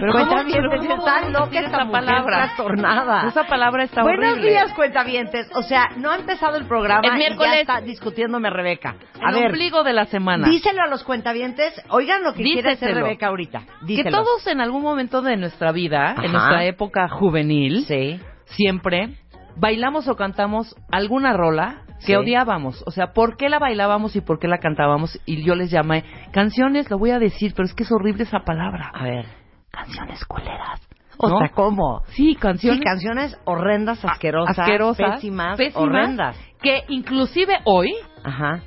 Pero cuentavientes, ¿Pero cómo está vas a loca decir esta palabra? trastornada. Esa palabra está Buenos horrible. días, cuentavientes. O sea, no ha empezado el programa y miércoles. ya está discutiéndome Rebeca. A El ver, ombligo de la semana. díselo a los cuentavientes. Oigan lo que quiere hacer Díceselo. Rebeca ahorita. que Díselo. todos en algún momento de nuestra vida, Ajá. en nuestra época juvenil, Sí. siempre bailamos o cantamos alguna rola que Sí. odiábamos. O sea, ¿por qué la bailábamos y por qué la cantábamos? Y yo les llamé canciones, lo voy a decir, pero es que es horrible esa palabra. A ver. Canciones culeras. O ¿no? sea, ¿cómo? Sí, canciones Sí, canciones horrendas, asquerosas, asquerosas, pésimas, pésimas, horrendas. que inclusive hoy, Ajá.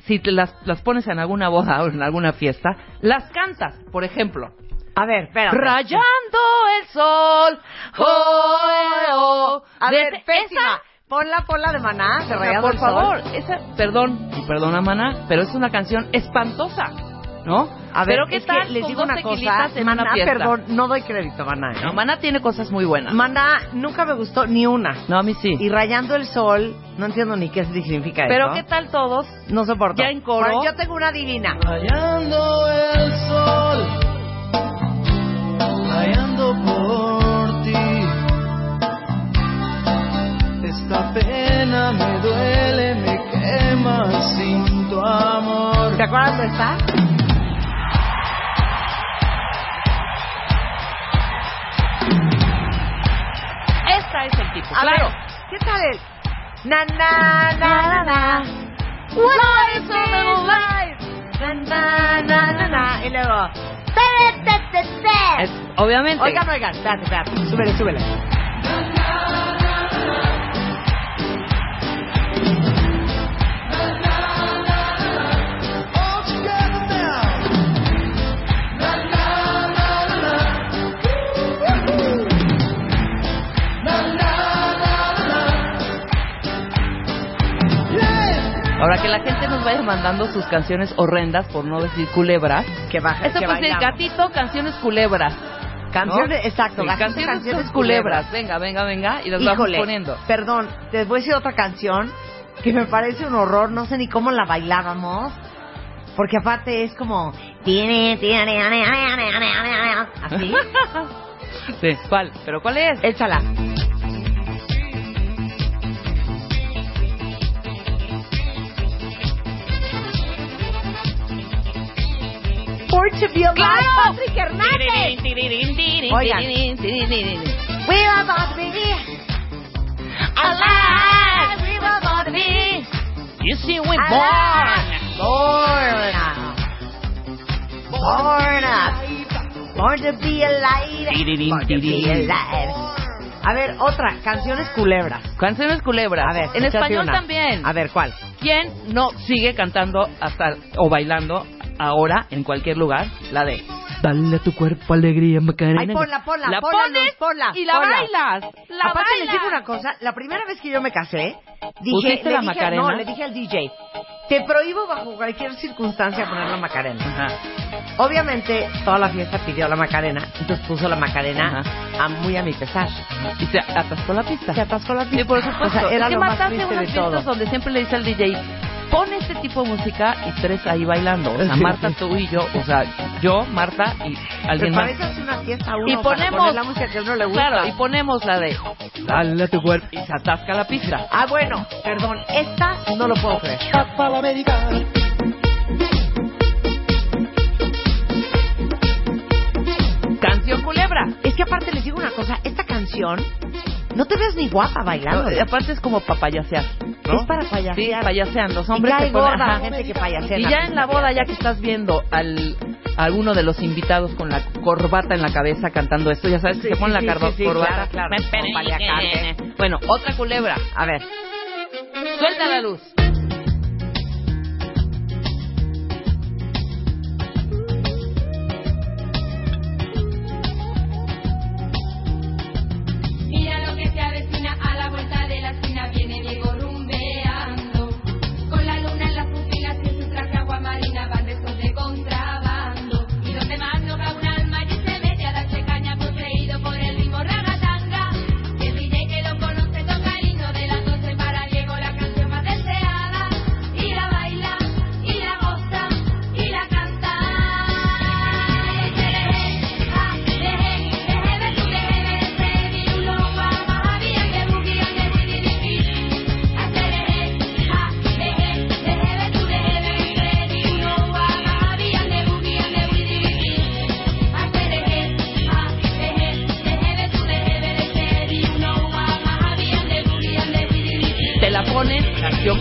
si te las, las pones en alguna boda o en alguna fiesta, las cantas, por ejemplo. A ver, espérate. Rayando el sol. Oh, eh, oh. A ver, pésima. esa- Ponla, ponla de maná, de Rayando por el Sol. favor, esa, perdón, y perdona, mana, pero es una canción espantosa, ¿no? A ver, pero qué es que tal les digo una cosa, Maná, perdón, no doy crédito, Maná. ¿eh? No, Maná tiene cosas muy buenas. Maná nunca me gustó ni una. no, a mí sí. Y Rayando el Sol, no entiendo ni qué significa pero eso. qué tal todos No soporto. Ya en coro. Bueno, yo tengo una divina. Rayando el sol, rayando por Esta pena me duele, me quema sin tu amor. ¿Te acuerdas de esta? Esta es el tipo, A claro. ver, ¿qué tal el? Na na na na na. What is the life? Na na na na na. Y luego. te, te, te, te. Es- obviamente. Oigan, oigan, espérate, espérate. Súbele, súbele. Ahora que la gente nos vaya mandando sus canciones horrendas, por no decir culebras. Que baja, Esto que pues es bailamos. gatito, canciones culebras. Canciones, ¿no? exacto. Sí, canciones, canciones culebras. Venga, venga, venga. Y las vamos poniendo. perdón, te voy a decir otra canción que me parece un horror, no sé ni cómo la bailábamos, porque aparte es como... Tiene, tiene, así. Sí, ¿cuál? ¿Pero cuál es? Échala. Born to be alive, Patrick Hernández. Oigan. We were born to be alive. We were born to be You see, we alive. Born. Born up. Born to be alive. Born to be alive. A ver, otra. Canciones culebras. Canciones culebras. A ver, en español una. también. A ver, ¿cuál? ¿Quién no sigue cantando hasta o bailando ahora en cualquier lugar? La de Dale a tu cuerpo alegría, Macarena. Ay, ponla, ponla, la ponla, pones Luz, ponla, y la ponla. bailas. La Aparte les bailas. digo una cosa, la primera vez que yo me casé, dije, ¿Pusiste le la dije, Macarena? no, le dije al DJ, te prohíbo bajo cualquier circunstancia poner la Macarena. Ajá. Obviamente toda la fiesta pidió la Macarena, entonces puso la Macarena a, muy a mi pesar. Y se atascó la pista. Se atascó la pista. Sí, por supuesto. O sea, era es que lo más Marta hace triste unas de fiestas todo. donde siempre le dice al DJ, pon este tipo de música y tres ahí bailando. O sea, Marta, tú y yo, o sea, yo, Marta y alguien más. una fiesta uno Y para ponemos poner la música que a uno le gusta. Claro, y ponemos la de Dale a tu cuerpo y se atasca la pista. Ah, bueno, perdón, esta no lo puedo creer. Para la americana. Canción culebra. Es que aparte les digo una cosa, esta canción no te ves ni guapa bailando. No, y aparte es como para payasear. ¿no? Es para payasear. Sí, payasean. Los hombres y cae ponen- gorda la gente que payasea. Y ya en la boda, ya que estás viendo al a alguno de los invitados con la corbata en la cabeza cantando esto, ya sabes que Sí, se pone sí, la sí, corbata. claro, claro. Bueno, otra culebra. A ver. Suelta la luz.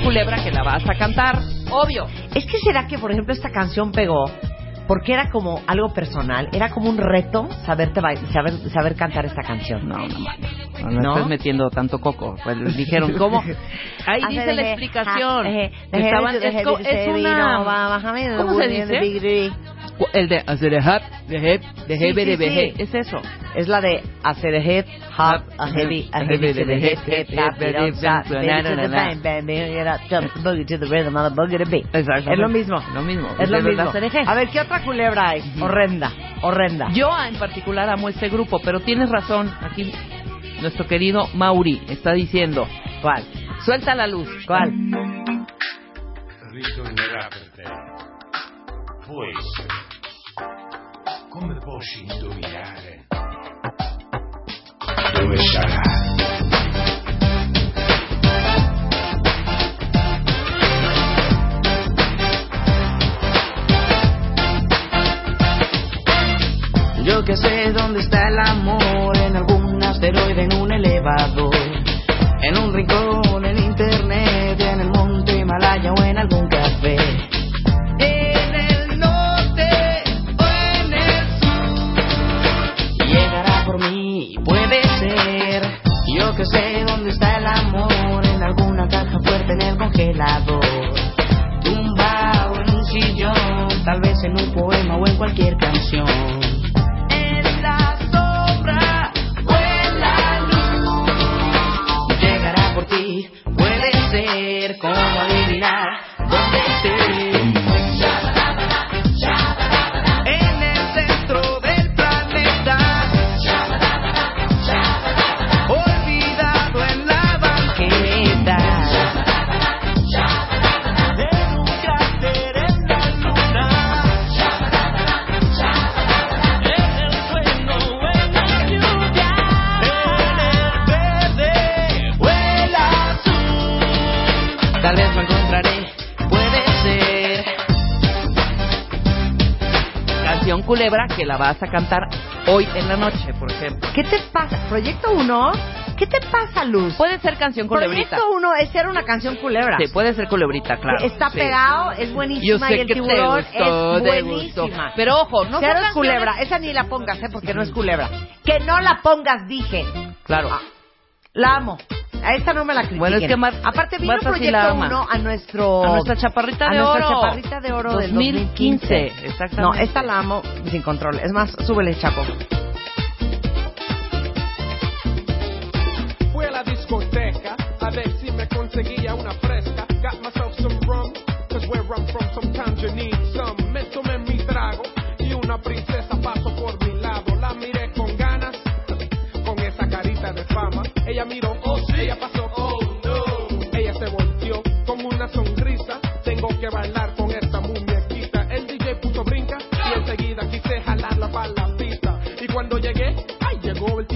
Culebra que la vas a cantar, obvio. Es que será que, por ejemplo, esta canción pegó porque era como algo personal, era como un reto saberte ba- saber, saber cantar esta canción. No, no. No, no ¿No? estás metiendo tanto coco. Pues les dijeron, ¿cómo? Ahí dice de- la explicación. ah, eh, de- Estaban- de- es, de- es de- una... ¿Cómo de- se de- de- dice? El de hacer el hap, de hep, de Sí, hebe, sí, de beje. sí. Es eso. Es la de hacer a hip, hop, a heavy, a heavy to the hip, hip, hop, it don't stop, baby to the bang, bang, bang, get up, jump, boogie to the rhythm of the boogie to beat. Exactamente. Es lo mismo. Lo mismo. Es lo mismo. A ver, ¿qué otra culebra hay? Horrenda, horrenda. Yo en particular amo este grupo, pero tienes razón. Aquí nuestro querido Mauri está diciendo, ¿Cuál? suelta la luz. ¿Cuál? ritornerà per te. Può essere. Come posso indovinare? Dove sarà? Yo que sé dónde está el amor, en algún asteroide, en un elevador, en un rincón, en internet, en el monte Himalaya o en algún congelador, tumbado en un sillón, tal vez en un poema o en cualquier canción que la vas a cantar hoy en la noche, por ejemplo. ¿Qué te pasa? ¿Proyecto 1? ¿Qué te pasa, Luz? Puede ser canción culebrita. Proyecto 1 es ser una canción culebra. Sí, puede ser culebrita, claro. Está Sí. pegado, es Yo buenísima sé y el que te tiburón gustó, es te buenísima. gustó. Pero ojo, no Cero es culebra, esa ni la pongas, ¿eh? Porque no es culebra. Que no la pongas, dije. Claro. Ah, La amo. A esta no me la critiquen. Bueno, es que Mar- Aparte vino Marta sí Proyecto la ama. 1 a nuestro... A nuestra chaparrita a de nuestra oro. chaparrita de oro del 2015, 2015. exactamente. No, esta la amo sin control. Es más, súbele, Chapo. Fui a la discoteca a ver si me conseguía una fresca. Got myself some rum, cause where I'm from sometimes you need some. Me tomé mi trago y una princesa pasó por mi lado. La miré con ganas, con esa carita de fama. Ella miró, ella pasó, oh no. Ella se volteó con una sonrisa. Tengo que bailar con esta muñequita. El DJ puso brinca y enseguida quise jalarla para la pista. Y cuando llegué, ay, llegó el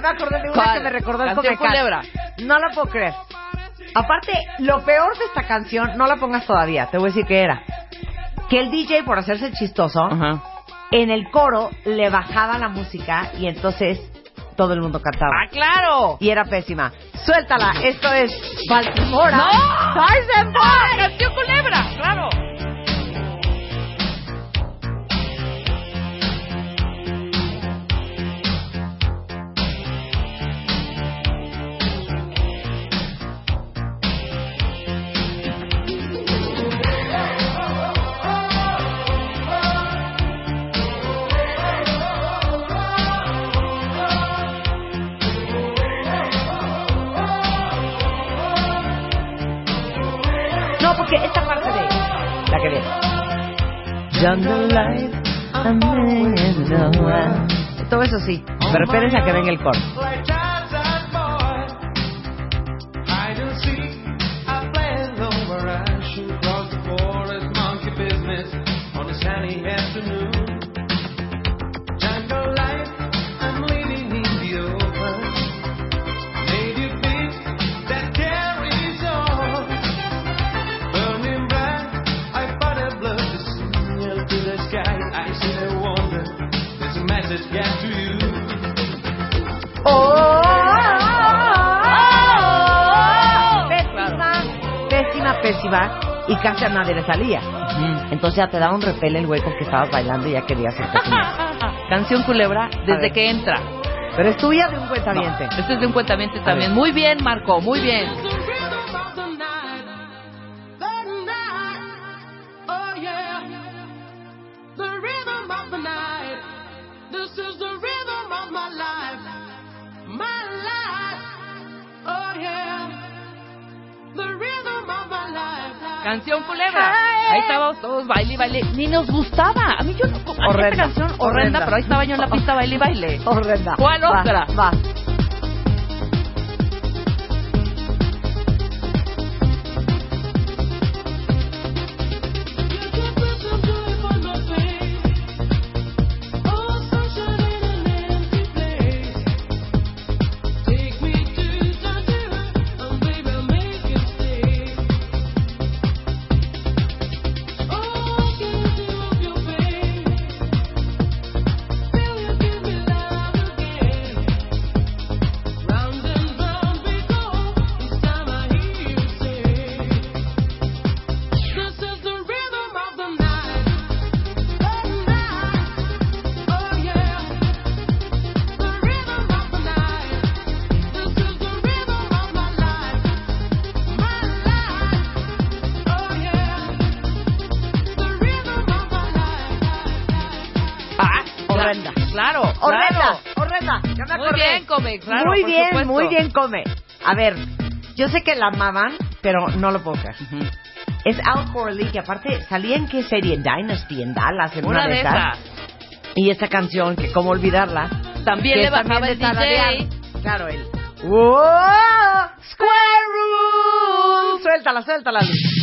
me acordé de una ¿Cuál? que me recordó el Canción. Culebra. No la puedo creer. Aparte, lo peor de esta canción, no la pongas todavía, te voy a decir que era. Que el DJ, por hacerse chistoso, Ajá. en el coro le bajaba la música y entonces todo el mundo cantaba. ¡Ah, claro! Y era pésima. Suéltala, esto es Baltimora. ¡No! Eisenberg. ¡Canción culebra! ¡Claro! Todo eso sí, pero espérense a que venga el coro. Casi a nadie le salía. Entonces ya te daba un repele el güey con que estabas bailando y ya querías hacer cocina. Canción culebra desde que entra. Pero es tuya de un cuentaviente. Este es de un cuentamiento también. Muy bien, Marco, muy bien. Estábamos baile y baile. Ni nos gustaba. A mí yo no. Horrenda, Esta canción horrenda, horrenda. pero ahí estaba yo en la pista baile y baile. Horrenda. ¿Cuál Va, otra? Va. Muy bien, come. A ver, yo sé que la amaban, pero no lo puedo creer. Es Al Corley, que aparte salía en qué serie, en Dynasty, en Dallas, en una, Una de esas. Y esta canción, que cómo olvidarla. También le bajaba de el. DJ. Claro, él. ¡Wow! ¡Square Root! Suéltala, suéltala, Luis.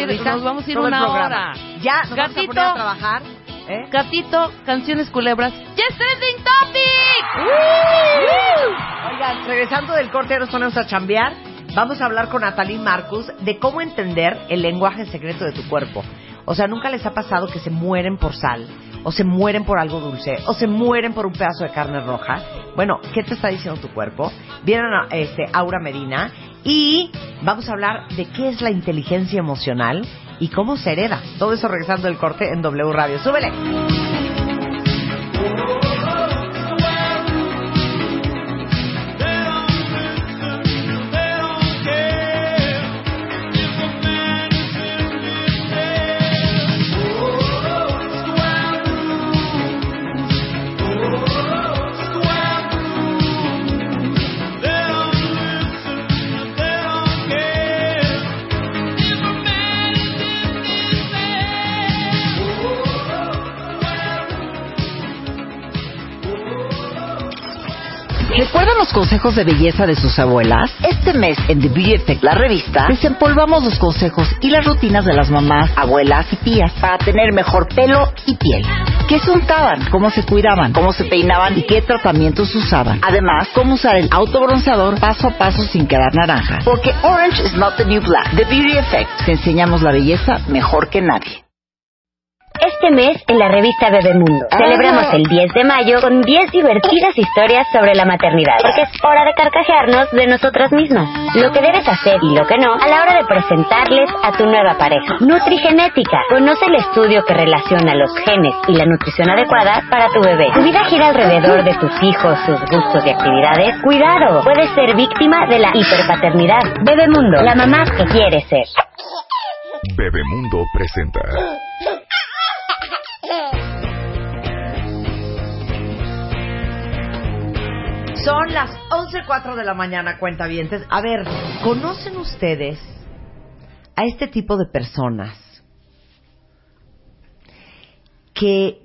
Vamos a ir- nos vamos a ir una hora. Ya, nos vamos a Gatito. poner a trabajar. ¿eh? Gatito, canciones culebras. ¡Yes, trending topic! Oigan, regresando del corte, ya nos ponemos a chambear. Vamos a hablar con Natalie Marcus de cómo entender el lenguaje secreto de tu cuerpo. O sea, ¿nunca les ha pasado que se mueren por sal? O se mueren por algo dulce, o se mueren por un pedazo de carne roja. Bueno, ¿qué te está diciendo tu cuerpo? Vienen a este, Aura Medina y vamos a hablar de qué es la inteligencia emocional y cómo se hereda. Todo eso regresando del corte en W Radio. ¡Súbele! ¿Recuerdan los consejos de belleza de sus abuelas? Este mes en The Beauty Effect, la revista, desempolvamos los consejos y las rutinas de las mamás, abuelas y tías para tener mejor pelo y piel. ¿Qué se untaban? ¿Cómo se cuidaban? ¿Cómo se peinaban? ¿Y qué tratamientos usaban? Además, cómo usar el autobronceador paso a paso sin quedar naranja. Porque orange is not the new black. The Beauty Effect. Te enseñamos la belleza mejor que nadie. Este mes, en la revista Bebemundo, celebramos el 10 de mayo con 10 divertidas historias sobre la maternidad, porque es hora de carcajearnos de nosotras mismas. Lo que debes hacer y lo que no a la hora de presentarles a tu nueva pareja. Nutrigenética. Conoce el estudio que relaciona los genes y la nutrición adecuada para tu bebé. Tu vida gira alrededor de tus hijos, sus gustos y actividades. Cuidado, puedes ser víctima de la hiperpaternidad. Bebemundo, la mamá que quiere ser. Bebemundo presenta. Son las 11.04 de la mañana, cuentavientes. A ver, ¿conocen ustedes a este tipo de personas que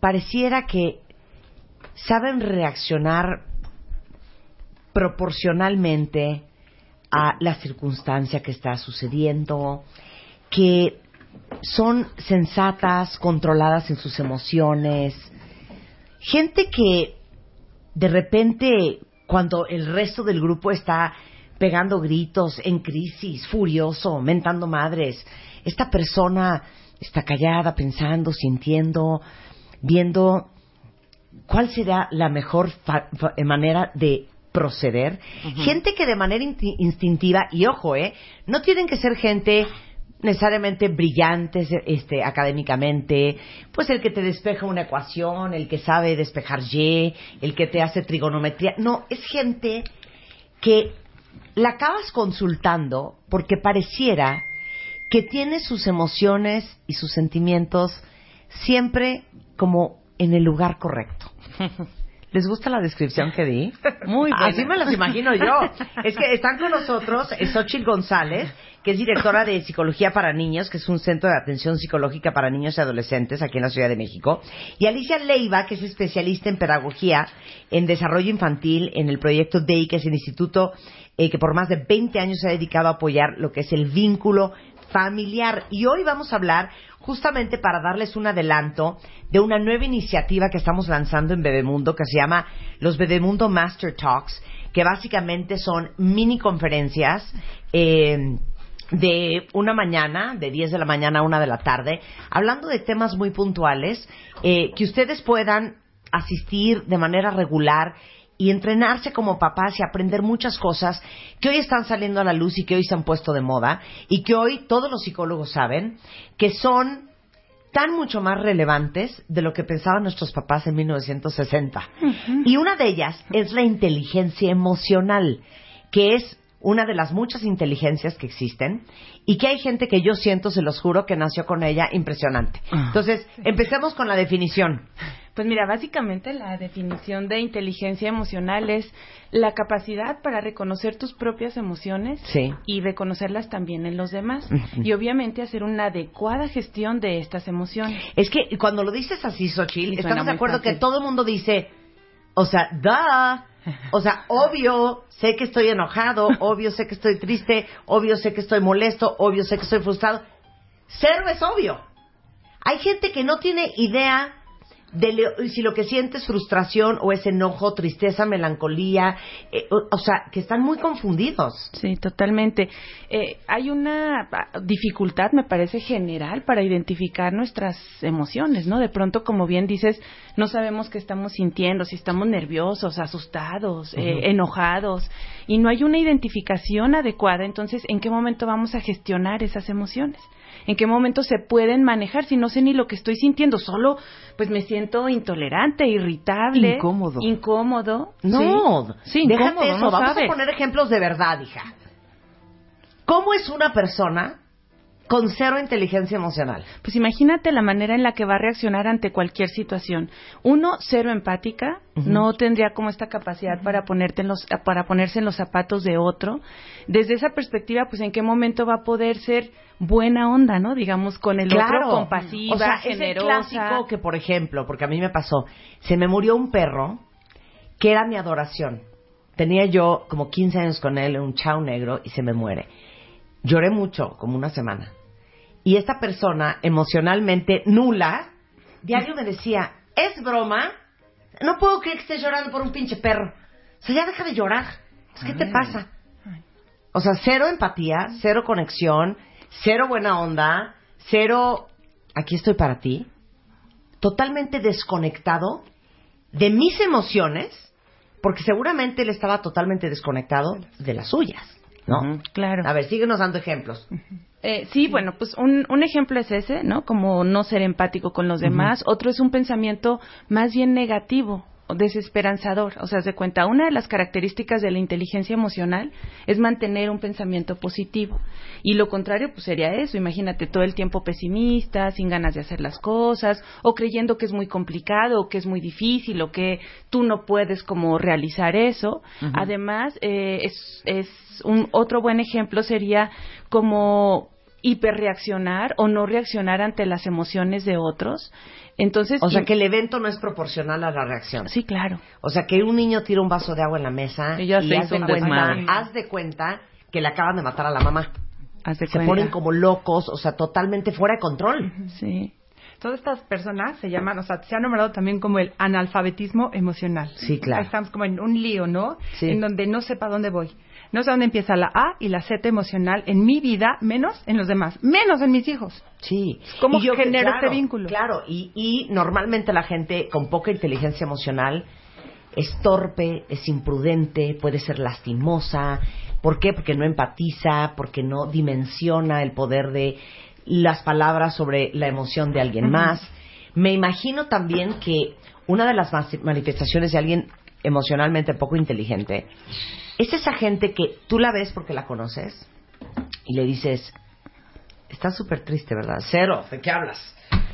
pareciera que saben reaccionar proporcionalmente a la circunstancia que está sucediendo, que son sensatas, controladas en sus emociones, gente que de repente cuando el resto del grupo está pegando gritos, en crisis, furioso, mentando madres, esta persona está callada, pensando, sintiendo, viendo cuál será la mejor fa- fa- manera de proceder. Gente que de manera inti- instintiva, y ojo, eh, no tienen que ser gente necesariamente brillantes este, académicamente, pues el que te despeja una ecuación, el que sabe despejar Y, el que te hace trigonometría. No, es gente que la acabas consultando porque pareciera que tiene sus emociones y sus sentimientos siempre como en el lugar correcto. ¿Les gusta la descripción que di? Muy buena. Así me las imagino yo. Es que están con nosotros Xochitl González, que es directora de Psicología para Niños, que es un centro de atención psicológica para niños y adolescentes aquí en la Ciudad de México. Y Alicia Leiva, que es especialista en pedagogía en desarrollo infantil en el proyecto DEI, que es el instituto eh, que por más de 20 años se ha dedicado a apoyar lo que es el vínculo familiar. Y hoy vamos a hablar justamente para darles un adelanto de una nueva iniciativa que estamos lanzando en Bebemundo que se llama los Bebemundo Master Talks, que básicamente son mini conferencias. eh, de una mañana, de 10 de la mañana a una de la tarde, hablando de temas muy puntuales, eh, que ustedes puedan asistir de manera regular y entrenarse como papás y aprender muchas cosas que hoy están saliendo a la luz y que hoy se han puesto de moda y que hoy todos los psicólogos saben que son tan mucho más relevantes de lo que pensaban nuestros papás en 1960. Y una de ellas es la inteligencia emocional, que es una de las muchas inteligencias que existen y que hay gente que yo siento, se los juro, que nació con ella impresionante. Entonces, empecemos con la definición. Pues mira, básicamente la definición de inteligencia emocional es la capacidad para reconocer tus propias emociones Sí. y reconocerlas también en los demás. Y obviamente hacer una adecuada gestión de estas emociones. Es que cuando lo dices así, Xochitl, Sí, estamos de acuerdo fácil. que todo el mundo dice, o sea, da, O sea, obvio, sé que estoy enojado, obvio, sé que estoy triste, obvio, sé que estoy molesto, obvio, sé que estoy frustrado. Cero es obvio. Hay gente que no tiene idea de le- si lo que siente es frustración o es enojo, tristeza, melancolía, eh, o, o sea, que están muy confundidos. Sí, totalmente. Eh, hay una ah, dificultad, me parece, general para identificar nuestras emociones, ¿no? De pronto, como bien dices, no sabemos qué estamos sintiendo, si estamos nerviosos, asustados, eh, enojados, y no hay una identificación adecuada. Entonces, ¿en qué momento vamos a gestionar esas emociones? ¿En qué momento se pueden manejar si no sé ni lo que estoy sintiendo? Solo, pues me siento intolerante, irritable, Incómodo. incómodo. No, sí, sí déjate eso. no Vamos sabes. a poner ejemplos de verdad, hija. ¿Cómo es una persona con cero inteligencia emocional? Pues imagínate la manera en la que va a reaccionar ante cualquier situación. Uno, cero empática, no tendría como esta capacidad para ponerte en los, para ponerse en los zapatos de otro. Desde esa perspectiva, pues en qué momento va a poder ser buena onda, ¿no? Digamos, con el Claro. otro, compasiva, o sea, es el generosa. clásico que, por ejemplo, porque a mí me pasó, se me murió un perro que era mi adoración. Tenía yo como 15 años con él, un chao negro, y se me muere. Lloré mucho, como una semana. Y esta persona, emocionalmente nula, diario me decía, ¿es broma? No puedo creer que estés llorando por un pinche perro. O sea, ya deja de llorar. Pues, ¿Qué te pasa? O sea, cero empatía, cero conexión, cero buena onda, cero, aquí estoy para ti, totalmente desconectado de mis emociones, porque seguramente él estaba totalmente desconectado de las suyas, ¿no? Claro. A ver, síguenos dando ejemplos. Eh, sí, bueno, pues un, un ejemplo es ese, ¿no? Como no ser empático con los demás. Otro es un pensamiento más bien negativo desesperanzador. O sea, de cuenta, una de las características de la inteligencia emocional es mantener un pensamiento positivo. Y lo contrario, pues sería eso. Imagínate todo el tiempo pesimista, sin ganas de hacer las cosas, o creyendo que es muy complicado, o que es muy difícil, o que tú no puedes como realizar eso. Además, eh, es, es un otro buen ejemplo sería como hiperreaccionar o no reaccionar ante las emociones de otros. Entonces, O sea, y- que el evento no es proporcional a la reacción. Sí, claro. O sea, que un niño tira un vaso de agua en la mesa Y ya se haz hizo de un cuenta, haz de cuenta que le acaban de matar a la mamá. Haz de Se cuenta. ponen como locos, o sea, totalmente fuera de control. Sí. Todas estas personas se llaman, o sea, se ha nombrado también como el analfabetismo emocional. Sí, claro. Estamos como en un lío, ¿no? Sí. En donde no sé para dónde voy. No sé dónde empieza la A y la Z emocional en mi vida, menos en los demás, menos en mis hijos. Sí. ¿Cómo Y yo genero claro, este vínculo? Claro, y, y normalmente la gente con poca inteligencia emocional es torpe, es imprudente, puede ser lastimosa. ¿Por qué? Porque no empatiza, porque no dimensiona el poder de las palabras sobre la emoción de alguien más. Me imagino también que una de las manifestaciones de alguien emocionalmente poco inteligente es esa gente que tú la ves porque la conoces y le dices, estás súper triste, ¿verdad? Cero, ¿de qué hablas?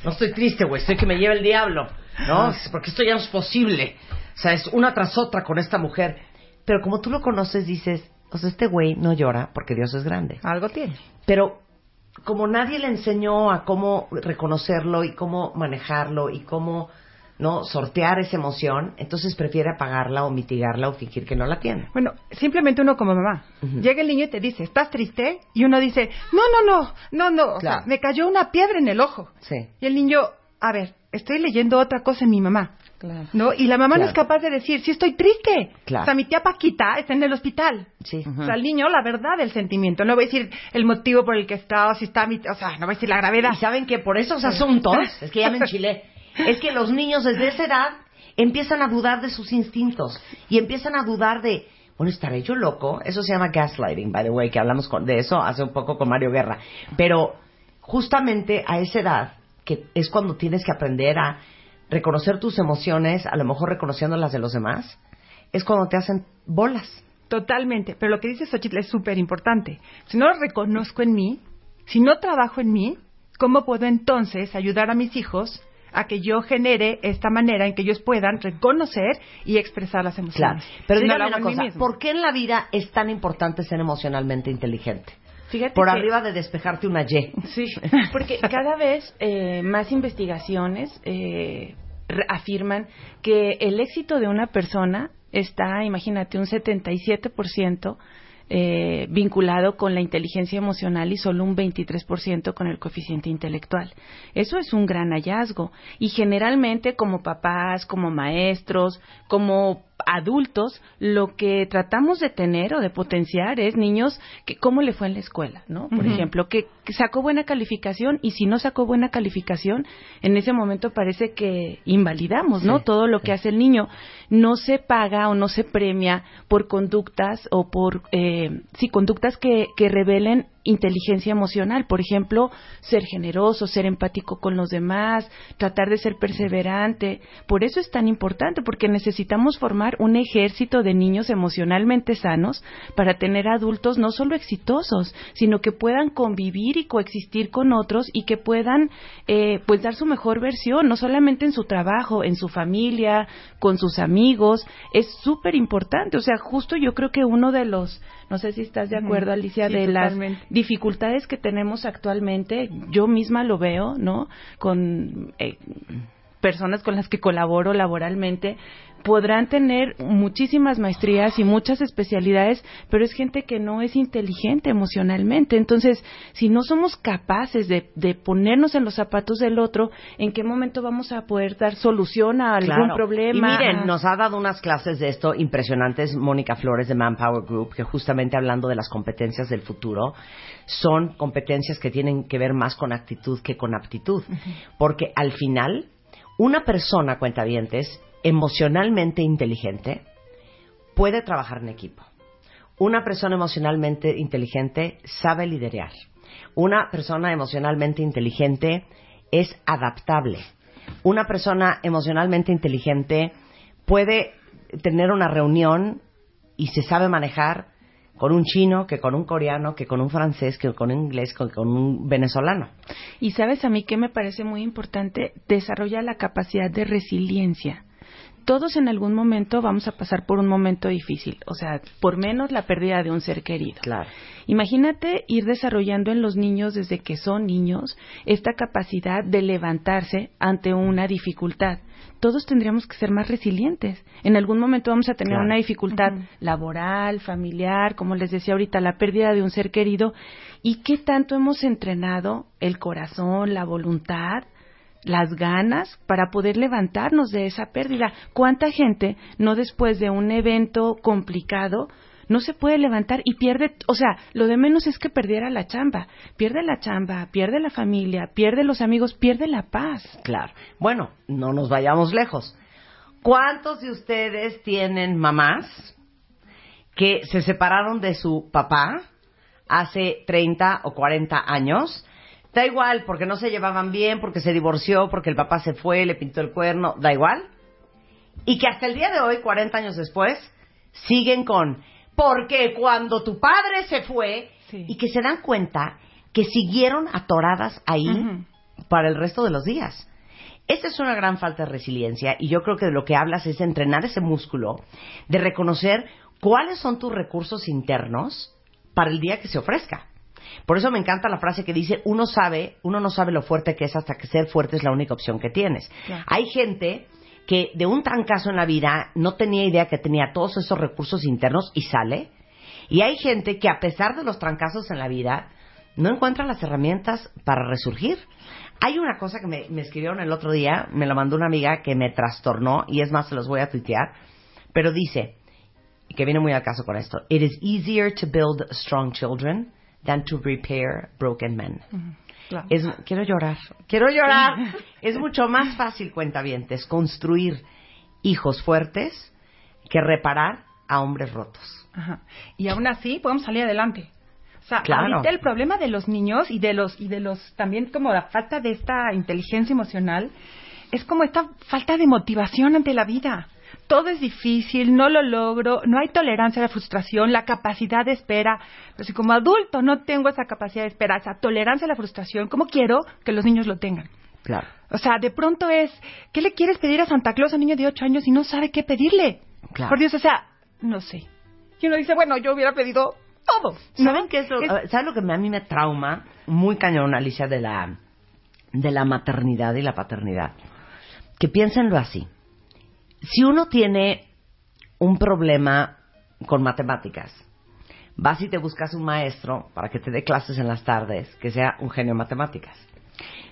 No estoy triste, güey, estoy que me lleva el diablo, ¿no? Porque esto ya no es posible. O sea, es una tras otra con esta mujer. Pero como tú lo conoces, dices, o sea, este güey no llora porque Dios es grande. Algo tiene. Pero como nadie le enseñó a cómo reconocerlo y cómo manejarlo y cómo no sortear esa emoción, entonces prefiere apagarla o mitigarla o fingir que no la tiene. Bueno, simplemente uno como mamá. Llega el niño y te dice, ¿estás triste? Y uno dice, no, no, no, no, no. O Claro. sea, me cayó una piedra en el ojo. Sí. Y el niño, a ver, estoy leyendo otra cosa en mi mamá. ¿No? Y la mamá no Claro. es capaz de decir, sí estoy triste. Claro. O sea, mi tía Paquita está en el hospital. Sí. O sea, el niño, la verdad del sentimiento. No va a decir el motivo por el que está, o si está, mi- o sea, no va a decir la gravedad. Y saben que por esos asuntos, es que ya me enchilé, es que los niños desde esa edad empiezan a dudar de sus instintos y empiezan a dudar de, bueno, estaré yo loco. Eso se llama gaslighting, by the way, que hablamos con- de eso hace un poco con Mario Guerra. Pero justamente a esa edad, que es cuando tienes que aprender a reconocer tus emociones, a lo mejor reconociendo las de los demás, es cuando te hacen bolas. Totalmente. Pero lo que dice Xochitl es súper importante. Si no lo reconozco en mí, si no trabajo en mí, ¿cómo puedo entonces ayudar a mis hijos a que yo genere esta manera en que ellos puedan reconocer y expresar las Claro. emociones? Pero Si no dígame lo hago una cosa. ¿por qué en la vida es tan importante ser emocionalmente inteligente? Fíjate Por que- arriba de despejarte una Y. Sí, porque cada vez eh, más investigaciones eh, re- afirman que el éxito de una persona está, imagínate, un 77% eh, vinculado con la inteligencia emocional y solo un 23% con el coeficiente intelectual. Eso es un gran hallazgo. Y generalmente como papás, como maestros, como adultos, lo que tratamos de tener o de potenciar es niños que cómo le fue en la escuela, ¿no? Por ejemplo, que, que sacó buena calificación y si no sacó buena calificación, en ese momento parece que invalidamos, ¿no? Sí, Todo lo que hace el niño. No se paga o no se premia por conductas o por, eh, sí, conductas que, que revelen inteligencia emocional. Por ejemplo, ser generoso, ser empático con los demás, tratar de ser perseverante. Por eso es tan importante, porque necesitamos formar un ejército de niños emocionalmente sanos para tener adultos no solo exitosos, sino que puedan convivir y coexistir con otros y que puedan eh, pues dar su mejor versión, no solamente en su trabajo, en su familia, con sus amigos. Es súper importante. O sea, justo yo creo que uno de los, no sé si estás de acuerdo, Alicia, Sí, de las dificultades que tenemos actualmente, yo misma lo veo, ¿no? Con eh, personas con las que colaboro laboralmente, podrán tener muchísimas maestrías y muchas especialidades, pero es gente que no es inteligente emocionalmente. Entonces, si no somos capaces de, de ponernos en los zapatos del otro, ¿en qué momento vamos a poder dar solución a algún Claro. problema? Y miren, nos ha dado unas clases de esto impresionantes Mónica Flores de Manpower Group, que justamente hablando de las competencias del futuro, son competencias que tienen que ver más con actitud que con aptitud. Porque al final, una persona, cuentavientes, emocionalmente inteligente, puede trabajar en equipo. Una persona emocionalmente inteligente sabe liderar. Una persona emocionalmente inteligente es adaptable. Una persona emocionalmente inteligente puede tener una reunión y se sabe manejar con un chino, que con un coreano, que con un francés, que con un inglés, que con un venezolano. Y sabes a mí que me parece muy importante desarrollar la capacidad de resiliencia. Todos en algún momento vamos a pasar por un momento difícil, o sea, por menos la pérdida de un ser querido. Claro. Imagínate ir desarrollando en los niños desde que son niños esta capacidad de levantarse ante una dificultad. Todos tendríamos que ser más resilientes. En algún momento vamos a tener Claro. una dificultad laboral, familiar, como les decía ahorita, la pérdida de un ser querido. ¿Y qué tanto hemos entrenado el corazón, la voluntad? Las ganas para poder levantarnos de esa pérdida. ¿Cuánta gente no después de un evento complicado no se puede levantar y pierde, o sea, lo de menos es que perdiera la chamba, pierde la chamba, pierde la familia, pierde los amigos, pierde la paz. Claro. Bueno, no nos vayamos lejos. ¿Cuántos de ustedes tienen mamás que se separaron de su papá hace 30 o 40 años? Da igual, porque no se llevaban bien, porque se divorció, porque el papá se fue, le pintó el cuerno, da igual. Y que hasta el día de hoy, 40 años después, siguen con, porque cuando tu padre se fue, y que se dan cuenta que siguieron atoradas ahí para el resto de los días. Esta es una gran falta de resiliencia y yo creo que de lo que hablas es de entrenar ese músculo, de reconocer cuáles son tus recursos internos para el día que se ofrezca. Por eso me encanta la frase que dice, uno sabe, uno no sabe lo fuerte que es hasta que ser fuerte es la única opción que tienes. Claro. Hay gente que de un trancazo en la vida no tenía idea que tenía todos esos recursos internos y sale. Y hay gente que a pesar de los trancazos en la vida no encuentra las herramientas para resurgir. Hay una cosa que me, me escribieron el otro día, me la mandó una amiga que me trastornó y es más, se los voy a tuitear, pero dice, que viene muy al caso con esto, It is easier to build strong children than to repair broken men. Es, quiero llorar, quiero llorar. es mucho más fácil, cuentavientes, construir hijos fuertes que reparar a hombres rotos. Ajá. Y aún así podemos salir adelante. O sea, Claro. ahorita el problema de los niños y de los y de los también como la falta de esta inteligencia emocional es como esta falta de motivación ante la vida. Todo es difícil, no lo logro, no hay tolerancia a la frustración, la capacidad de espera. Pero si como adulto no tengo esa capacidad de espera, esa tolerancia a la frustración, ¿cómo quiero que los niños lo tengan? Claro. O sea, de pronto es, ¿qué le quieres pedir a Santa Claus a un niño de 8 años y no sabe qué pedirle? Claro. Por Dios, o sea, no sé. Y uno dice, bueno, yo hubiera pedido todo. ¿no? ¿Saben qué es lo, ¿saben lo que a mí me trauma muy cañón, Alicia, de la, de la maternidad y la paternidad? Que piénsenlo así. Si uno tiene un problema con matemáticas, vas y te buscas un maestro para que te dé clases en las tardes, que sea un genio en matemáticas.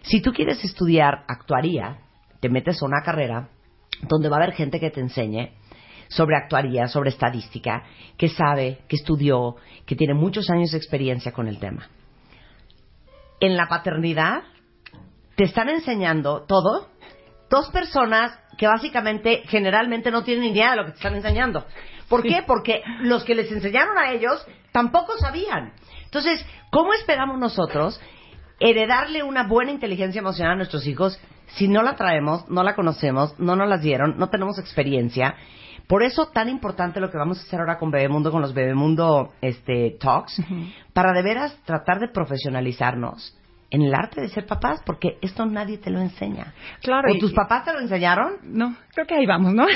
Si tú quieres estudiar actuaría, te metes a una carrera donde va a haber gente que te enseñe sobre actuaría, sobre estadística, que sabe, que estudió, que tiene muchos años de experiencia con el tema. En la paternidad te están enseñando todo dos personas que básicamente generalmente no tienen idea de lo que te están enseñando. ¿Por qué? Porque los que les enseñaron a ellos tampoco sabían. Entonces, ¿cómo esperamos nosotros heredarle una buena inteligencia emocional a nuestros hijos si no la traemos, no la conocemos, no nos las dieron, no tenemos experiencia? Por eso tan importante lo que vamos a hacer ahora con Bebemundo, con los Bebemundo este, Talks, para de veras tratar de profesionalizarnos en el arte de ser papás, porque esto nadie te lo enseña. Claro. ¿O y- tus papás te lo enseñaron? No, creo que ahí vamos, ¿no?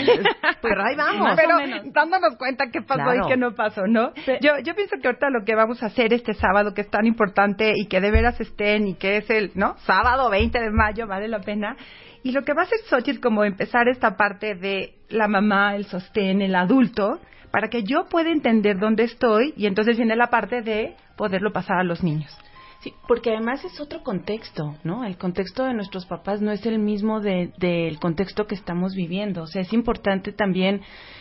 Pero ahí vamos. Pero dándonos cuenta qué pasó Claro. y qué no pasó, ¿no? Yo, yo pienso que ahorita lo que vamos a hacer este sábado, que es tan importante y que de veras estén y que es el, ¿no? Sábado 20 de mayo, vale la pena. Y lo que va a hacer Xochitl como empezar esta parte de la mamá, el sostén, el adulto, para que yo pueda entender dónde estoy y entonces viene la parte de poderlo pasar a los niños. Sí, porque además es otro contexto, ¿no? El contexto de nuestros papás no es el mismo de- del contexto que estamos viviendo. O sea, es importante también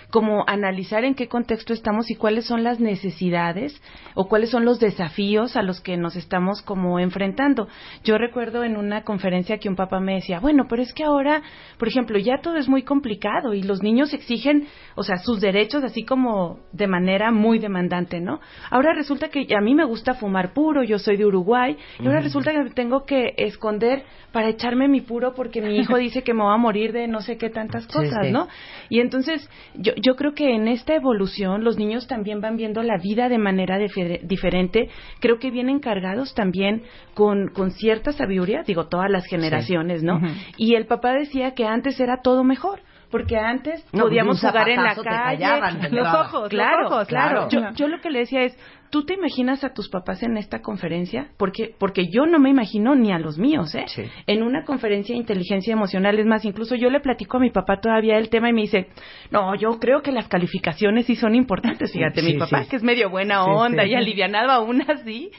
como analizar en qué contexto estamos y cuáles son las necesidades o cuáles son los desafíos a los que nos estamos como enfrentando. Yo recuerdo en una conferencia que un papá me decía, bueno, pero es que ahora, por ejemplo, ya todo es muy complicado y los niños exigen, o sea, sus derechos así como de manera muy demandante, ¿no? Ahora resulta que a mí me gusta fumar puro, yo soy de Uruguay, y ahora resulta que tengo que esconder para echarme mi puro porque mi hijo dice que me va a morir de no sé qué tantas Sí, cosas, sí. ¿no? Y entonces yo, yo creo que en esta evolución los niños también van viendo la vida de manera difer- diferente. Creo que vienen cargados también con, con cierta sabiduría, digo, todas las generaciones, ¿no? Y el papá decía que antes era todo mejor. Porque antes No, podíamos jugar en la calle. callaban los ojos, Claro, los ojos, claro. claro. Yo, yo lo que le decía es, ¿tú te imaginas a tus papás en esta conferencia? Porque, porque yo no me imagino ni a los míos, ¿eh? En una conferencia de inteligencia emocional, es más, incluso yo le platico a mi papá todavía el tema y me dice, no, yo creo que las calificaciones sí son importantes. Fíjate, Sí, mi papá, sí. que es medio buena Sí, onda sí. y alivianado aún así,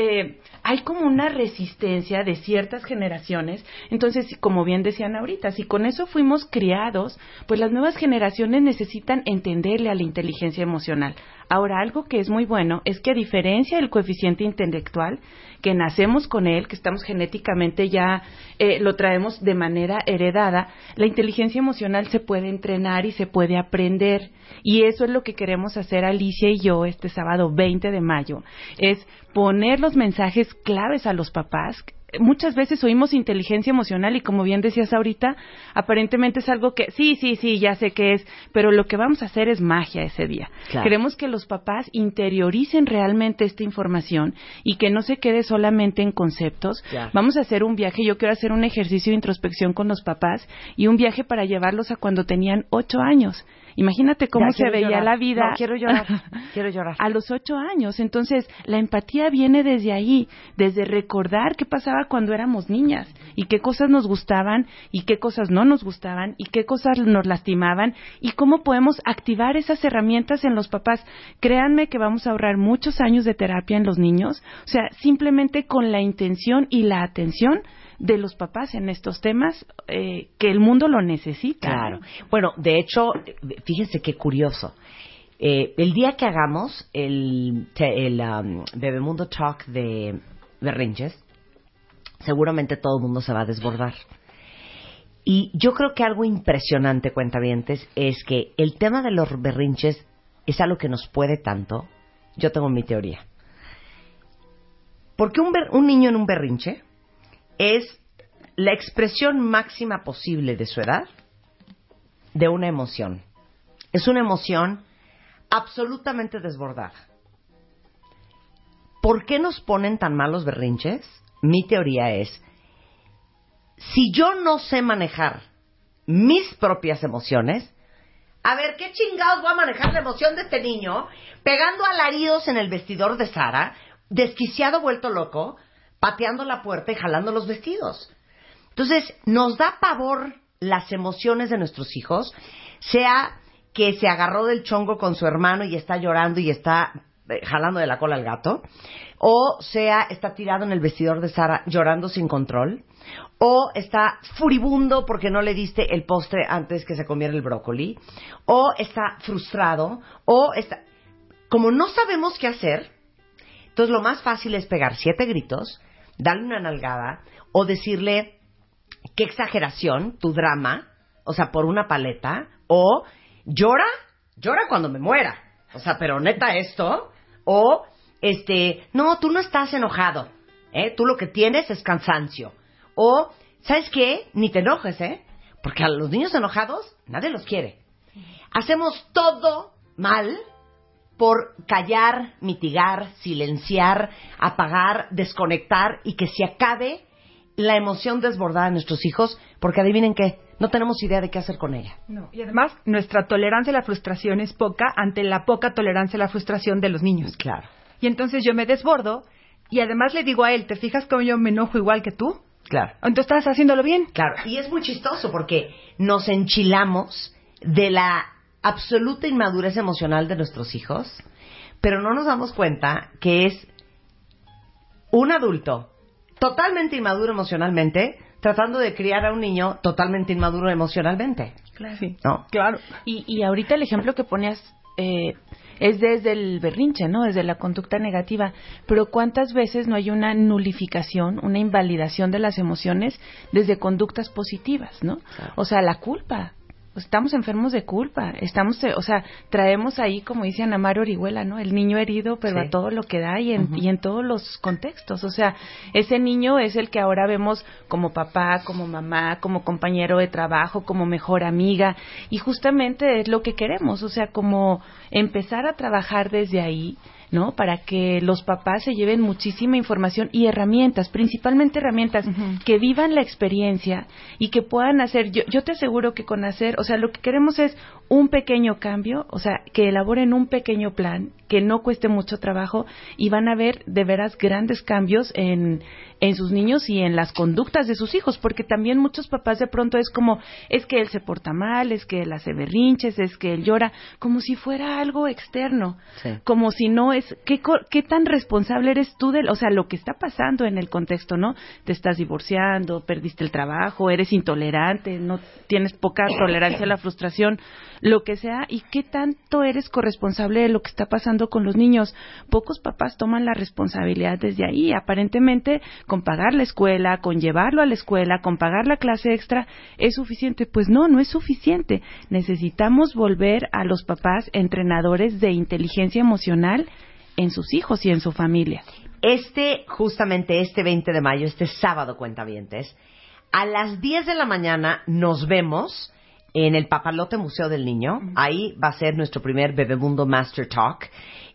eh, hay como una resistencia de ciertas generaciones. Entonces, como bien decían ahorita, si con eso fuimos criados, pues las nuevas generaciones necesitan entenderle a la inteligencia emocional. Ahora, algo que es muy bueno es que a diferencia del coeficiente intelectual, que nacemos con él, que estamos genéticamente ya, eh, lo traemos de manera heredada, la inteligencia emocional se puede entrenar y se puede aprender. Y eso es lo que queremos hacer Alicia y yo este sábado 20 de mayo, es poner los mensajes claves a los papás. Muchas veces oímos inteligencia emocional y como bien decías ahorita, aparentemente es algo que sí, sí, sí, ya sé qué es, pero lo que vamos a hacer es magia ese día. Claro. Queremos que los papás interioricen realmente esta información y que no se quede solamente en conceptos. Vamos a hacer un viaje, yo quiero hacer un ejercicio de introspección con los papás y un viaje para llevarlos a cuando tenían ocho años. Imagínate cómo Ya, se veía llorar. la vida. No, quiero llorar. quiero llorar. A los ocho años. Entonces, la empatía viene desde ahí, desde recordar qué pasaba cuando éramos niñas y qué cosas nos gustaban y qué cosas no nos gustaban y qué cosas nos lastimaban y cómo podemos activar esas herramientas en los papás. Créanme que vamos a ahorrar muchos años de terapia en los niños. O sea, simplemente con la intención y la atención de los papás en estos temas eh, que el mundo lo necesita. Claro. Bueno, de hecho, fíjense qué curioso. Eh, el día que hagamos el, el um, Bebemundo Talk de berrinches, seguramente todo el mundo se va a desbordar. Y yo creo que algo impresionante, cuentavientes, es que el tema de los berrinches es algo que nos puede tanto. Yo tengo mi teoría. Porque un, un niño en un berrinche es la expresión máxima posible de su edad de una emoción. Es una emoción absolutamente desbordada. ¿Por qué nos ponen tan mal los berrinches? Mi teoría es, si yo no sé manejar mis propias emociones, a ver, ¿qué chingados voy a manejar la emoción de este niño pegando alaridos en el vestidor de Sara, desquiciado, vuelto loco, pateando la puerta y jalando los vestidos? Entonces, nos da pavor las emociones de nuestros hijos, sea que se agarró del chongo con su hermano y está llorando y está eh, jalando de la cola al gato, o sea, está tirado en el vestidor de Sara llorando sin control, o está furibundo porque no le diste el postre antes que se comiera el brócoli, o está frustrado, o está... Como no sabemos qué hacer, entonces lo más fácil es pegar siete gritos, darle una nalgada, o decirle, qué exageración, tu drama, o sea, por una paleta, o llora, llora cuando me muera, o sea, pero neta esto, o este, no, tú no estás enojado, ¿eh? Tú lo que tienes es cansancio, o, ¿sabes qué? Ni te enojes, ¿eh? Porque a los niños enojados nadie los quiere. Hacemos todo mal por callar, mitigar, silenciar, apagar, desconectar y que se acabe la emoción desbordada de nuestros hijos, porque adivinen qué, no tenemos idea de qué hacer con ella. No, y además nuestra tolerancia a la frustración es poca ante la poca tolerancia a la frustración de los niños. Claro. Y entonces yo me desbordo y además le digo a él, ¿te fijas cómo yo me enojo igual que tú? Claro. Entonces estás haciéndolo bien. Claro, y es muy chistoso porque nos enchilamos de la absoluta inmadurez emocional de nuestros hijos, pero no nos damos cuenta que es un adulto totalmente inmaduro emocionalmente tratando de criar a un niño totalmente inmaduro emocionalmente. Claro. ¿No? Claro. Y, y ahorita el ejemplo que ponías eh, es desde el berrinche, ¿no? Desde la conducta negativa. Pero ¿cuántas veces no hay una nulificación, una invalidación de las emociones desde conductas positivas, ¿no? O sea, la culpa. Pues estamos enfermos de culpa, estamos, eh, o sea, traemos ahí, como dice Ana Mar Orihuela, ¿no? El niño herido, pero Sí. a todo lo que da y en, y en todos los contextos. O sea, ese niño es el que ahora vemos como papá, como mamá, como compañero de trabajo, como mejor amiga. Y justamente es lo que queremos, o sea, como empezar a trabajar desde ahí. ¿No? Para que los papás se lleven muchísima información y herramientas, principalmente herramientas que vivan la experiencia y que puedan hacer. Yo, yo te aseguro que con hacer, o sea, lo que queremos es un pequeño cambio, o sea, que elaboren un pequeño plan que no cueste mucho trabajo y van a ver de veras grandes cambios en, en sus niños y en las conductas de sus hijos, porque también muchos papás de pronto es como, es que él se porta mal, es que él hace berrinches, es que él llora, como si fuera algo externo, Sí. como si no es, ¿qué, ¿qué tan responsable eres tú del, o sea, lo que está pasando en el contexto, ¿no? Te estás divorciando, perdiste el trabajo, eres intolerante, no tienes poca tolerancia a la frustración, lo que sea, y qué tanto eres corresponsable de lo que está pasando con los niños. Pocos papás toman la responsabilidad desde ahí, aparentemente con pagar la escuela, con llevarlo a la escuela, con pagar la clase extra, es suficiente. Pues no, no es suficiente. Necesitamos volver a los papás entrenadores de inteligencia emocional en sus hijos y en su familia. Este, justamente este 20 de mayo, este sábado, cuentavientes, a las 10 de la mañana nos vemos en el Papalote Museo del Niño. Ahí va a ser nuestro primer Bebemundo Master Talk.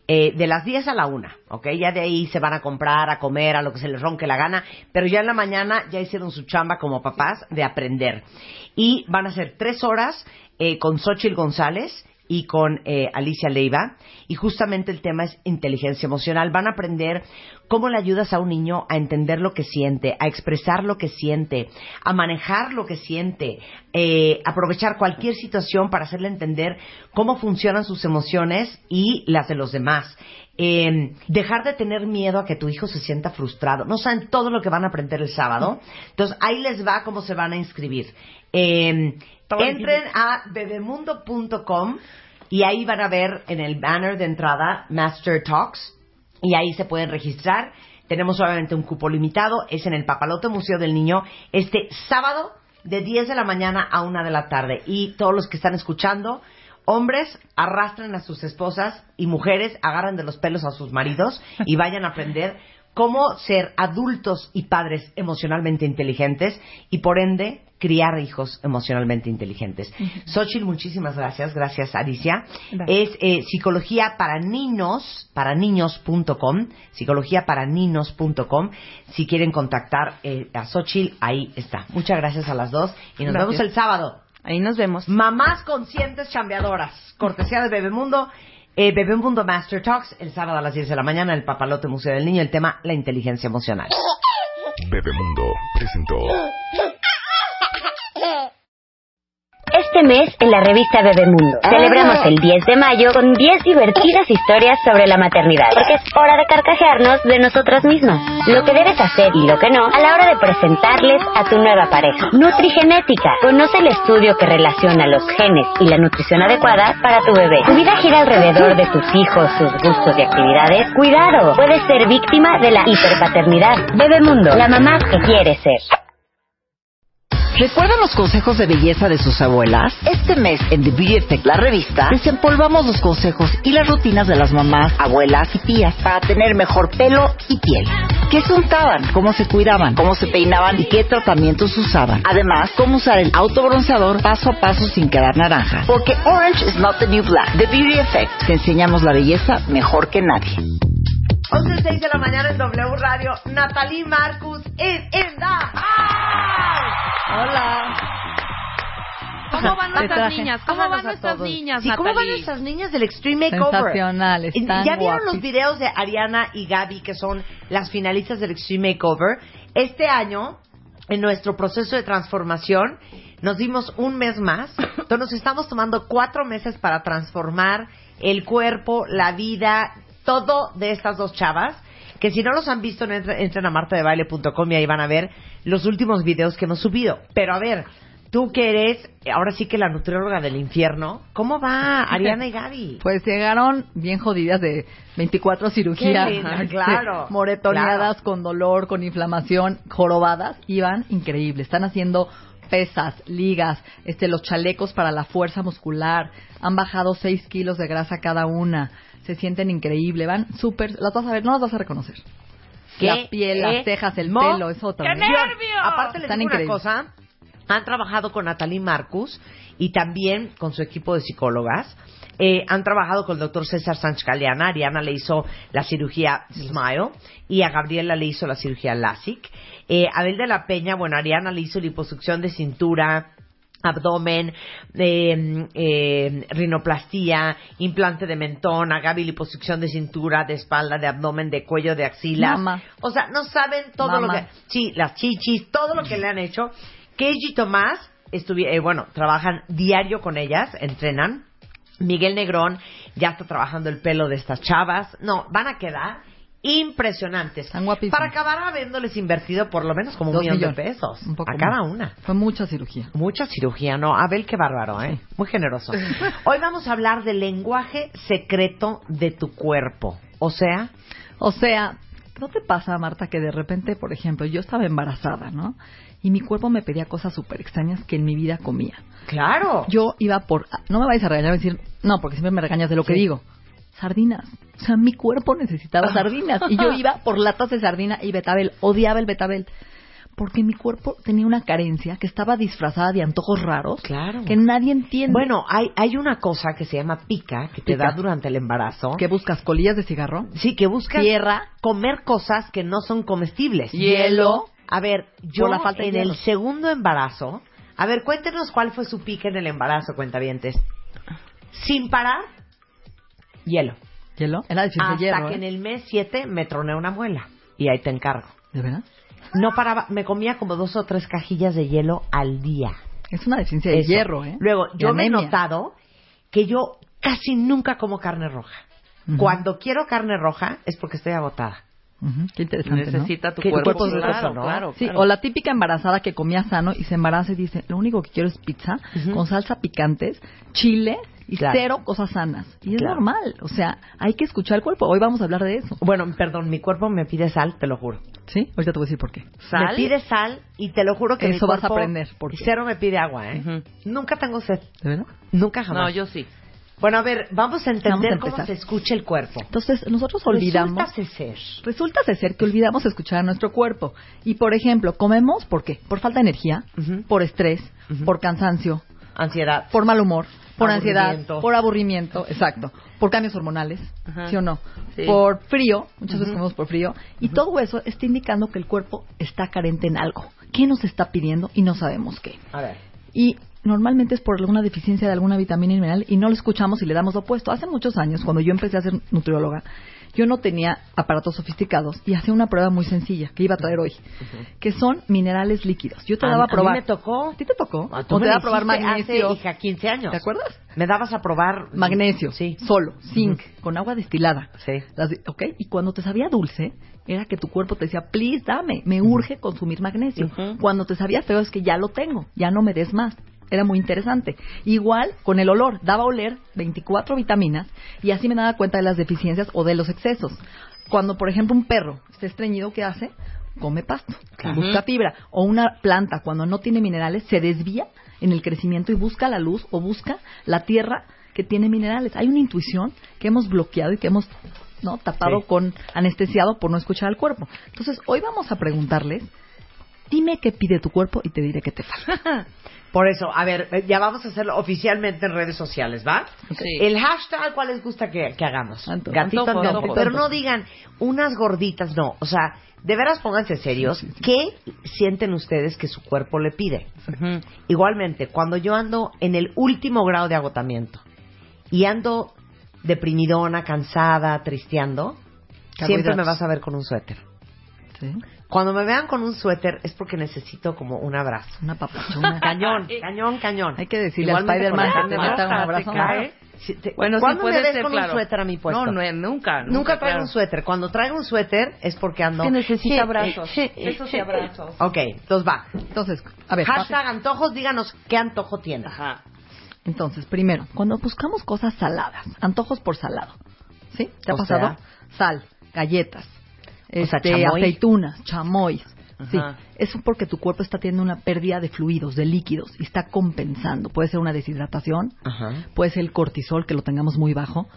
eh, de las 10 a la 1, ¿ok? Ya de ahí se van a comprar, a comer, a lo que se les ronque la gana, pero ya en la mañana ya hicieron su chamba como papás de aprender. Y van a ser tres horas eh, con Xochitl González y con eh, Alicia Leiva. Y justamente el tema es inteligencia emocional. Van a aprender cómo le ayudas a un niño a entender lo que siente, a expresar lo que siente, a manejar lo que siente, eh, aprovechar cualquier situación para hacerle entender cómo funcionan sus emociones y las de los demás. Eh, dejar de tener miedo a que tu hijo se sienta frustrado. No saben todo lo que van a aprender el sábado. Entonces ahí les va cómo se van a inscribir. Eh, entren a bebemundo.com y ahí van a ver en el banner de entrada Master Talks y ahí se pueden registrar. Tenemos obviamente un cupo limitado, es en el Papalote Museo del Niño este sábado de 10 de la mañana a 1 de la tarde. Y todos los que están escuchando, hombres arrastren a sus esposas y mujeres agarran de los pelos a sus maridos y vayan a aprender cómo ser adultos y padres emocionalmente inteligentes y por ende criar hijos emocionalmente inteligentes. Xochitl, muchísimas gracias. Gracias, Alicia. Gracias. Es eh, psicología para niños, para niños.com, psicología para niños.com. Si quieren contactar eh, a Xochitl, ahí está. Muchas gracias a las dos y nos Gracias. vemos el sábado. Ahí nos vemos. Mamás conscientes chambeadoras. Cortesía de Bebemundo. Eh, Bebemundo Master Talks el sábado a las 10 de la mañana en el Papalote Museo del Niño. El tema, la inteligencia emocional. Bebemundo presentó. Este mes, en la revista Bebemundo, celebramos el 10 de mayo con 10 divertidas historias sobre la maternidad. Porque es hora de carcajearnos de nosotras mismas. Lo que debes hacer y lo que no a la hora de presentarles a tu nueva pareja. Nutrigenética. Conoce el estudio que relaciona los genes y la nutrición adecuada para tu bebé. Tu vida gira alrededor de tus hijos, sus gustos y actividades. Cuidado, puedes ser víctima de la hiperpaternidad. Bebemundo, la mamá que quiere ser. ¿Recuerdan los consejos de belleza de sus abuelas? Este mes en The Beauty Effect, la revista, desempolvamos los consejos y las rutinas de las mamás, abuelas y tías para tener mejor pelo y piel. ¿Qué se untaban? ¿Cómo se cuidaban? ¿Cómo se peinaban? ¿Y qué tratamientos usaban? Además, cómo usar el autobronceador paso a paso sin quedar naranja. Porque orange is not the new black. The Beauty Effect. Te enseñamos la belleza mejor que nadie. 11 6 de la mañana en W Radio. Natalie Marcus is in the house. Hola. ¿Cómo van nuestras niñas? ¿Cómo van nuestras niñas, Sí, ¿cómo van nuestras niñas del Extreme Makeover? Sensacional, están ¿Ya vieron los guapísimas. videos de Ariana y Gaby, que son las finalistas del Extreme Makeover? Este año, en nuestro proceso de transformación, nos dimos un mes más. Entonces nos estamos tomando cuatro meses para transformar el cuerpo, la vida, todo de estas dos chavas. Que si no los han visto, entren, entren a martadebaile.com y ahí van a ver los últimos videos que hemos subido. Pero a ver, tú que eres, ahora sí que la nutrióloga del infierno, ¿cómo va Ariana y Gaby? Pues llegaron bien jodidas de 24 cirugías. Linda, Este, claro, Moretoneadas, claro. con dolor, con inflamación, jorobadas. Iban increíbles. Están haciendo pesas, ligas, este, los chalecos para la fuerza muscular. Han bajado 6 kilos de grasa cada una. Se sienten increíble. Van súper... Las vas a ver, no las vas a reconocer. ¿Qué La piel, las cejas, el emo- pelo, es otra. ¡Qué nervios! Aparte les Están digo una increíbles. cosa, han trabajado con Natalie Marcus y también con su equipo de psicólogas. Eh, han trabajado con el doctor César Sánchez Galeana. Ariana le hizo la cirugía Smile y a Gabriela le hizo la cirugía LASIK. Eh, Abel de la Peña, bueno, Ariana le hizo liposucción de cintura, abdomen, eh, eh, rinoplastía, implante de mentón, a Gaby liposucción de cintura, de espalda, de abdomen, de cuello, de axilas. Mama. O sea, no saben todo Mama. lo que... Sí, las chichis, todo lo que le han hecho. Keiji y Tomás, eh, bueno, trabajan diario con ellas, entrenan. Miguel Negrón ya está trabajando el pelo de estas chavas. No, van a quedar impresionantes. Están guapísimas. Para acabar habiéndoles invertido por lo menos como un Dos millón millones. de pesos Un poco a cada más. una. Fue mucha cirugía. Mucha cirugía, ¿no? Abel, qué bárbaro, ¿eh? Muy generoso. Hoy vamos a hablar del lenguaje secreto de tu cuerpo. O sea, O sea, ¿no te pasa, Marta, que de repente, por ejemplo, yo estaba embarazada, ¿no? Y mi cuerpo me pedía cosas súper extrañas que en mi vida comía. claro. Yo iba por... No me vais a regañar y decir... No, porque siempre me regañas de lo que digo. Sardinas. O sea, mi cuerpo necesitaba sardinas. Y yo iba por latas de sardina y betabel. Odiaba el betabel. Porque mi cuerpo tenía una carencia que estaba disfrazada de antojos raros. Claro. Que nadie entiende. Bueno, hay, hay una cosa que se llama pica que te Pica. da durante el embarazo. ¿Qué buscas? ¿Colillas de cigarro? Sí, que buscas Tierra. comer cosas que no son comestibles. Hielo. A ver, yo la falta en el segundo embarazo, a ver, cuéntenos cuál fue su pica en el embarazo, cuentavientes. Sin parar, hielo. ¿Hielo? Era Hasta hierro, que ¿eh? en el mes 7 me troné una muela. Y ahí te encargo. ¿De verdad? No paraba, me comía como dos o tres cajillas de hielo al día. Es una deficiencia de Eso. hierro, ¿eh? Luego, yo me he notado que yo casi nunca como carne roja. Cuando quiero carne roja es porque estoy agotada. Qué interesante, ¿no? Necesita tu Que tu cuerpo. cuerpo claro, ¿no? claro, Sí, claro. o la típica embarazada que comía sano y se embaraza y dice, lo único que quiero es pizza con salsa picantes, chile y Claro. cero cosas sanas. Y es Claro. normal, o sea, hay que escuchar el cuerpo. Hoy vamos a hablar de eso. Bueno, perdón, mi cuerpo me pide sal, te lo juro. ¿Sí? Ahorita te voy a decir por qué. Me pide sal y te lo juro que mi Eso vas a cuerpo aprender, ¿por qué? Cero me pide agua, ¿eh? Ujú. Nunca tengo sed. ¿De verdad? Nunca jamás. No, yo sí. Bueno, a ver, vamos a entender Vamos a cómo se escucha el cuerpo. Entonces, nosotros olvidamos... Resulta ser. Resulta ser que olvidamos escuchar a nuestro cuerpo. Y, por ejemplo, comemos, ¿por qué? Por falta de energía, Ujú. por estrés, Ujú. por cansancio, Ansiedad. por mal humor, por ansiedad, por aburrimiento, exacto, por cambios hormonales, Ajá. ¿sí o no? Sí. Por frío, muchas veces comemos por frío, y todo eso está indicando que el cuerpo está carente en algo. ¿Qué nos está pidiendo y no sabemos qué? A ver. Y normalmente es por alguna deficiencia de alguna vitamina y mineral y no lo escuchamos y le damos lo opuesto. Hace muchos años, cuando yo empecé a ser nutrióloga, yo no tenía aparatos sofisticados y hacía una prueba muy sencilla que iba a traer hoy, que son minerales líquidos. Yo te A- daba a a mí probar. me tocó. ¿A ti te tocó? Ah, tú o me te daba a probar magnesio. Hace, hija, 15 años. ¿Te acuerdas? Me dabas a probar Magnesio, Sí. solo, zinc, con agua destilada. Sí. Las ¿Ok? Y cuando te sabía dulce, era que tu cuerpo te decía, please, dame, me urge consumir magnesio. Cuando te sabía feo es que ya lo tengo, ya no me des más. Era muy interesante. Igual con el olor, daba a oler 24 vitaminas y así me daba cuenta de las deficiencias o de los excesos. Cuando, por ejemplo, un perro está estreñido, ¿qué hace? Come pasto, Claro. busca fibra. O una planta, cuando no tiene minerales, se desvía en el crecimiento y busca la luz o busca la tierra que tiene minerales. Hay una intuición que hemos bloqueado y que hemos no tapado Sí. con anestesiado por no escuchar al cuerpo. Entonces, hoy vamos a preguntarles, dime qué pide tu cuerpo y te diré qué te falta. Por eso, a ver, eh, ya vamos a hacerlo oficialmente en redes sociales, ¿va? Sí. El hashtag, ¿cuál les gusta que, que hagamos? Antojo. Gatito Antojo, antojo. antojo. Pero no digan unas gorditas, no. O sea, de veras pónganse serios. ¿Qué sienten ustedes que su cuerpo le pide? Igualmente, cuando yo ando en el último grado de agotamiento y ando deprimidona, cansada, tristeando, siempre me vas a ver con un suéter. ¿Sí? Cuando me vean con un suéter es porque necesito como un abrazo. Una papachona. Cañón, cañón, cañón. Hay que decirle Igualmente a Spider-Man que te un abrazo. te cae. Si te- Bueno, sí ¿Cuándo puede me ves ser, con claro. un suéter a mi puesto? No, no, nunca. Nunca traigo claro. un suéter. Cuando traigo un suéter es porque ando... Que necesita Sí, abrazos. sí, Besos sí. y abrazos. Ok, entonces va. Entonces, a ver, Hashtag antojos, díganos qué antojo tiene. Ajá. Entonces, primero, cuando buscamos cosas saladas, antojos por salado, ¿sí? ¿Te ha O pasado? sea, Sal, galletas, O sea, este, chamoy. aceitunas, chamois. Sí, eso porque tu cuerpo está teniendo una pérdida de fluidos, de líquidos, y está compensando. Puede ser una deshidratación, Ajá. puede ser el cortisol, que lo tengamos muy bajo.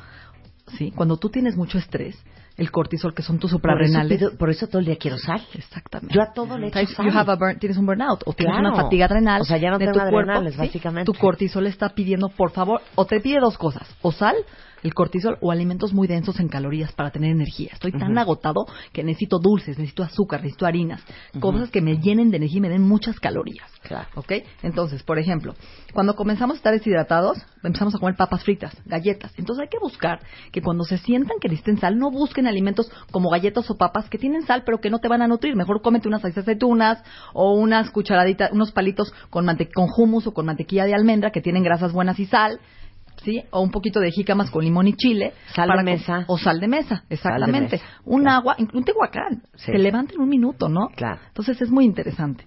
Sí, cuando tú tienes mucho estrés, el cortisol, que son tus Por eso, suprarrenales. pido- por eso todo el día quiero sal. Exactamente. Yo a todo le echo sal. you have a burn- tienes un burnout o tienes Claro. una fatiga adrenal O sea, ya no de tengo tu cuerpo, adrenales, ¿sí? básicamente. Tu cortisol está pidiendo, por favor, o te pide dos cosas, o sal, el cortisol, o alimentos muy densos en calorías para tener energía. Estoy tan agotado que necesito dulces, necesito azúcar, necesito harinas, cosas que me llenen de energía y me den muchas calorías. Claro. ¿Ok? Entonces, por ejemplo, cuando comenzamos a estar deshidratados, empezamos a comer papas fritas, galletas. Entonces hay que buscar que cuando se sientan que necesiten sal, no busquen alimentos como galletas o papas que tienen sal pero que no te van a nutrir. Mejor cómete unas aceitunas o unas cucharaditas, unos palitos con, con hummus o con mantequilla de almendra que tienen grasas buenas y sal. ¿Sí? O un poquito de jícamas con limón y chile. Sal de mesa. O sal de mesa, exactamente. mesa, Un claro. agua, un tehuacán. Sí. Se levanta en un minuto, ¿no? Claro. Entonces es muy interesante.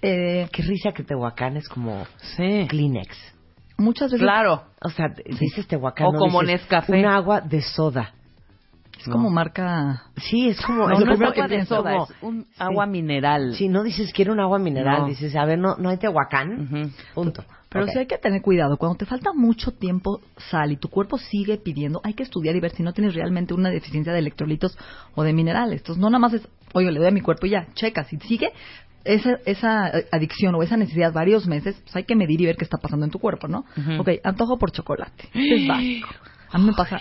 Eh, Qué risa que Tehuacán es como Sí. Kleenex. muchas veces Claro. O sea, dices Tehuacán. O no como Nescafé. Un agua de soda. es como marca Sí, es como... No, es no es agua de soda, como- es un Sí. agua mineral. Si no dices quiero un agua mineral, dices, a ver, no, no hay Tehuacán. Punto. Pero sí hay que tener cuidado. Cuando te falta mucho tiempo sal y tu cuerpo sigue pidiendo, hay que estudiar y ver si no tienes realmente una deficiencia de electrolitos o de minerales. Entonces, no nada más es, oye, le doy a mi cuerpo y ya, checa. Si sigue esa, esa eh, adicción o esa necesidad varios meses, pues hay que medir y ver qué está pasando en tu cuerpo, ¿no? Ujú. Ok, antojo por chocolate. Ese es básico. A mí me pasa,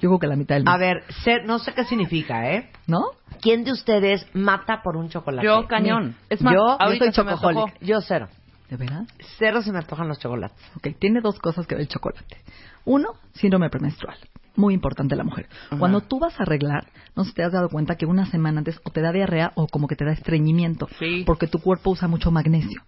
yo creo que la mitad del mes. A ver, ser- no sé qué significa, ¿eh? ¿No? ¿Quién de ustedes mata por un chocolate? Yo, cañón. Es más, yo, yo soy chocoholic. Yo cero. ¿De verdad? Cero se me antojan los chocolates. Ok, tiene dos cosas que ver el chocolate. Uno, síndrome premenstrual. Muy importante la mujer. Cuando tú vas a arreglar, no sé si te has dado cuenta que una semana antes o te da diarrea o como que te da estreñimiento. Sí. Porque tu cuerpo usa mucho magnesio.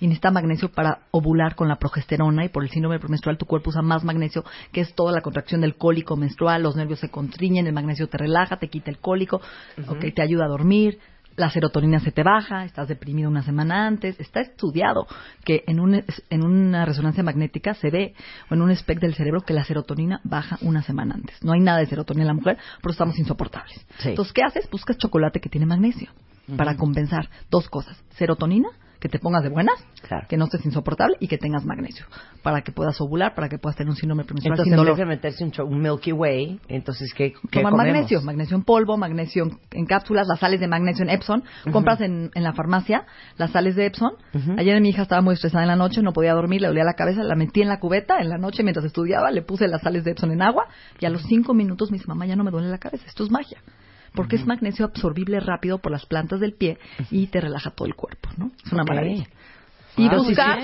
Y necesita magnesio para ovular con la progesterona y por el síndrome premenstrual tu cuerpo usa más magnesio, que es toda la contracción del cólico menstrual, los nervios se constriñen, el magnesio te relaja, te quita el cólico, ok, te ayuda a dormir, la serotonina se te baja, estás deprimido una semana antes, está estudiado que en, un, en una resonancia magnética se ve, o en un SPEC del cerebro, que la serotonina baja una semana antes. No hay nada de serotonina en la mujer, pero estamos insoportables. Sí. Entonces, ¿qué haces? Buscas chocolate que tiene magnesio para compensar dos cosas. Serotonina, que te pongas de buenas, Claro. que no estés insoportable y que tengas magnesio, para que puedas ovular, para que puedas tener un síndrome premenstrual Entonces, sin en dolor. vez de meterse un, un Milky Way, entonces, ¿qué, qué comemos? magnesio, magnesio en polvo, magnesio en, en cápsulas, las sales de magnesio en Epson. Compras en, en la farmacia las sales de Epson. Ayer mi hija estaba muy estresada en la noche, no podía dormir, le dolía la cabeza, la metí en la cubeta en la noche mientras estudiaba, le puse las sales de Epson en agua y a los cinco minutos me dice, mamá, ya no me duele la cabeza, esto es magia. Porque es magnesio absorbible rápido por las plantas del pie y te relaja todo el cuerpo, ¿no? Es una maravilla. Y Pero buscar-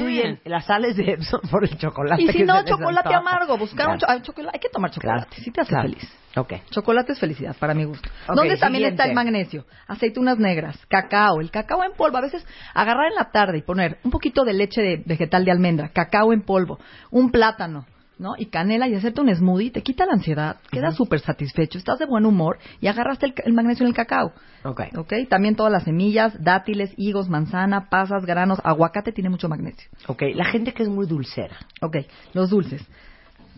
las sales de Epsom por el chocolate. Y si que no, chocolate amargo, buscar un Claro. cho- ay, chocolate. Hay que tomar chocolate, si te hace claro. feliz. Ok. Chocolate es felicidad, para mi gusto. Ok, ¿Dónde también está el magnesio? Aceitunas negras, cacao, el cacao en polvo. A veces agarrar en la tarde y poner un poquito de leche de vegetal de almendra, cacao en polvo, un plátano, ¿no? Y canela y hacerte un smoothie, te quita la ansiedad, quedas súper satisfecho, estás de buen humor y agarraste el, el magnesio en el cacao. Ok. ¿Ok? También todas las semillas, dátiles, higos, manzana, pasas, granos, aguacate tiene mucho magnesio. Ok, la gente que es muy dulcera. Ok, los dulces.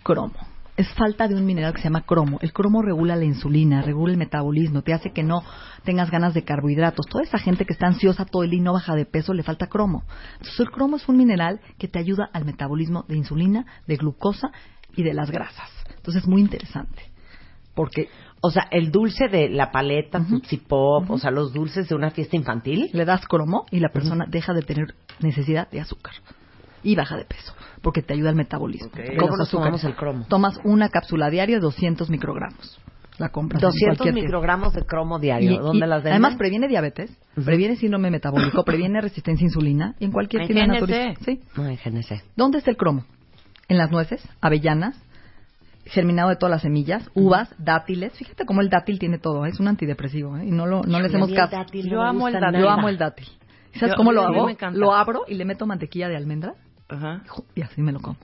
Cromo. Es falta de un mineral que se llama cromo. El cromo regula la insulina, regula el metabolismo, te hace que no tengas ganas de carbohidratos. Toda esa gente que está ansiosa todo el día y no baja de peso le falta cromo. Entonces el cromo es un mineral que te ayuda al metabolismo de insulina, de glucosa y de las grasas. Entonces es muy interesante. Porque O sea, el dulce de la paleta, Tootsie Pop, o sea, los dulces de una fiesta infantil. le das cromo y la persona deja de tener necesidad de azúcar y baja de peso porque te ayuda al metabolismo. ¿Cómo nos tomamos el cromo? Tomas una cápsula diaria de 200 microgramos. La compras en 200 cualquier tienda. microgramos de cromo diario. Y- ¿Dónde y las venden? Además previene diabetes, previene síndrome metabólico, previene resistencia a insulina y en cualquier En tienda naturista. Sí. No, en GNC. ¿Dónde está el cromo? En las nueces, avellanas, germinado de todas las semillas, uvas, dátiles. Fíjate cómo el dátil tiene todo, ¿eh? es un antidepresivo ¿eh? y no lo no le Híjole, hacemos a mí el caso. dátil no Yo amo el dátil. Yo nada. amo el dátil. ¿Y ¿Sabes Yo- cómo lo hago? Lo abro y le meto mantequilla de almendra Ajá. y así me lo como.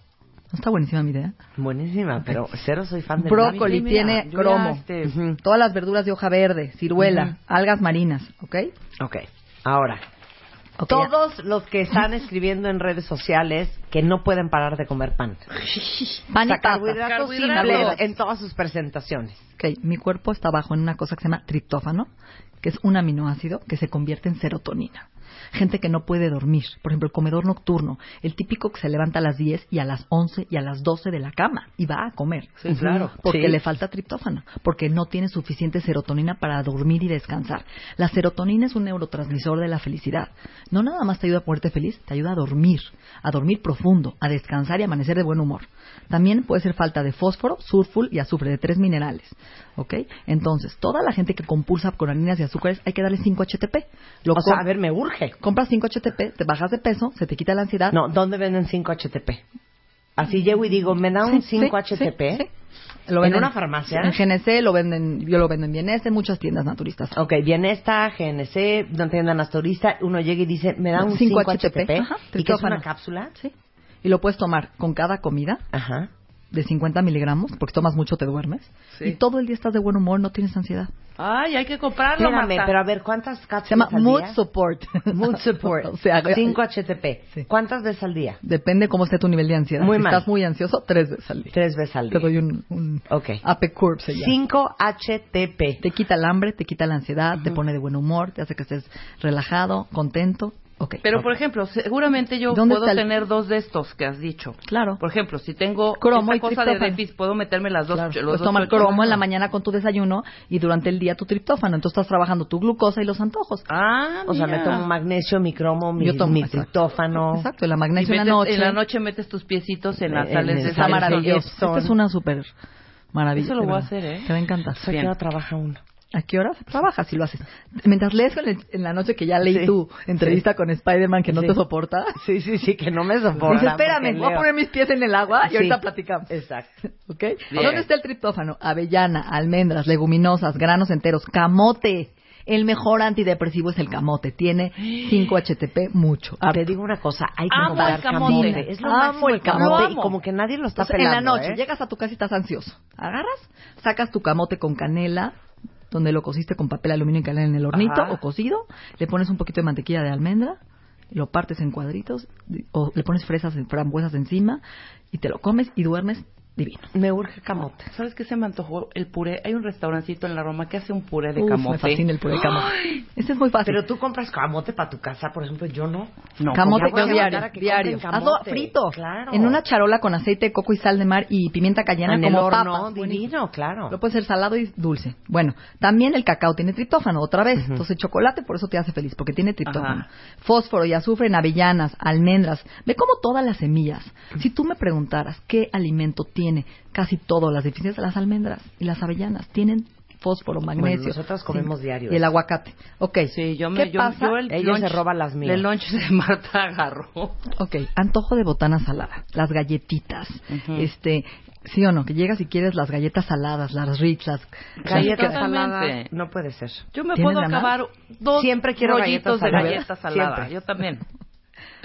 ¿No está buenísima mi idea? Buenísima, pero cero soy fan del Brócoli dátil. tiene ya, cromo. este, Ujú. Todas las verduras de hoja verde, ciruela, Ujú. algas marinas, ¿ok? Ok, ahora. Ok, Todos los que están escribiendo en redes sociales que no pueden parar de comer pan. Pan y O sea, carbohidratos Carbohidratos. simples en todas sus presentaciones. Ok, mi cuerpo está bajo en una cosa que se llama triptófano, que es un aminoácido que se convierte en serotonina. Gente que no puede dormir, por ejemplo, el comedor nocturno, el típico que se levanta a las 10 y a las 11 y a las 12 de la cama y va a comer. Sí, claro. Porque Sí. le falta triptófano, porque no tiene suficiente serotonina para dormir y descansar. La serotonina es un neurotransmisor de la felicidad. No nada más te ayuda a ponerte feliz, te ayuda a dormir, a dormir profundo, a descansar y amanecer de buen humor. También puede ser falta de fósforo, sulfur y azufre, de tres minerales. ¿Ok? Entonces, toda la gente que compulsa con harinas y azúcares, hay que darle 5 HTP. Lo O sea, a ver, me urge. compras 5 HTP, te bajas de peso, se te quita la ansiedad. No, ¿dónde venden 5 HTP? Así llego y digo, ¿me da un Sí, 5 sí, HTP? sí. Lo ¿En venden una farmacia? En GNC lo venden, yo lo vendo en Bieneste, en muchas tiendas naturistas. Ok, viene esta, GNC, no tienda naturista, uno llega y dice, ¿me da un 5 5 HTP? Ajá, ¿Y que es una cápsula? Sí. Y lo puedes tomar con cada comida Ajá. De 50 miligramos, porque tomas mucho te duermes. Sí. Y todo el día estás de buen humor, no tienes ansiedad. Ay, hay que comprarlo, Espérame, Marta. pero a ver, ¿cuántas Se cápsulas llama al Mood día? Support. Mood Support. o sea, 5 HTP. Sí. ¿Cuántas veces al día? Depende cómo esté tu nivel de ansiedad. Muy si mal. estás muy ansioso, tres veces al día. Tres veces al Te día. doy un, un Ok. APE Curve se llama. 5 HTP. Te quita el hambre, te quita la ansiedad, te pone de buen humor, te hace que estés relajado, contento. Pero, por ejemplo, seguramente yo ¿Dónde puedo el- tener dos de estos que has dicho. Claro. Por ejemplo, si tengo Cromo esta y cosa de déficit, puedo meterme las dos. Claro, los puedes dos tomar chochos. cromo en la mañana con tu desayuno y durante el día tu triptófano. Entonces estás trabajando tu glucosa y los antojos. Ah, O sea, me tomo magnesio, mi cromo, mi, Yo tomo- mi exacto. triptófano. Exacto, y la Y magnesio en la noche. en la noche metes tus piecitos en las sales el de Está maravilloso. Esta es una súper maravilla. Eso lo voy a hacer, ¿eh? Te va a encantar. ¿A qué Bien. hora trabaja uno? ¿A qué hora trabajas si lo haces? Mientras lees en, la noche que ya leí Sí. tu entrevista con Spider-Man que no Sí. te soporta. Sí, sí, sí, que no me soporta. Dice, espérame, voy a poner mis pies en el agua y ahorita platicamos. Exacto. ¿Ok? Bien. ¿Dónde está el triptófano? Avellana, almendras, leguminosas, granos enteros, camote. El mejor antidepresivo es el camote. Tiene 5 HTP, mucho. Te digo una cosa, hay que Amo el camote. camote. Es lo Amo máximo el camote y como que nadie lo está Entonces, en la pelando, noche, ¿eh? llegas a tu casa y estás ansioso. Agarras, sacas tu camote con canela, donde lo cosiste con papel aluminio y canela en el hornito Ajá. o cocido, le pones un poquito de mantequilla de almendra, lo partes en cuadritos, o le pones fresas, frambuesas encima, y te lo comes y duermes divino. Me urge camote. ¿Sabes qué se me antojó? El puré. Hay un restaurancito en la Roma que hace un puré de Uf, camote. me fascina el puré de camote. Este es muy fácil. Pero tú compras camote para tu casa, por ejemplo, yo no. No, camote mandar diario, diario. Hazlo frito. Claro. En una charola con aceite de coco y sal de mar y pimienta cayena en como el horno, papas. Divino, claro. Lo puede ser salado y dulce. Bueno, también el cacao tiene triptófano, otra vez. Entonces, chocolate por eso te hace feliz, porque tiene triptófano. Ajá. Fósforo y azufre en avellanas, almendras. Ve como todas las semillas. Si tú me preguntaras qué alimento tiene casi todo, las deficiencias de las almendras y las avellanas tienen fósforo, magnesio. nosotras comemos diario Y el aguacate. Ok. Sí, yo me, ¿Qué yo, pasa? yo el Ella se roba las mías. El lunch de Marta agarró. Ok, antojo de botana salada, las galletitas, este, sí o no, que llegas y quieres las galletas saladas, las Ritz, las Galleta las- salada Totalmente. no puede ser. Yo me ¿Tienes puedo acabar dos Siempre quiero rollitos galletas de saladas. galletas saladas. Yo también.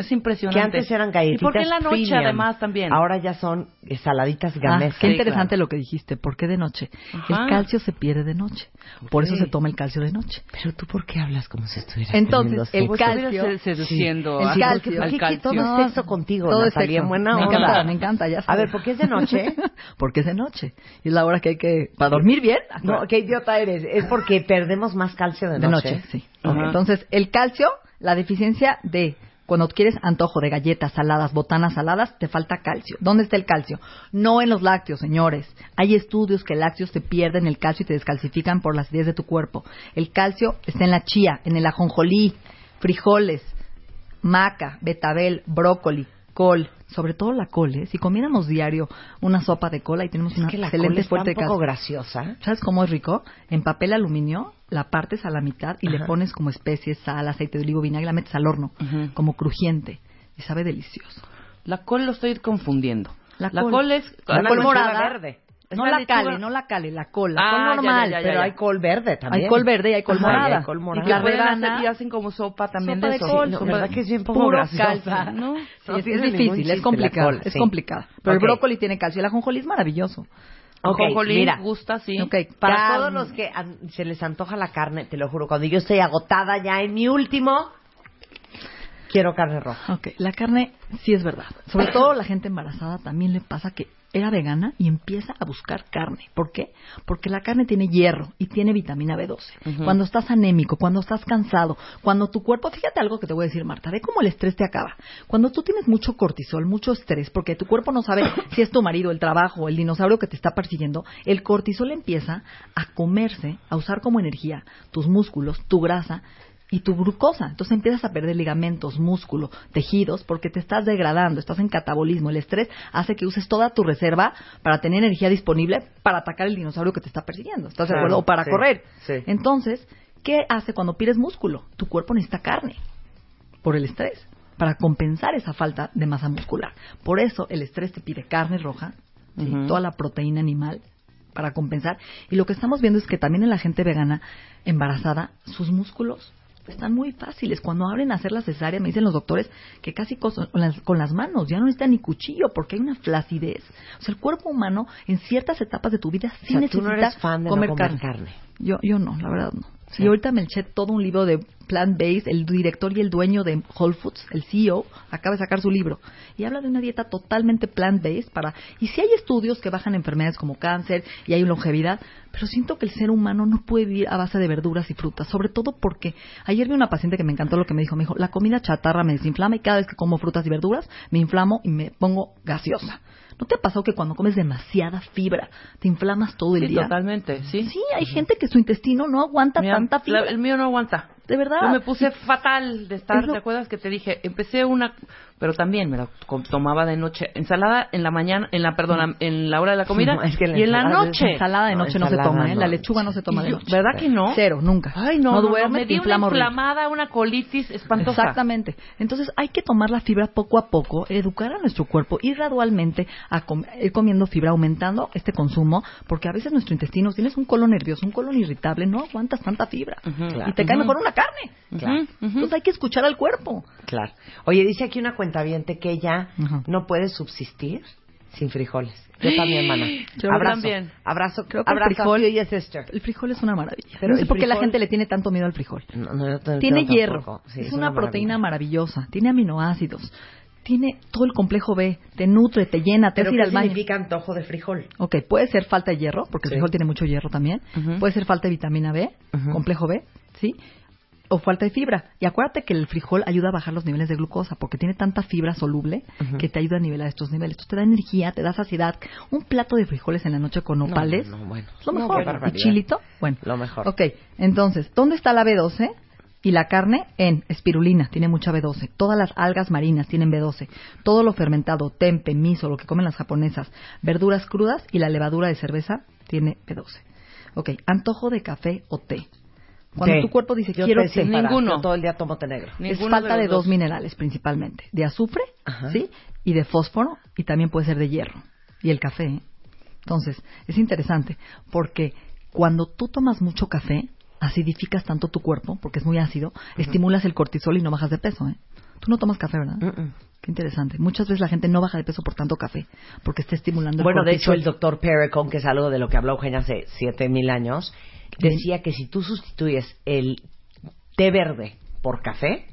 Es impresionante. Que antes eran galletitas Y porque en la noche premium. además también. Ahora ya son eh, saladitas Ah, gamesas. qué interesante lo que dijiste. ¿Por qué de noche? Ajá. El calcio se pierde de noche. Por eso se toma el calcio de noche. Pero tú, ¿por qué hablas como si estuvieras Entonces, el teniendo calcio... Estuviera seduciendo El a- calcio. ¿Por qué, qué todo calcio. es sexo contigo, Todo es sexo. Buena me onda. encanta, me encanta, ya A sabes. ver, ¿por qué es de noche? porque es de noche. Y es la hora que hay que... Para dormir bien. No, qué idiota eres. Es porque perdemos más calcio de De noche. noche, sí. Ajá. Ok, Entonces, el calcio, la deficiencia de cuando quieres antojo de galletas saladas, botanas saladas, te falta calcio. ¿Dónde está el calcio? No en los lácteos, señores. Hay estudios que lácteos te pierden el calcio y te descalcifican por las ideas de tu cuerpo. El calcio está en la chía, en el ajonjolí, frijoles, maca, betabel, brócoli, col, sobre todo la col, ¿eh? Si comiéramos diario una sopa de cola y tenemos una que la excelente col está fuerte un poco calcio. graciosa. ¿Sabes cómo es rico? En papel aluminio la partes a la mitad y le pones como especies, sal, aceite de olivo, vinagre, la metes al horno, como crujiente. Y sabe delicioso. La col lo estoy confundiendo. La La, col. col. es La col morada. verde. Es no la lechuga. cale, no la cale, la col. La Ah, col normal. ya, ya, Pero ya. hay col verde también. Hay col verde y hay col Ajá, morada. y hay col morada. Y la rebana, hacer y hacen como sopa también sopa de eso. col. Sí, no, sopa ¿verdad de- que es bien poco puro graciosa? calcio, ¿no? Sí, No es, tiene es ningún difícil, es complicado, col, es sí. complicado. Pero el brócoli tiene calcio, el ajonjolí es maravilloso. Ok, Ajonjolí, mira. gusta, sí. Ok, Para todos los que se les antoja la carne, te lo juro, cuando yo estoy agotada ya en mi último, quiero carne roja. Ok, la carne sí es verdad. Sobre todo la gente embarazada también le pasa que era vegana y empieza a buscar carne. ¿Por qué? Porque la carne tiene hierro y tiene vitamina B12. Ujú. Cuando estás anémico, cuando estás cansado, cuando tu cuerpo, fíjate algo que te voy a decir, Marta, ve cómo el estrés te acaba. Cuando tú tienes mucho cortisol, mucho estrés, porque tu cuerpo no sabe si es tu marido, el trabajo, el dinosaurio que te está persiguiendo, el cortisol empieza a comerse, a usar como energía tus músculos, tu grasa y tu glucosa. Entonces empiezas a perder ligamentos, músculo, tejidos, porque te estás degradando, estás en catabolismo. El estrés hace que uses toda tu reserva para tener energía disponible para atacar el dinosaurio que te está persiguiendo. ¿Estás de acuerdo? O para sí, correr. sí. Entonces, ¿qué hace cuando pierdes músculo? Tu cuerpo necesita carne por el estrés para compensar esa falta de masa muscular. Por eso el estrés te pide carne roja, ¿sí? Ujú. toda la proteína animal para compensar. Y lo que estamos viendo es que también en la gente vegana embarazada, sus músculos están muy fáciles. Cuando abren a hacer la cesárea, me dicen los doctores que casi con las, con las manos, ya no necesitan ni cuchillo porque hay una flacidez. O sea, el cuerpo humano en ciertas etapas de tu vida sí O sea, tú necesita no eres fan de no comer carne. carne. Yo, yo no, la verdad no. Sí. Y ahorita me eché todo un libro de plant-based, el director y el dueño de Whole Foods, el CEO, acaba de sacar su libro. Y habla de una dieta totalmente plant-based para... Y sí hay estudios que bajan enfermedades como cáncer y hay longevidad, pero siento que el ser humano no puede vivir a base de verduras y frutas, sobre todo porque ayer vi una paciente que me encantó lo que me dijo. Me dijo, la comida chatarra me desinflama y cada vez que como frutas y verduras me inflamo y me pongo gaseosa. ¿No te ha pasado que cuando comes demasiada fibra te inflamas todo el Sí, día? totalmente, sí. Sí, hay gente que su intestino no aguanta Mira, tanta fibra. la- el mío no aguanta. De verdad. Yo me puse fatal de estar, Es lo- ¿te acuerdas que te dije? Empecé una, pero también me la tomaba de noche, ensalada en la mañana, en la, perdón, en la hora de la comida No, es que la y en la noche. Ensalada de No, noche no, se toma, ¿eh? no. La lechuga no se toma de yo- noche. ¿Verdad que no? Cero, nunca. Ay, no, no, me dio una inflamada, una colitis espantosa. Exactamente. Entonces hay que tomar la fibra poco a poco, educar a nuestro cuerpo y gradualmente a com- ir comiendo fibra, aumentando este consumo, porque a veces nuestro intestino, tienes un colon nervioso, un colon irritable, no aguantas tanta fibra. Y te cae Ujú. mejor una carne. Claro. Ujú, ujú. Entonces hay que escuchar al cuerpo. Claro. Oye, dice aquí una cuentaviente que ella Ujú. no puede subsistir sin frijoles. Yo también, mana. Yo abrazo. también. Abrazo. Creo que el abrazo frijol- a you y sister. El frijol es una maravilla. Pero no sé el por qué la frijol- gente le tiene tanto miedo al frijol. No, no, te- Tiene hierro. Sí, es, una, proteína maravilla. maravillosa, tiene aminoácidos, tiene todo el complejo B, te nutre, te llena, te ¿Pero hace ir al baño. significa antojo de frijol? Ok, puede ser falta de hierro, porque Sí. el frijol tiene mucho hierro también. Ujú. Puede ser falta de vitamina B, Ujú. complejo B, ¿sí? O falta de fibra. Y acuérdate que el frijol ayuda a bajar los niveles de glucosa, porque tiene tanta fibra soluble que te ayuda a nivelar estos niveles. Entonces te da energía, te da saciedad. Un plato de frijoles en la noche con nopales No, no, bueno. lo mejor. y chilito, bueno. Lo mejor. Ok, entonces, ¿dónde está la B12? Y la carne en espirulina, tiene mucha B12. Todas las algas marinas tienen B12. Todo lo fermentado, tempe, miso, lo que comen las japonesas, verduras crudas y la levadura de cerveza tiene B12. Ok, antojo de café o té. Cuando tu cuerpo dice Yo quiero té, yo todo el día tomo té negro. es falta de, dos minerales principalmente, de azufre, ¿sí? Y de fósforo y también puede ser de hierro y el café. ¿eh? Entonces, es interesante porque cuando tú tomas mucho café, acidificas tanto tu cuerpo porque es muy ácido, estimulas el cortisol y no bajas de peso, ¿eh? Tú no tomas café, ¿verdad? Qué interesante. Muchas veces la gente no baja de peso por tanto café porque está estimulando el Bueno, de hecho, el doctor Perricone, que es algo de lo que habló Eugenia hace 7000 años, decía que si tú sustituyes el té verde por café,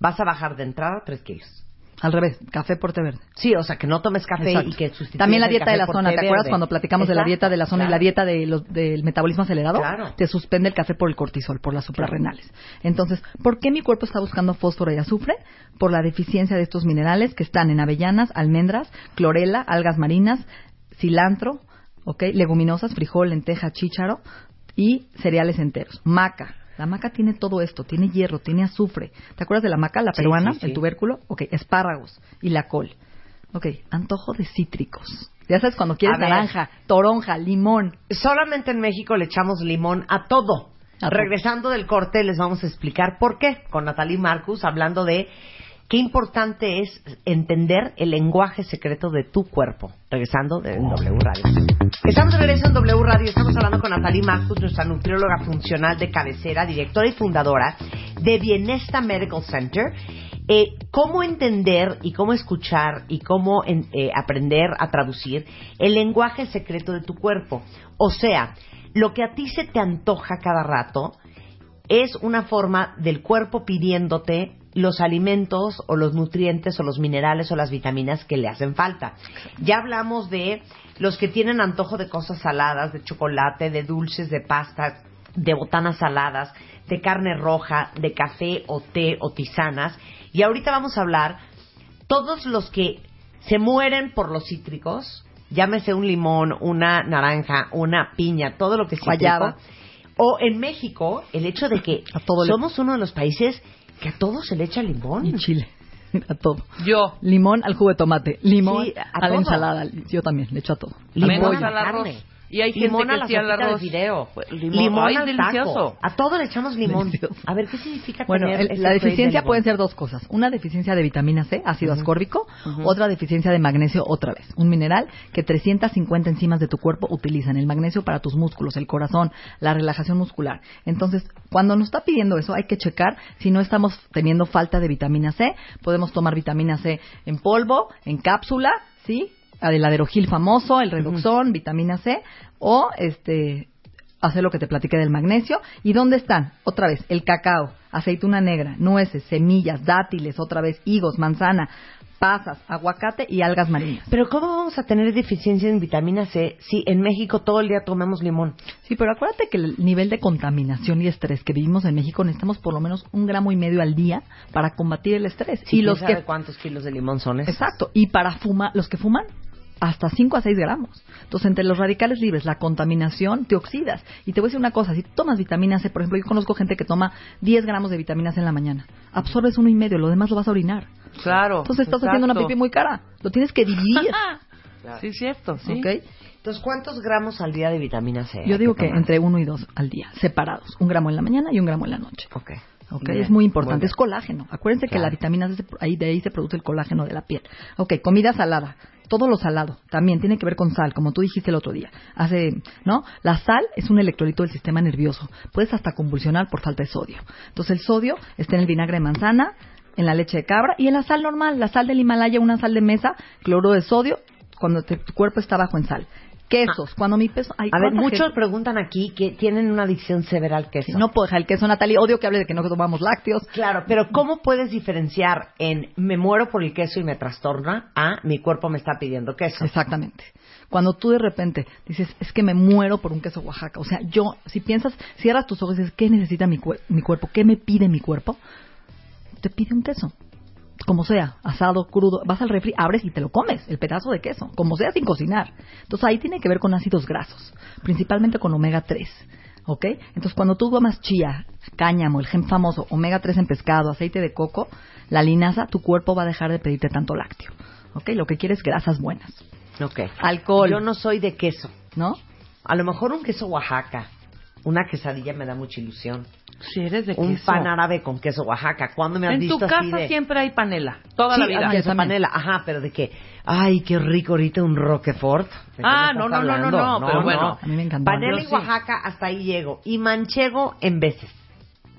vas a bajar de entrada 3 kilos. Al revés, café por té verde. Sí, o sea, que no tomes café Exacto. y que sustituyas También la el dieta café de la zona, ¿te acuerdas verde. cuando platicamos de la dieta de la zona y la dieta de los- del metabolismo acelerado? Claro. Te suspende el café por el cortisol, por las suprarrenales. Entonces, ¿por qué mi cuerpo está buscando fósforo y azufre? Por la deficiencia de estos minerales que están en avellanas, almendras, clorela, algas marinas, cilantro, ¿ok? leguminosas, frijol, lenteja, chícharo y cereales enteros. Maca. La maca tiene todo esto, tiene hierro, tiene azufre. ¿Te acuerdas de la maca, la peruana, sí, sí. el tubérculo? Ok, espárragos y la col. Ok, antojo de cítricos. Ya sabes, cuando quieres ver. naranja, toronja, limón. Solamente en México le echamos limón a todo. A todo. Regresando del corte les vamos a explicar por qué con Natalie Marcus hablando de qué importante es entender el lenguaje secreto de tu cuerpo. Regresando de en W Radio. Estamos de regreso en W Radio. Estamos hablando con Natalie Marcus, nuestra nutrióloga funcional de cabecera, directora y fundadora de Bienesta Medical Center. Eh, cómo entender y cómo escuchar y cómo en- eh, aprender a traducir el lenguaje secreto de tu cuerpo. O sea, lo que a ti se te antoja cada rato es una forma del cuerpo pidiéndote los alimentos o los nutrientes o los minerales o las vitaminas que le hacen falta. Ya hablamos de los que tienen antojo de cosas saladas, de chocolate, de dulces, de pastas, de botanas saladas, de carne roja, de café o té o tisanas. Y ahorita vamos a hablar todos los que se mueren por los cítricos, llámese un limón, una naranja, una piña, todo lo que es cítrico. Guayaba. O en México, el hecho de que somos uno de los países que a todo se le echa limón. Y chile. A todo. Yo. Limón al jugo de tomate. Limón Sí, a a, la ensalada. Yo también, le echo a todo. Limón Menos a la al arroz. Y hay gente limón que a la arroz. de fideo. Limón, Limón ay, al delicioso. taco. A todo le echamos limón. Delicioso. A ver, ¿qué significa Bueno, tener el- ese la de deficiencia limón? pueden ser dos cosas. Una deficiencia de vitamina C, ácido ascórbico, otra deficiencia de magnesio otra vez. Un mineral que 350 enzimas de tu cuerpo utilizan. El magnesio para tus músculos, el corazón, la relajación muscular. Entonces, cuando nos está pidiendo eso, hay que checar si no estamos teniendo falta de vitamina C. Podemos tomar vitamina C en polvo, en cápsula, ¿sí? El aderogil famoso, el redoxón, vitamina C, o este hacer lo que te platiqué del magnesio. ¿Y dónde están? Otra vez, el cacao, aceituna negra, nueces, semillas, dátiles, otra vez, higos, manzana, pasas, aguacate y algas marinas. Pero ¿cómo vamos a tener deficiencia en vitamina C si en México todo el día tomamos limón? Sí, pero acuérdate que el nivel de contaminación y estrés que vivimos en México necesitamos por lo menos un gramo y medio al día para combatir el estrés. Sí, y los ¿quién sabe que cuántos kilos de limón son esos? Exacto. Y para fumar, los que fuman, hasta 5 a 6 gramos. Entonces, entre los radicales libres, la contaminación, te oxidas. Y te voy a decir una cosa, si tú tomas vitamina C, por ejemplo, yo conozco gente que toma 10 gramos de vitamina C en la mañana. Absorbes uno y medio, lo demás lo vas a orinar. Claro. Entonces estás haciendo una pipí muy cara. Lo tienes que dividir. Sí, cierto, sí. ¿ok? Entonces, ¿cuántos gramos al día de vitamina C? Yo digo que entre uno y dos al día, separados. Un gramo en la mañana y un gramo en la noche. Ok. Ok, Bien, es muy importante, es colágeno. Acuérdense que la vitamina C, ahí, de ahí se produce el colágeno de la piel. Ok, comida salada. Todo lo salado también tiene que ver con sal, como tú dijiste el otro día. Hace, ¿no? La sal es un electrolito del sistema nervioso. Puedes hasta convulsionar por falta de sodio. Entonces el sodio está en el vinagre de manzana, en la leche de cabra y en la sal normal, la sal del Himalaya, una sal de mesa, cloro de sodio, cuando te- tu cuerpo está bajo en sal. Quesos, cuando mi peso... ay, A ver, ¿cuánta muchos gente- preguntan aquí que tienen una adicción severa al queso. No puedo dejar el queso, Natalie. Odio que hable de que no tomamos lácteos. Claro, pero ¿cómo puedes diferenciar en me muero por el queso y me trastorna a mi cuerpo me está pidiendo queso? Exactamente. Cuando tú de repente dices, es que me muero por un queso Oaxaca. O sea, yo, si piensas, cierras tus ojos y dices, ¿qué necesita mi, cuer- mi cuerpo? ¿Qué me pide mi cuerpo? Te pide un queso. Como sea, asado, crudo. Vas al refri, abres y te lo comes, el pedazo de queso. Como sea, sin cocinar. Entonces ahí tiene que ver con ácidos grasos. Principalmente con omega 3. ¿Ok? Entonces cuando tú tomas chía, cáñamo, el gen famoso, omega 3 en pescado, aceite de coco, la linaza, tu cuerpo va a dejar de pedirte tanto lácteo. ¿Ok? Lo que quieres es grasas buenas. Ok. Alcohol. Yo no soy de queso. ¿No? A lo mejor un queso Oaxaca. Una quesadilla me da mucha ilusión. Si eres de Un queso. pan árabe con queso Oaxaca. ¿Cuándo me has En visto tu así casa de- siempre hay panela, toda Sí, la vida. queso panela, ajá, pero de que, ay, qué rico ahorita un Roquefort. ¿De qué Ah, no, no, no, no, hablando? no, pero bueno. A mí me encantó. Panela y. Oaxaca, hasta ahí llego. Y manchego en veces.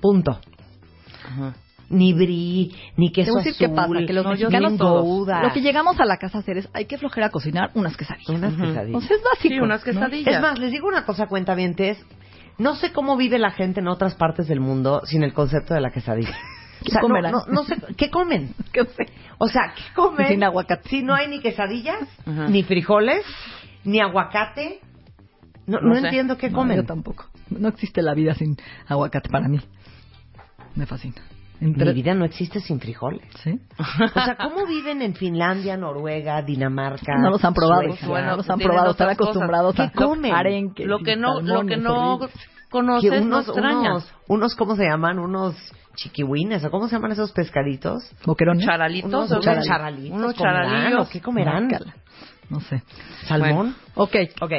Punto. Ajá. Ni brie, ni queso a decir qué azul, pasa, que los ni mexicanos todos, lo que llegamos a la casa a hacer es, hay que flojera a cocinar unas quesadillas. Unas Ujú. quesadillas. O sea, es básico. Sí, unas ¿no? quesadillas. Es más, les digo una cosa, cuentavientes. No sé cómo vive la gente en otras partes del mundo sin el concepto de la quesadilla. ¿Qué O sea, no, comerán? no, no sé, ¿qué comen? ¿Qué sé? O sea, ¿qué comen? Sin aguacate. Si no hay ni quesadillas, Ajá. ni frijoles, ni aguacate. No, No no sé. entiendo qué No, comen. yo tampoco. No existe la vida sin aguacate para mí. Me fascina. Mi Entre- vida no existe sin frijoles. ¿Sí? O sea, ¿cómo viven en Finlandia, Noruega, Dinamarca? No los han probado. Suecia? Bueno, no los han probado. Están acostumbrados ¿Qué a comen? arenques. Lo que no, lo que no horribles. Que conoces no unos, extrañas. unos, unos, ¿cómo se llaman? Unos chiquihuines, ¿o cómo se llaman esos pescaditos? ¿Boquerones? Charalitos, Unos, ¿o unos charalitos. Unos comerán, charalillos. ¿o ¿Qué comerán? No sé. ¿Salmón? Ok. Ok.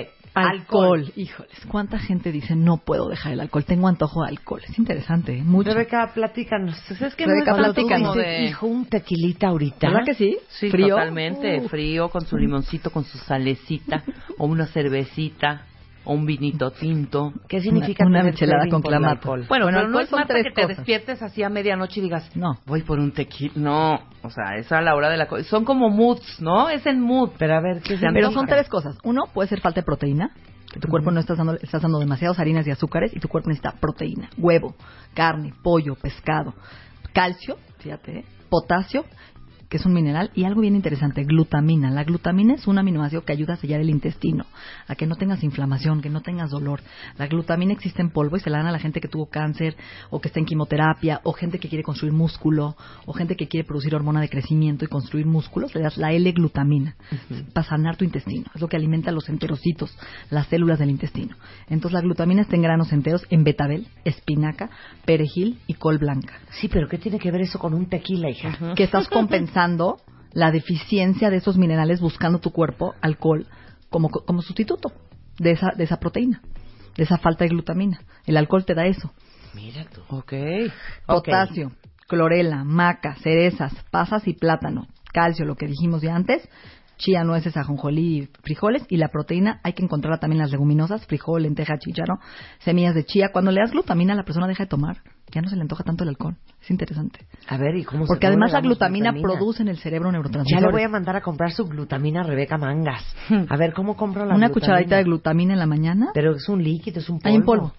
Alcohol. Híjoles, ¿cuánta gente dice no puedo dejar el alcohol? Tengo antojo de alcohol. Es interesante, ¿eh? Mucho. Rebeca, platícanos. Pues es que Rebeca, no platícanos. de... hijo, un tequilita ahorita. ¿Verdad que sí? Sí, ¿Frío? totalmente. Uh. Frío, con su limoncito, con su salecita, o una cervecita, o un vinito tinto. ¿Qué significa Una michelada craving con clamato. Bueno, Bueno, pero no es Marta que te despiertes así a medianoche y digas, No. voy por un tequila. No, o sea, es a la hora de la... Son como moods, ¿no? Es en mood. Pero a ver, ¿qué es Pero son tres cosas. Uno, puede ser falta de proteína, que tu cuerpo no estás dando, estás dando demasiadas harinas y azúcares y tu cuerpo necesita proteína, huevo, carne, pollo, pescado, calcio, fíjate, ¿eh? potasio, que es un mineral, y algo bien interesante, glutamina. La glutamina es un aminoácido que ayuda a sellar el intestino, a que no tengas inflamación, que no tengas dolor. La glutamina existe en polvo y se la dan a la gente que tuvo cáncer, o que está en quimioterapia, o gente que quiere construir músculo, o gente que quiere producir hormona de crecimiento y construir músculos, le das la L-glutamina para sanar tu intestino. Es lo que alimenta los enterocitos, las células del intestino. Entonces la glutamina está en granos enteros, en betabel, espinaca, perejil y col blanca. Sí, pero ¿qué tiene que ver eso con un tequila, hija? Que estás compensando la deficiencia de esos minerales buscando tu cuerpo alcohol como, como sustituto de esa, de esa proteína, de esa falta de glutamina. El alcohol te da eso. Mira tú. Ok. Potasio, clorela, maca, cerezas, pasas y plátano, calcio, lo que dijimos ya antes, chía, nueces, ajonjolí y frijoles, y la proteína hay que encontrarla también en las leguminosas, frijol, lenteja, chícharo, semillas de chía. Cuando le das glutamina, la persona deja de tomar, ya no se le antoja tanto el alcohol. Es interesante. A ver, ¿y cómo se- Porque cómo además la damos glutamina, produce en el cerebro Ya neurotransmisores. le voy a mandar a comprar su glutamina a Rebeca Mangas. A ver, ¿cómo compro la Una glutamina? cucharadita de glutamina en la mañana. Pero es un líquido, es un polvo. Hay en polvo.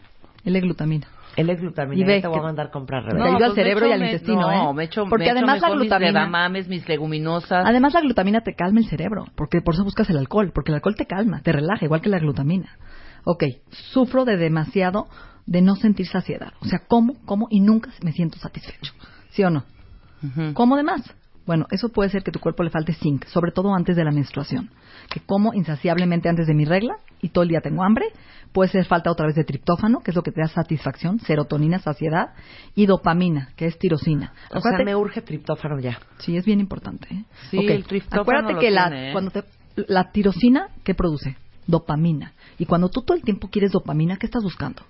L-glutamina. Él es glutamina. Y ve ya te voy a mandar a comprar, Te Rebeca. ayuda al pues cerebro y al me- intestino, no, ¿eh? me echo, Porque me echo además la mejor mis glutamina... edamames, mis leguminosas. Además la glutamina te calma el cerebro, porque por eso buscas el alcohol, porque el alcohol te calma, te relaja, igual que la glutamina. Ok, sufro de demasiado de no sentir saciedad. O sea, como, como y nunca me siento satisfecho. ¿Sí o no? Ujú. ¿Cómo de más? Bueno, eso puede ser que tu cuerpo le falte zinc, sobre todo antes de la menstruación. Que como insaciablemente antes de mi regla y todo el día tengo hambre. Puede ser falta otra vez de triptófano, que es lo que te da satisfacción, serotonina, saciedad, y dopamina, que es tirosina. O sea, Acuérdate- me urge triptófano ya. Sí, es bien importante. ¿eh? Sí, el triptófano Acuérdate lo que la, tiene, ¿eh? cuando te, la tirosina, ¿qué produce? Dopamina. Y cuando tú todo el tiempo quieres dopamina, ¿qué estás buscando?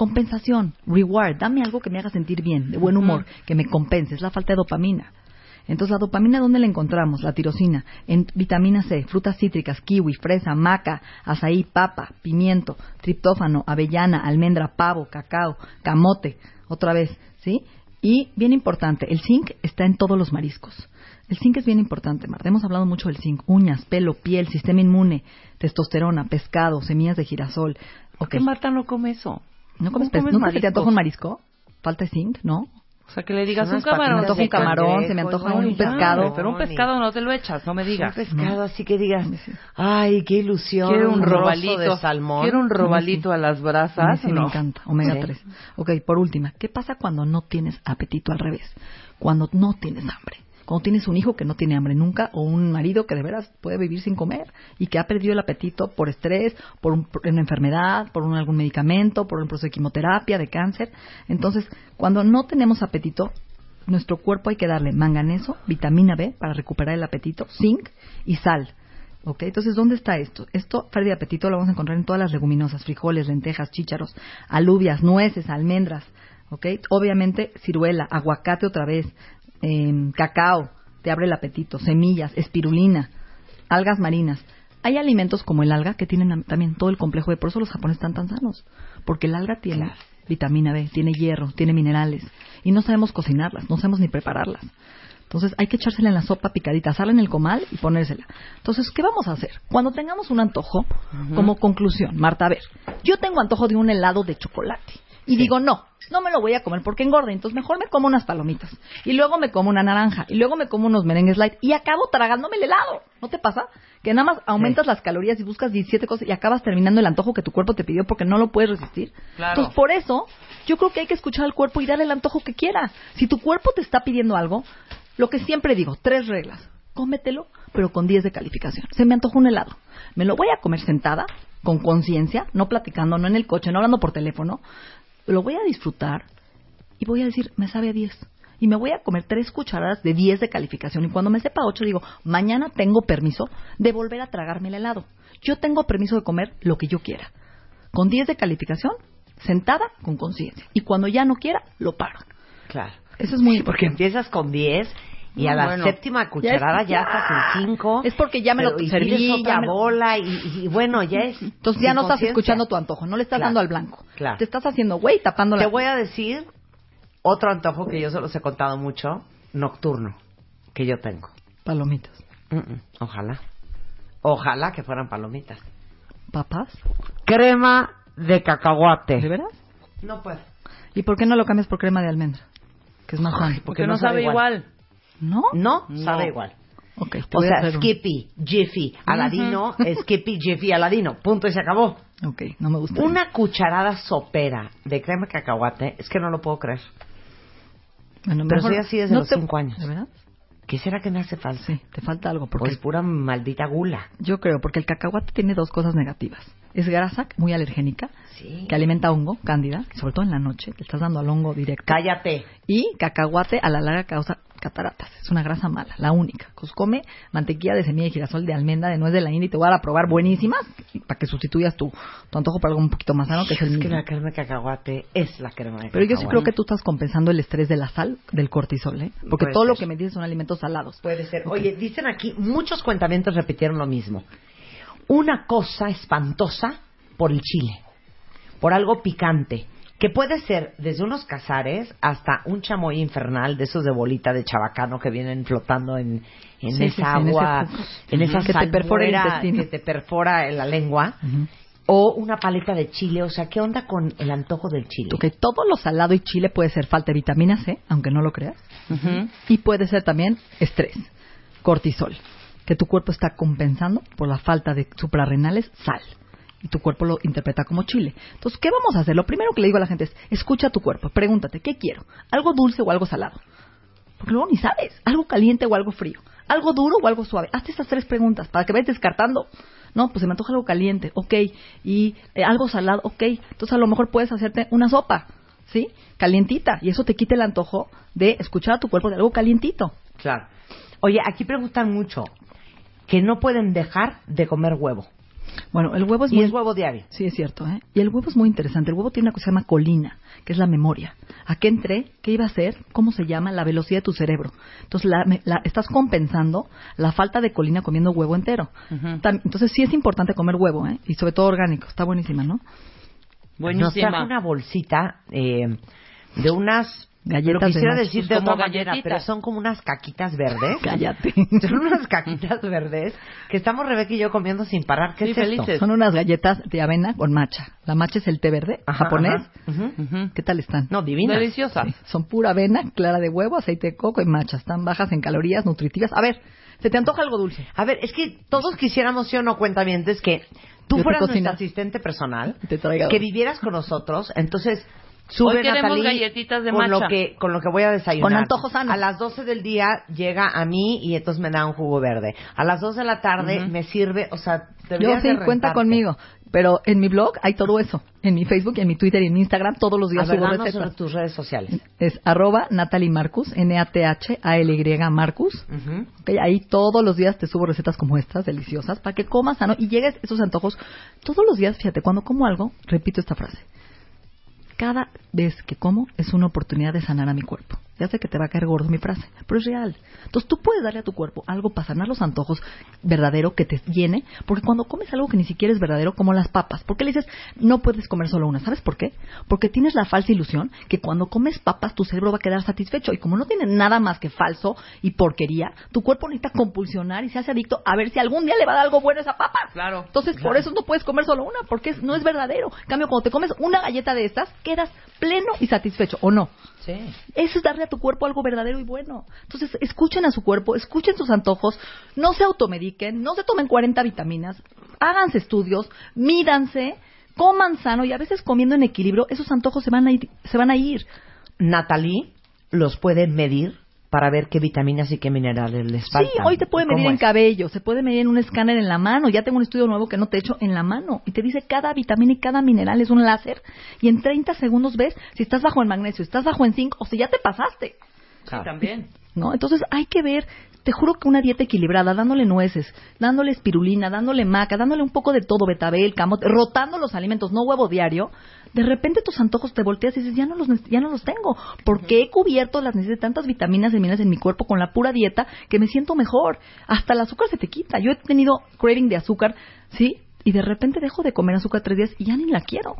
Compensación, reward, dame algo que me haga sentir bien, de buen humor, que me compense, es la falta de dopamina. Entonces, la dopamina, ¿dónde la encontramos? La tirosina, en vitamina C, frutas cítricas, kiwi, fresa, maca, azaí, papa, pimiento, triptófano, avellana, almendra, pavo, cacao, camote, otra vez, ¿sí? Y, bien importante, el zinc está en todos los mariscos. El zinc es bien importante, Marta. Hemos hablado mucho del zinc. Uñas, pelo, piel, sistema inmune, testosterona, pescado, semillas de girasol. ¿Por Ok. qué Marta no come eso? ¿No comes, ¿Cómo pes- comes ¿Nunca se te antoja un marisco? ¿Falta zinc? ¿No? O sea, que le digas un camarón. Se me antoja un camarón, se me cangrejo, antoja un pescado. Pero un pescado no te lo echas, no me digas. Un pescado así que digas, ay, qué ilusión. Quiero un robalito de salmón. Quiero un robalito a las brasas. sí ¿no? me encanta, omega Sí. 3. Ok, por última, ¿qué pasa cuando no tienes apetito al revés? Cuando no tienes hambre. Cuando tienes un hijo que no tiene hambre nunca o un marido que de veras puede vivir sin comer y que ha perdido el apetito por estrés, por, un- una enfermedad, por un- algún medicamento, por un proceso de quimioterapia, de cáncer. Entonces, cuando no tenemos apetito, nuestro cuerpo hay que darle manganeso, vitamina B para recuperar el apetito, zinc y sal. ¿Ok? Entonces, ¿dónde está esto? Esto, pérdida de apetito, lo vamos a encontrar en todas las leguminosas, frijoles, lentejas, chícharos, alubias, nueces, almendras, ¿ok? Obviamente, ciruela, aguacate otra vez, em, cacao, te abre el apetito, semillas, espirulina, algas marinas. Hay alimentos como el alga que tienen am- también todo el complejo de por eso los japoneses están tan sanos, porque el alga tiene vitamina B, tiene hierro, tiene minerales y no sabemos cocinarlas, no sabemos ni prepararlas. Entonces hay que echársela en la sopa picadita, asarla en el comal y ponérsela. Entonces, ¿qué vamos a hacer? Cuando tengamos un antojo, como conclusión, Marta, a ver, yo tengo antojo de un helado de chocolate y digo, no, no me lo voy a comer porque engorda, entonces mejor me como unas palomitas y luego me como una naranja y luego me como unos merengues light y acabo tragándome el helado. ¿No te pasa? Que nada más aumentas las calorías y buscas 17 cosas y acabas terminando el antojo que tu cuerpo te pidió porque no lo puedes resistir. Claro. Entonces, por eso, yo creo que hay que escuchar al cuerpo y darle el antojo que quiera. Si tu cuerpo te está pidiendo algo, lo que siempre digo, tres reglas. Cómetelo, pero con 10 de calificación. Se me antojó un helado. Me lo voy a comer sentada, con conciencia, no platicando, no en el coche, no hablando por teléfono. Lo voy a disfrutar y voy a decir, me sabe a 10. Y me voy a comer tres cucharadas de 10 de calificación. Y cuando me sepa 8, digo, mañana tengo permiso de volver a tragarme el helado. Yo tengo permiso de comer lo que yo quiera. Con 10 de calificación, sentada, con conciencia. Y cuando ya no quiera, lo paro. Claro. Eso es muy Sí, porque empiezas con 10 y a la bueno. séptima cucharada ya, estás en 5. Es porque ya me lo y serví, otra ya bola y, y bueno, ya es. Entonces ya no estás escuchando tu antojo, no le estás Claro. dando al blanco. Claro. Te estás haciendo güey tapando la... Te voy a decir otro antojo que yo se los he contado mucho, nocturno, que yo tengo. Palomitas. Mm, mm, Ojalá. Ojalá que fueran palomitas. ¿Papas? Crema de cacahuate. ¿De veras? No puedo. ¿Y por qué no lo cambias por crema de almendra? Que es más Ay, sano. porque no sabe igual. ¿No? No, No. sabe igual. Ok, te O sea, hacer un- Skippy, Jiffy, Aladino, Skippy, Jiffy, Aladino. Punto y se acabó. Ok, no me gusta. Una cucharada sopera de crema de cacahuate, es que no lo puedo creer. Bueno, Pero soy así desde no los te- cinco años. ¿De verdad? ¿Qué será que me hace falta? Sí, te falta algo. Porque Pues pura maldita gula. Yo creo, porque el cacahuate tiene dos cosas negativas. Es grasa muy alergénica, Sí. que alimenta hongo, cándida, sobre todo en la noche, le estás dando al hongo directo. Cállate. Y cacahuate a la larga causa cataratas. Es una grasa mala, la única. Pues come mantequilla de semilla de girasol, de almendra, de nuez de la India y te voy a dar a probar buenísimas para que sustituyas tu, tu antojo por algo un poquito más sano, que es el Es que la crema de cacahuate es la crema de Pero yo sí cacahuate. creo que tú estás compensando el estrés de la sal, del cortisol, ¿eh? Porque Puede todo lo que me dices son alimentos salados. Puede ser. Oye, dicen aquí, muchos cuentamientos repitieron lo mismo. Una cosa espantosa por el chile, por algo picante, que puede ser desde unos cazares hasta un chamoy infernal de esos de bolita de chabacano que vienen flotando en, en Sí, esa sí, en agua, en esa Que te perfora el salmuera intestino. que te perfora la lengua, o una paleta de chile. O sea, ¿qué onda con el antojo del chile? Que todo lo salado y chile puede ser falta de vitamina C, aunque no lo creas. Y puede ser también estrés, cortisol, que tu cuerpo está compensando por la falta de suprarrenales sal. Y tu cuerpo lo interpreta como chile. Entonces, ¿qué vamos a hacer? Lo primero que le digo a la gente es, escucha a tu cuerpo, pregúntate, ¿qué quiero? ¿Algo dulce o algo salado? Porque luego ni sabes, algo caliente o algo frío, algo duro o algo suave. Hazte esas tres preguntas para que vayas descartando. No, pues se me antoja algo caliente, ok. Y eh, algo salado, ok. Entonces a lo mejor puedes hacerte una sopa, ¿sí? Calientita. Y eso te quita el antojo de escuchar a tu cuerpo de algo calientito. Claro. Oye, aquí preguntan mucho que no pueden dejar de comer huevo. Bueno, el huevo es Y muy... es huevo diario. Sí, es cierto, ¿eh? Y el huevo es muy interesante. El huevo tiene una cosa que se llama colina, que es la memoria. ¿A qué entré? ¿Qué iba a hacer? ¿Cómo se llama? La velocidad de tu cerebro. Entonces, la, me- la- estás compensando la falta de colina comiendo huevo entero. Tam- Entonces, sí es importante comer huevo, ¿eh? Y sobre todo orgánico. Está buenísima, ¿no? Nos trajo una bolsita eh, de unas Galletas Lo quisiera de decir de otra manera, pero son como unas caquitas verdes. Cállate. Son unas caquitas verdes que estamos Rebeca y yo comiendo sin parar. ¿Qué es esto? Son unas galletas de avena con matcha. La matcha es el té verde Ajá, japonés. ajá. ¿Qué tal están? No, divinas. Deliciosas. Sí, Son pura avena, clara de huevo, aceite de coco y matcha. Están bajas en calorías, nutritivas. A ver, ¿se te antoja algo dulce? A ver, es que todos quisiéramos, sí o no, cuentavientes, que tú Yo fueras nuestra asistente personal, Te que vivieras con nosotros, entonces sube Hoy queremos Natalie galletitas de con lo que con lo que voy a desayunar. Con antojo sano. A las 12 del día llega a mí y entonces me da un jugo verde. A las 2 de la tarde me sirve, o sea, Yo deberías sí, cuenta conmigo. Pero en mi blog hay todo eso. En mi Facebook, en mi Twitter y en mi Instagram todos los días A subo recetas. una- tus redes sociales. Es arroba Natalie Marcus, N-A-T-H-A-L-Y Marcus. Ujú. Ok, ahí todos los días te subo recetas como estas, deliciosas, para que comas sano y llegues a esos antojos. Todos los días, fíjate, cuando como algo, repito esta frase. Cada vez que como es una oportunidad de sanar a mi cuerpo. Ya sé que te va a caer gordo mi frase, pero es real. Entonces tú puedes darle a tu cuerpo algo para sanar los antojos verdadero que te llene, porque cuando comes algo que ni siquiera es verdadero, como las papas, ¿por qué le dices no puedes comer solo una? ¿Sabes por qué? Porque tienes la falsa ilusión que cuando comes papas tu cerebro va a quedar satisfecho y como no tiene nada más que falso y porquería, tu cuerpo necesita compulsionar y se hace adicto a ver si algún día le va a dar algo bueno a esa papa. Claro. Entonces, por eso no puedes comer solo una, porque no es verdadero. En cambio, cuando te comes una galleta de estas, quedas pleno y satisfecho, ¿o no? Sí. Eso es darle a tu cuerpo algo verdadero y bueno. Entonces, escuchen a su cuerpo, escuchen sus antojos, no se automediquen, no se tomen 40 vitaminas, háganse estudios, mídanse, coman sano y a veces comiendo en equilibrio, esos antojos se van a ir. Se van a ir. Natalie los puede medir para ver qué vitaminas y qué minerales les faltan. Sí, hoy te puede medir ¿Cómo en es? cabello, se puede medir en un escáner en la mano. Ya tengo un estudio nuevo que no te he hecho en la mano. Y te dice cada vitamina y cada mineral es un láser. Y en 30 segundos ves si estás bajo en magnesio, estás bajo en zinc o si ya te pasaste. Sí, también. ¿no? Entonces hay que ver, te juro que una dieta equilibrada, dándole nueces, dándole espirulina, dándole maca, dándole un poco de todo, betabel, camote, rotando los alimentos, no huevo diario, de repente tus antojos te volteas y dices, ya no los, ya no los tengo, porque he cubierto las necesidades de tantas vitaminas y minerales en mi cuerpo con la pura dieta que me siento mejor. Hasta el azúcar se te quita. Yo he tenido craving de azúcar, ¿sí? Y de repente dejo de comer azúcar tres días y ya ni la quiero.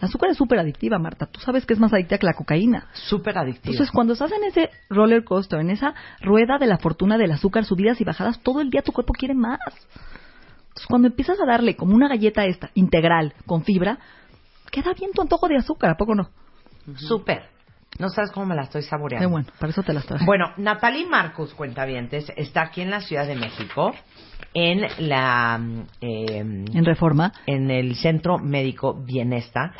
La azúcar es súper adictiva, Marta. Tú sabes que es más adictiva que la cocaína. Súper adictiva. Entonces, cuando estás en ese roller coaster, en esa rueda de la fortuna del azúcar, subidas y bajadas, todo el día tu cuerpo quiere más. Entonces, cuando empiezas a darle como una galleta esta, integral, con fibra, queda bien tu antojo de azúcar, ¿a poco no? Súper. No sabes cómo me la estoy saboreando. Qué bueno, para eso te las traje. Bueno, Natalie Marcus, cuentavientes, está aquí en la Ciudad de México, en la... eh, En Reforma, en el Centro Médico Bienesta,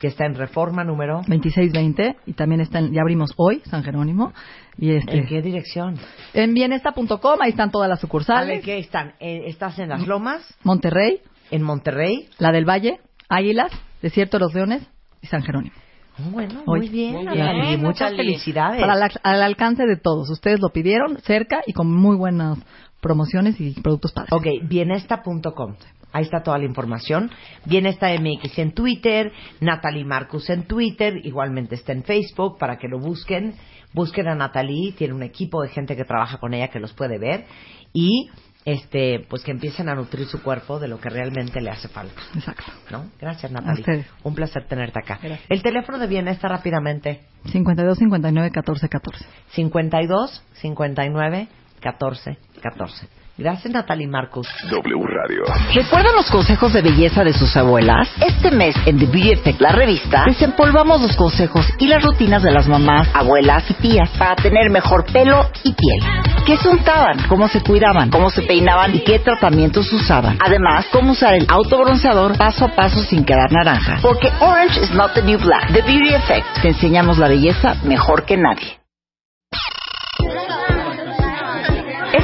que está en Reforma número... 2620, y también está en- ya abrimos hoy, San Jerónimo. Y este, ¿En qué dirección? En bienesta.com, ahí están todas las A sucursales. ver, ¿qué están? Eh, ¿Estás en Las Lomas? Monterrey, ¿En Monterrey? la del Valle, Águilas, Desierto de los Leones y San Jerónimo. Bueno, Hoy. muy bien, Muy Natalie. bien, Muchas felicidades. Para la- al alcance de todos. Ustedes lo pidieron cerca y con muy buenas promociones y productos padres. Ok, bienesta.com. Ahí está toda la información. Bienesta MX en Twitter, Natalie Marcus en Twitter, igualmente está en Facebook para que lo busquen. Busquen a Natalie, tiene un equipo de gente que trabaja con ella que los puede ver y este pues que empiecen a nutrir su cuerpo de lo que realmente le hace falta. Exacto. ¿No? Gracias, A Natalie. ustedes. Un placer tenerte acá. Gracias. El teléfono de Bienesta rápidamente. 52 59 14 14. 52 59 14 14. Gracias, Natalie Marcus. W Radio. ¿Recuerdan los consejos de belleza de sus abuelas? Este mes en The Beauty Effect, la revista, desempolvamos los consejos y las rutinas de las mamás, abuelas y tías para tener mejor pelo y piel. ¿Qué se untaban? ¿Cómo se cuidaban? ¿Cómo se peinaban? ¿Y qué tratamientos usaban? Además, cómo usar el autobronceador paso a paso sin quedar naranja. Porque orange is not the new black. The Beauty Effect. Te enseñamos la belleza mejor que nadie.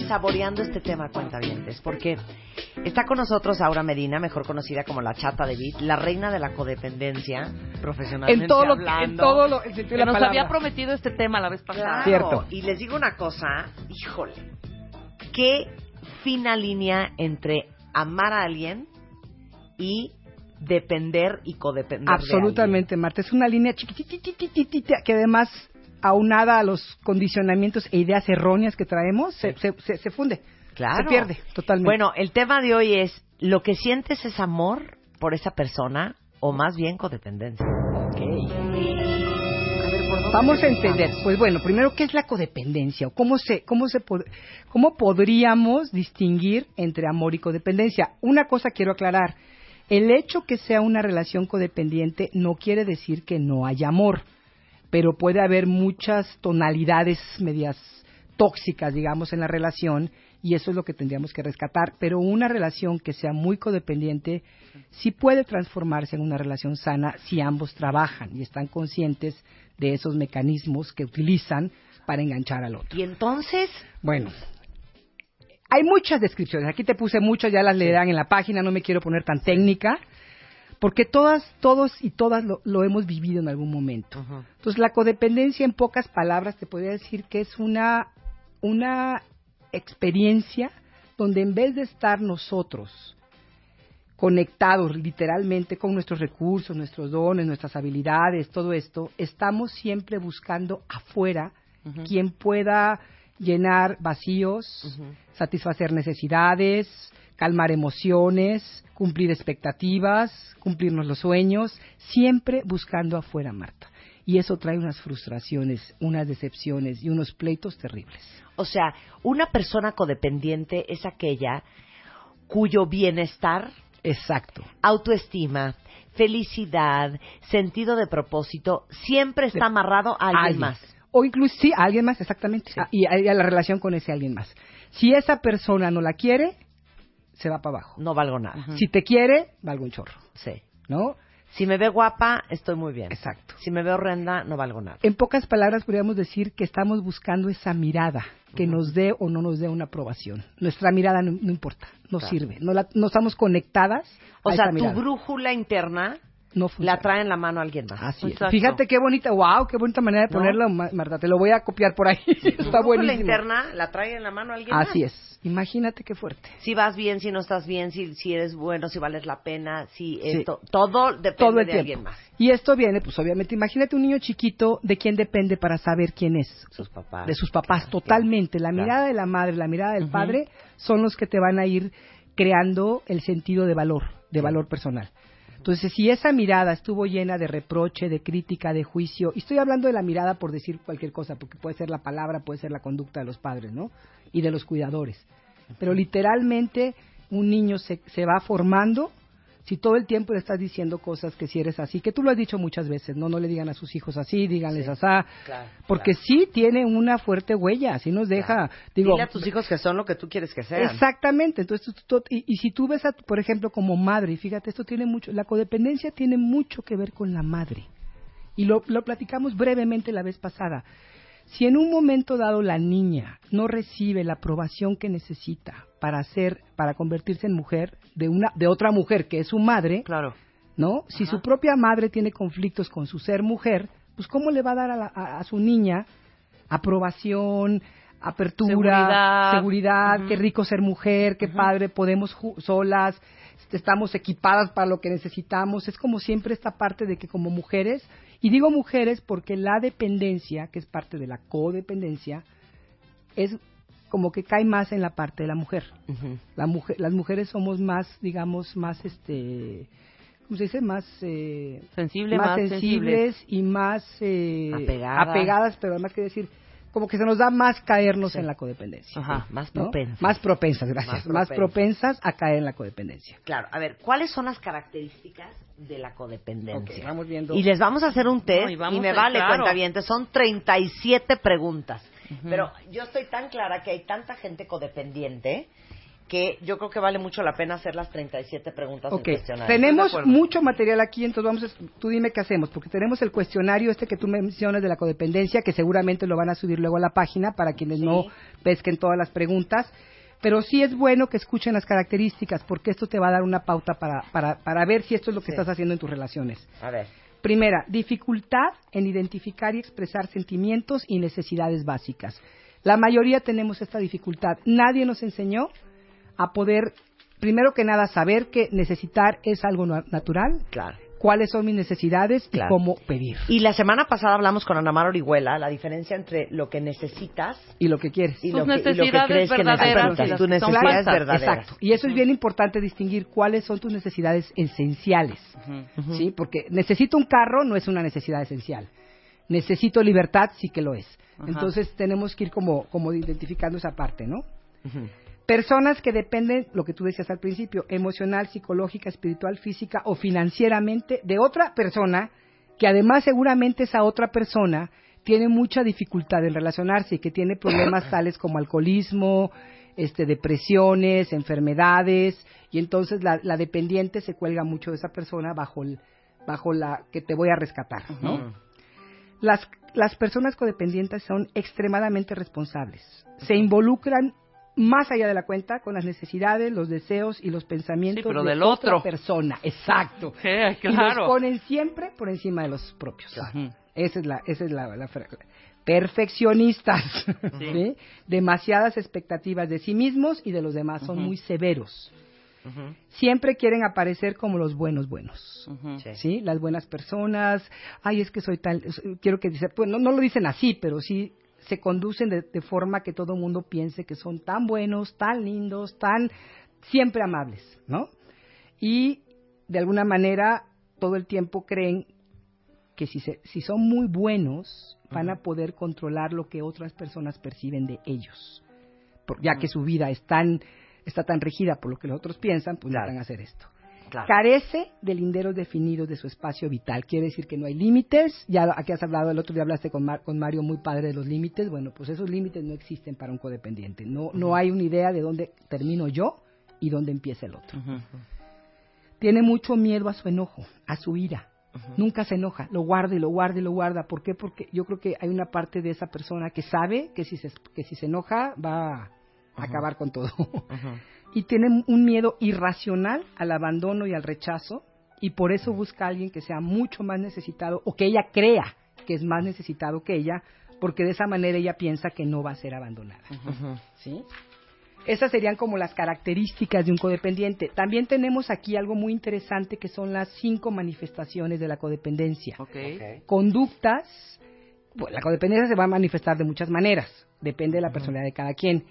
saboreando este tema, cuentavientes, porque está con nosotros Aura Medina, mejor conocida como la chata de Beat, la reina de la codependencia, profesionalmente En todo lo, hablando. en todo lo, Que de nos palabra. había prometido este tema la vez pasada. Claro. Y les digo una cosa, híjole, qué fina línea entre amar a alguien y depender y codepender de Absolutamente, Marta. Es una línea chiquititititita que además, aunada a los condicionamientos e ideas erróneas que traemos, se, se, se- se funde. Claro. Se pierde totalmente. Bueno, el tema de hoy es, ¿lo que sientes es amor por esa persona o más bien codependencia? Ok. A ver, Vamos a entender. Pues bueno, primero, ¿qué es la codependencia? ¿O cómo, se, cómo, se pod- ¿Cómo podríamos distinguir entre amor y codependencia? Una cosa quiero aclarar. El hecho que sea una relación codependiente no quiere decir que no haya amor, pero puede haber muchas tonalidades medias tóxicas, digamos, en la relación y eso es lo que tendríamos que rescatar. Pero una relación que sea muy codependiente sí puede transformarse en una relación sana si ambos trabajan y están conscientes de esos mecanismos que utilizan para enganchar al otro. Y entonces, Bueno, hay muchas descripciones. Aquí te puse muchas, ya las leerán en la página, no me quiero poner tan técnica, porque todas, todos y todas lo, lo hemos vivido en algún momento. Entonces, la codependencia, en pocas palabras, te podría decir que es una, una experiencia donde en vez de estar nosotros conectados literalmente con nuestros recursos, nuestros dones, nuestras habilidades, todo esto, estamos siempre buscando afuera quien pueda llenar vacíos, satisfacer necesidades, calmar emociones, cumplir expectativas, cumplirnos los sueños, siempre buscando afuera, Marta. Y eso trae unas frustraciones, unas decepciones y unos pleitos terribles. o sea, una persona codependiente es aquella cuyo bienestar, Exacto. autoestima, felicidad, sentido de propósito, siempre está amarrado a alguien, alguien. más. O incluso, sí, a alguien más, exactamente. A- y, a, la relación con ese alguien más. Si esa persona no la quiere, se va para abajo. No valgo nada. Si te quiere, valgo un chorro. Sí. ¿No? Si me ve guapa, estoy muy bien. Exacto. Si me veo horrenda, no valgo nada. En pocas palabras, podríamos decir que estamos buscando esa mirada que nos dé o no nos dé una aprobación. Nuestra mirada no, no importa, no Claro. sirve. No, la- no estamos conectadas. O a sea, esa tu brújula interna no la trae en la mano alguien más. Así es. Fíjate qué bonita, wow, qué bonita manera de ¿No? ponerlo, Ma- Marta. Te lo voy a copiar por ahí. Está buenísimo. interna la trae en la mano alguien más. Así es. Imagínate qué fuerte. Si vas bien, si no estás bien, si, si eres bueno, si vales la pena, si Sí. esto, todo depende todo el de tiempo. alguien más. Y esto viene, pues obviamente, imagínate un niño chiquito, ¿de quién depende para saber quién es? Sus papás. De sus papás, totalmente. La mirada de la madre, la mirada del padre, son los que te van a ir creando el sentido de valor, de valor personal. Entonces, si esa mirada estuvo llena de reproche, de crítica, de juicio, y estoy hablando de la mirada por decir cualquier cosa, porque puede ser la palabra, puede ser la conducta de los padres, ¿no? Y de los cuidadores. Pero literalmente un niño se, se va formando si todo el tiempo le estás diciendo cosas que si eres así, que tú lo has dicho muchas veces, no, no le digan a sus hijos así, díganles Claro, porque sí tiene una fuerte huella, sí nos deja, digo, Dile a tus hijos que son lo que tú quieres que sean. Exactamente, entonces tú- tú- y, y si tú ves, a, por ejemplo, como madre, y fíjate, esto tiene mucho, la codependencia tiene mucho que ver con la madre. Y lo, lo platicamos brevemente la vez pasada. Si en un momento dado la niña no recibe la aprobación que necesita para ser, para convertirse en mujer de una, de otra mujer que es su madre, claro, ¿no? Si su propia madre tiene conflictos con su ser mujer, pues cómo le va a dar a, la- a- a su niña aprobación, apertura, Seguridad. qué rico ser mujer, qué padre, podemos solas, estamos equipadas para lo que necesitamos. Es como siempre esta parte de que como mujeres, y digo mujeres porque la dependencia, que es parte de la codependencia, es como que cae más en la parte de la mujer. La mujer, las mujeres somos más, digamos, más, este, ¿cómo se dice? Más, eh, Sensible, más más sensibles sensibles. y más eh, Apegadas. apegadas, pero además que decir, como que se nos da más caernos en la codependencia. Ajá, más ¿no? propensas. Más propensas, gracias. Más Más propensas a caer en la codependencia. Claro, a ver, ¿cuáles son las características de la codependencia? Ok, vamos viendo. Y les vamos a hacer un test No, y me a- vale claro. cuenta bien, son 37 preguntas. Pero yo estoy tan clara que hay tanta gente codependiente que yo creo que vale mucho la pena hacer las 37 preguntas Ok, del cuestionario. tenemos mucho material aquí, entonces vamos a, tú dime qué hacemos, porque tenemos el cuestionario este que tú mencionas de la codependencia, que seguramente lo van a subir luego a la página para quienes no pesquen todas las preguntas, pero sí es bueno que escuchen las características, porque esto te va a dar una pauta para, para, para ver si esto es lo que Sí. estás haciendo en tus relaciones. A ver. Primera, dificultad en identificar y expresar sentimientos y necesidades básicas. La mayoría tenemos esta dificultad. Nadie nos enseñó a poder, primero que nada, saber que necesitar es algo na- natural, Claro. cuáles son mis necesidades Claro. y cómo pedir. Y la semana pasada hablamos con Ana Mar Orihuela la diferencia entre lo que necesitas Y lo que quieres. y, lo que, y lo que crees que necesitas. Tus necesidades falsas. verdaderas. Exacto. Y eso es bien importante distinguir cuáles son tus necesidades esenciales. ¿sí? Porque necesito un carro no es una necesidad esencial. necesito libertad, sí que lo es. Entonces tenemos que ir como, como identificando esa parte, ¿no? Personas que dependen, lo que tú decías al principio, emocional, psicológica, espiritual, física o financieramente de otra persona, que además seguramente esa otra persona tiene mucha dificultad en relacionarse y que tiene problemas tales como alcoholismo, este, depresiones, enfermedades, y entonces la, la dependiente se cuelga mucho de esa persona bajo, el, bajo la que te voy a rescatar, ¿no? Las, las personas codependientes son extremadamente responsables. Se involucran más allá de la cuenta con las necesidades, los deseos y los pensamientos Sí, pero de del otra otro. persona. Exacto. Sí, Y los claro. ponen siempre por encima de los propios. Esa es la, esa es la, perfeccionistas, ¿sí? demasiadas expectativas de sí mismos y de los demás, son muy severos. Siempre quieren aparecer como los buenos buenos. ¿sí? Las buenas personas, ay, es que soy tal, quiero que dice, pues no, no lo dicen así, pero sí se conducen de, de forma que todo el mundo piense que son tan buenos, tan lindos, tan siempre amables, ¿no? Y de alguna manera todo el tiempo creen que si, se- si son muy buenos van a poder controlar lo que otras personas perciben de ellos, Por- ya que su vida es tan, está tan regida por lo que los otros piensan, pues van a hacer esto. Carece de linderos definidos de su espacio vital. Quiere decir que no hay límites. Ya aquí has hablado, el otro día hablaste con, Mar- con Mario muy padre de los límites. Bueno, pues esos límites no existen para un codependiente. No, no hay una idea de dónde termino yo y dónde empieza el otro. Tiene mucho miedo a su enojo, a su ira. Nunca se enoja, lo guarda y lo guarda y lo guarda. ¿Por qué? Porque yo creo que hay una parte de esa persona que sabe que si se, que si se enoja va a acabar con todo. Y tiene un miedo irracional al abandono y al rechazo y por eso busca a alguien que sea mucho más necesitado o que ella crea que es más necesitado que ella porque de esa manera ella piensa que no va a ser abandonada. ¿Sí? Esas serían como las características de un codependiente. También tenemos aquí algo muy interesante que son las cinco manifestaciones de la codependencia. Conductas, bueno, la codependencia se va a manifestar de muchas maneras, depende de la personalidad de cada quien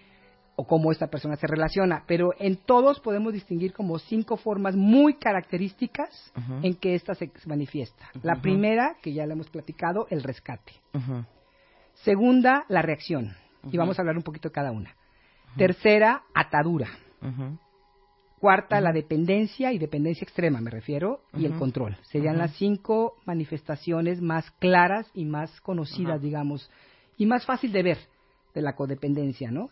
o cómo esta persona se relaciona, pero en todos podemos distinguir como cinco formas muy características en que esta se manifiesta. La primera, que ya la hemos platicado, el rescate. Segunda, la reacción. Y vamos a hablar un poquito de cada una. Tercera, atadura. Cuarta, la dependencia y dependencia extrema, me refiero, y el control. Serían las cinco manifestaciones más claras y más conocidas, digamos, y más fácil de ver de la codependencia, ¿no?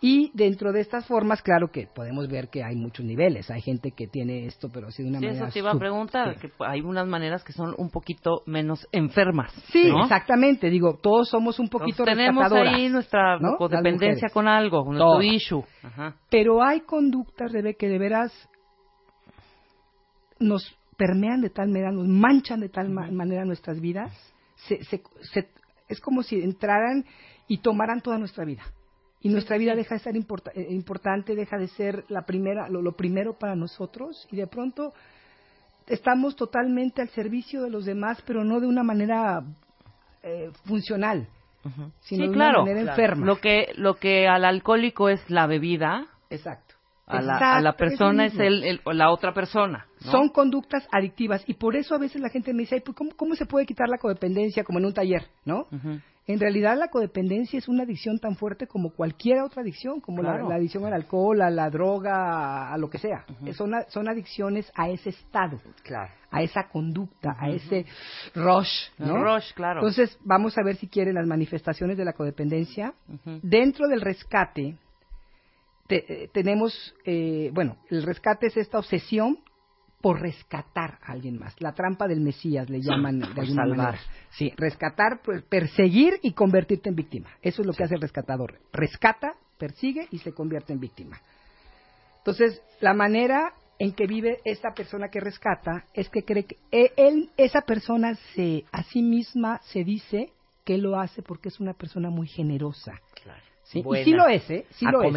Y dentro de estas formas, claro que podemos ver que hay muchos niveles. Hay gente que tiene esto, pero así de una Sí, manera. eso te iba a preguntar, que hay unas maneras que son un poquito menos enfermas. Sí, ¿no? exactamente. Digo, todos somos un poquito Entonces, tenemos ahí nuestra codependencia con algo, nuestro Todas. issue. Ajá. Pero hay conductas, Rebe, que de veras nos permean de tal manera, nos manchan de tal ma- manera nuestras vidas. Se, se- se- es como si entraran y tomaran toda nuestra vida. Y nuestra vida deja de ser eh, importante, deja de ser la primera, lo, lo primero para nosotros. Y de pronto estamos totalmente al servicio de los demás, pero no de una manera eh, funcional, sino Sí, de claro. una manera enferma. Lo que, lo que al alcohólico es la bebida. Exacto. A la, Exacto, a la persona es, el, el- o la otra persona. ¿no? Son conductas adictivas y por eso a veces la gente me dice, "Ay, pues, ¿cómo, ¿cómo se puede quitar la codependencia como en un taller? ¿No? En realidad la codependencia es una adicción tan fuerte como cualquier otra adicción, como la- Claro. la, adicción al alcohol, a la droga, a, lo que sea. son, son adicciones a ese estado, a esa conducta, a ese rush. ¿no? rush, claro. Entonces vamos a ver si quieren las manifestaciones de la codependencia. Dentro del rescate te- eh, tenemos, eh, bueno, el rescate es esta obsesión por rescatar a alguien más. La trampa del Mesías le llaman de alguna salvar. manera. Sí, rescatar, perseguir y convertirte en víctima. Eso es lo que hace el rescatador. Rescata, persigue y se convierte en víctima. Entonces, la manera en que vive esta persona que rescata es que cree que e- él, esa persona se, a sí misma se dice que lo hace porque es una persona muy generosa. ¿sí? Y sí lo es, ¿eh? Sí lo es.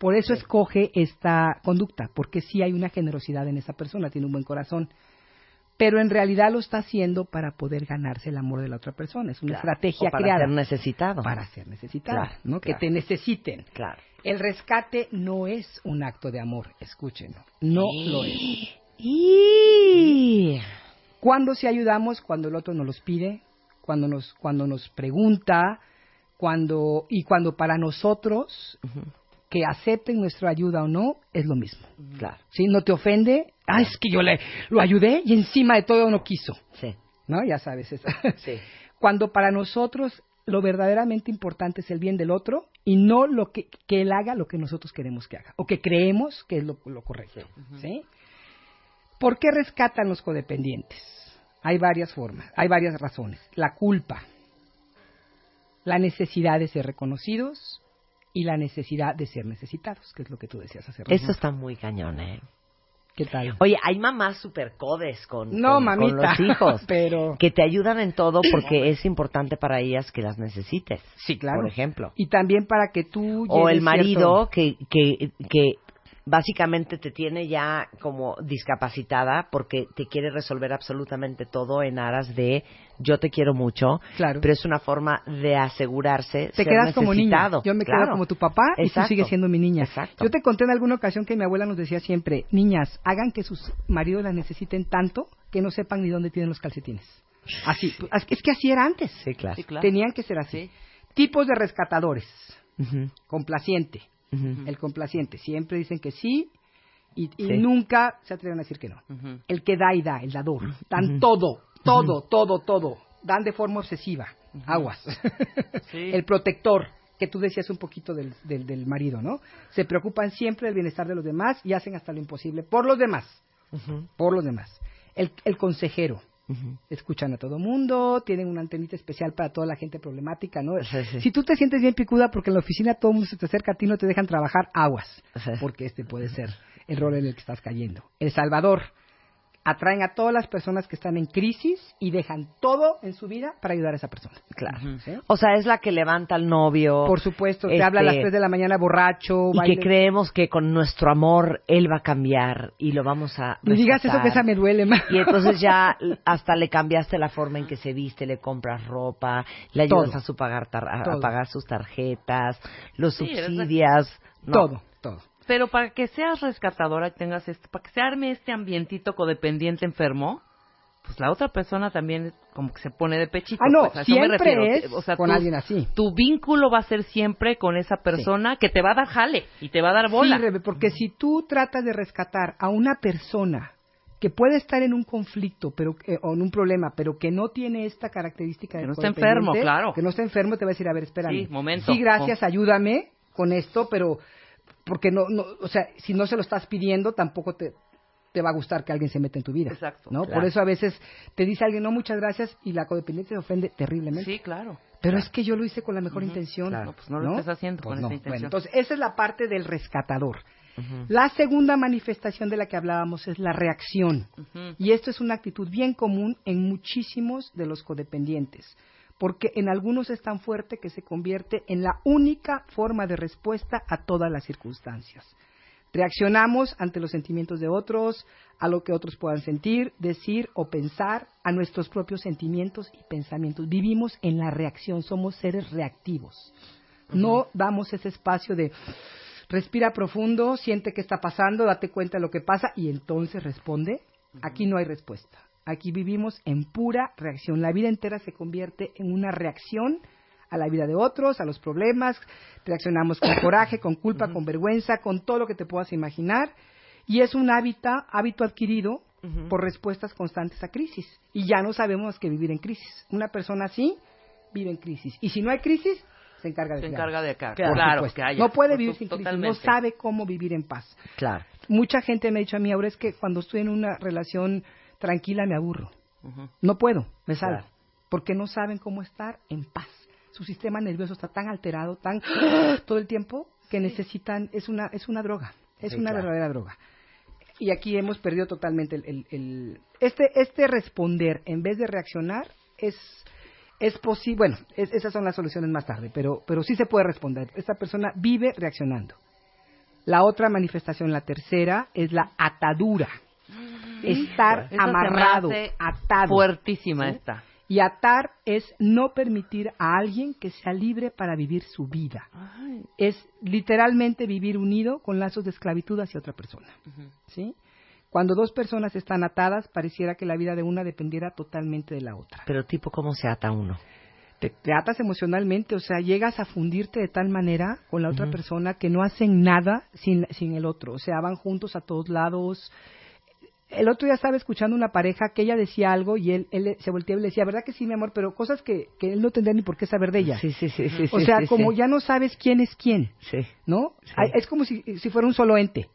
Por eso escoge esta conducta, porque sí hay una generosidad en esa persona, tiene un buen corazón. Pero en realidad lo está haciendo para poder ganarse el amor de la otra persona. Es una Claro. estrategia O para creada. ser necesitado. Para ser necesitado, Claro, ¿no? Que te necesiten. Claro. El rescate no es un acto de amor, escúchenlo. No lo es. ¿Cuándo sí ayudamos? Cuando el otro nos los pide, cuando nos, cuando nos pregunta, cuando, y cuando para nosotros que acepten nuestra ayuda o no, es lo mismo. Claro. ¿Sí? No te ofende, ah, es que yo le, lo ayudé y encima de todo no quiso. Sí. ¿No? Ya sabes eso. Sí. Cuando para nosotros lo verdaderamente importante es el bien del otro y no lo que, que él haga lo que nosotros queremos que haga o que creemos que es lo, lo correcto. ¿sí? ¿Por qué rescatan los codependientes? Hay varias formas, hay varias razones. La culpa, la necesidad de ser reconocidos y la necesidad de ser necesitados, que es lo que tú decías hace rato. Eso está muy cañón, ¿eh? ¿Qué tal? Oye, hay mamás super codes con, No, con- los hijos. pero- Que te ayudan en todo porque es importante para ellas que las necesites. Sí, claro. Por ejemplo. Y también para que tú O el marido cierto- que, que, que básicamente te tiene ya como discapacitada porque te quiere resolver absolutamente todo en aras de yo te quiero mucho, Claro. pero es una forma de asegurarse te ser quedas como niña. Yo me Claro. quedo como tu papá y tú Exacto. sigues siendo mi niña. Exacto. Yo te conté en alguna ocasión que mi abuela nos decía siempre, niñas, hagan que sus maridos las necesiten tanto que no sepan ni dónde tienen los calcetines. Así, es que- así era antes. Sí, claro. Sí, claro. Tenían que ser así. Tipos de rescatadores. Complaciente. El complaciente. Siempre dicen que sí y, y Sí. nunca se atreven a decir que no. El que da y da, el dador. Dan todo, todo, todo, todo. Dan de forma obsesiva. Aguas. Sí. El protector, que tú decías un poquito del, del, del marido, ¿no? Se preocupan siempre del bienestar de los demás y hacen hasta lo imposible por los demás. Por los demás. El, el consejero. Escuchan a todo mundo, tienen una antenita especial para toda la gente problemática, ¿no? Sí, sí. Si tú te sientes bien picuda porque en la oficina todo el mundo se te acerca a ti no te dejan trabajar, aguas. Sí. Porque este puede ser el rol en el que estás cayendo. El Salvador. Atraen a todas las personas que están en crisis y dejan todo en su vida para ayudar a esa persona. Claro. ¿Sí? O sea, es la que levanta al novio. Por supuesto, te este, habla a las 3 de la mañana borracho. Y baile- que creemos que con nuestro amor él va a cambiar y lo vamos a. Ni digas eso rescatar. que esa me duele más. Y entonces ya hasta le cambiaste la forma en que se viste, le compras ropa, le ayudas Todo. a, su pagar tar- a, pagar sus tarjetas, los Sí, subsidias. no. Todo, todo. Pero para que seas rescatadora y tengas esto, para que se arme este ambientito codependiente enfermo, pues la otra persona también como que se pone de pechito. Ah, no, pues, a eso me siempre refiero. es O sea, con tu- alguien así. Tu vínculo va a ser siempre con esa persona que te va a dar jale y te va a dar bola. Sí, Rebe, porque si tú tratas de rescatar a una persona que puede estar en un conflicto pero que- o en un problema, pero que no tiene esta característica de Que no está enfermo, claro. Que no está enfermo, te va a decir, a ver, espérame. Sí, momento. Sí, gracias, ayúdame con esto, pero porque no, no, o sea, si no se lo estás pidiendo, tampoco te, te va a gustar que alguien se meta en tu vida. Exacto, ¿no? claro. Por eso a veces te dice alguien, no, muchas gracias, y la codependiente se ofende terriblemente. Sí, claro. Pero es que yo lo hice con la mejor intención. claro. No, pues no lo estés haciendo con esa Bueno, intención. entonces, esa es la parte del rescatador. La segunda manifestación de la que hablábamos es la reacción. Y esto es una actitud bien común en muchísimos de los codependientes, porque en algunos es tan fuerte que se convierte en la única forma de respuesta a todas las circunstancias. Reaccionamos ante los sentimientos de otros, a lo que otros puedan sentir, decir o pensar, a nuestros propios sentimientos y pensamientos. Vivimos en la reacción, somos seres reactivos. No damos ese espacio de respira profundo, siente qué está pasando, date cuenta de lo que pasa y entonces responde. Aquí no hay respuesta. Aquí vivimos en pura reacción. La vida entera se convierte en una reacción a la vida de otros, a los problemas. Reaccionamos con coraje, con culpa, con vergüenza, con todo lo que te puedas imaginar. Y es un hábito, hábito adquirido por respuestas constantes a crisis. Y ya no sabemos que vivir en crisis. Una persona así vive en crisis. Y si no hay crisis, se encarga de Se encarga de acá. Claro, que haya. No puede Por vivir sin crisis, totalmente. no sabe cómo vivir en paz. Claro. Mucha gente me ha dicho a mí, ahora es que cuando estoy en una relación tranquila me aburro. No puedo, me salgo. Claro. Porque no saben cómo estar en paz. Su sistema nervioso está tan alterado, tan todo el tiempo, que necesitan, es una, es una droga, es Sí, una claro. verdadera droga. Y aquí hemos perdido totalmente el, el- el- este, este responder en vez de reaccionar es, es posible, bueno, es- esas son las soluciones más tarde, pero, pero sí se puede responder. Esta persona vive reaccionando. La otra manifestación, la tercera, es la atadura. Estar amarrado, atado. Fuertísima ¿Sí? esta. Y atar es no permitir a alguien que sea libre para vivir su vida. Es literalmente vivir unido con lazos de esclavitud hacia otra persona. ¿Sí? Cuando dos personas están atadas, pareciera que la vida de una dependiera totalmente de la otra. Pero tipo, ¿cómo se ata uno? Te, te atas emocionalmente, o sea, llegas a fundirte de tal manera con la otra persona que no hacen nada sin, sin el otro. O sea, van juntos a todos lados. El otro día estaba escuchando una pareja que ella decía algo y él, él se volteaba y le decía, ¿verdad que sí, mi amor? Pero cosas que, que él no tendría ni por qué saber de ella. Sí, sí, sí, sí, o sí, sea, sí, como sí. ya no sabes quién es quién, Sí. ¿no? Es como si, si fuera un solo ente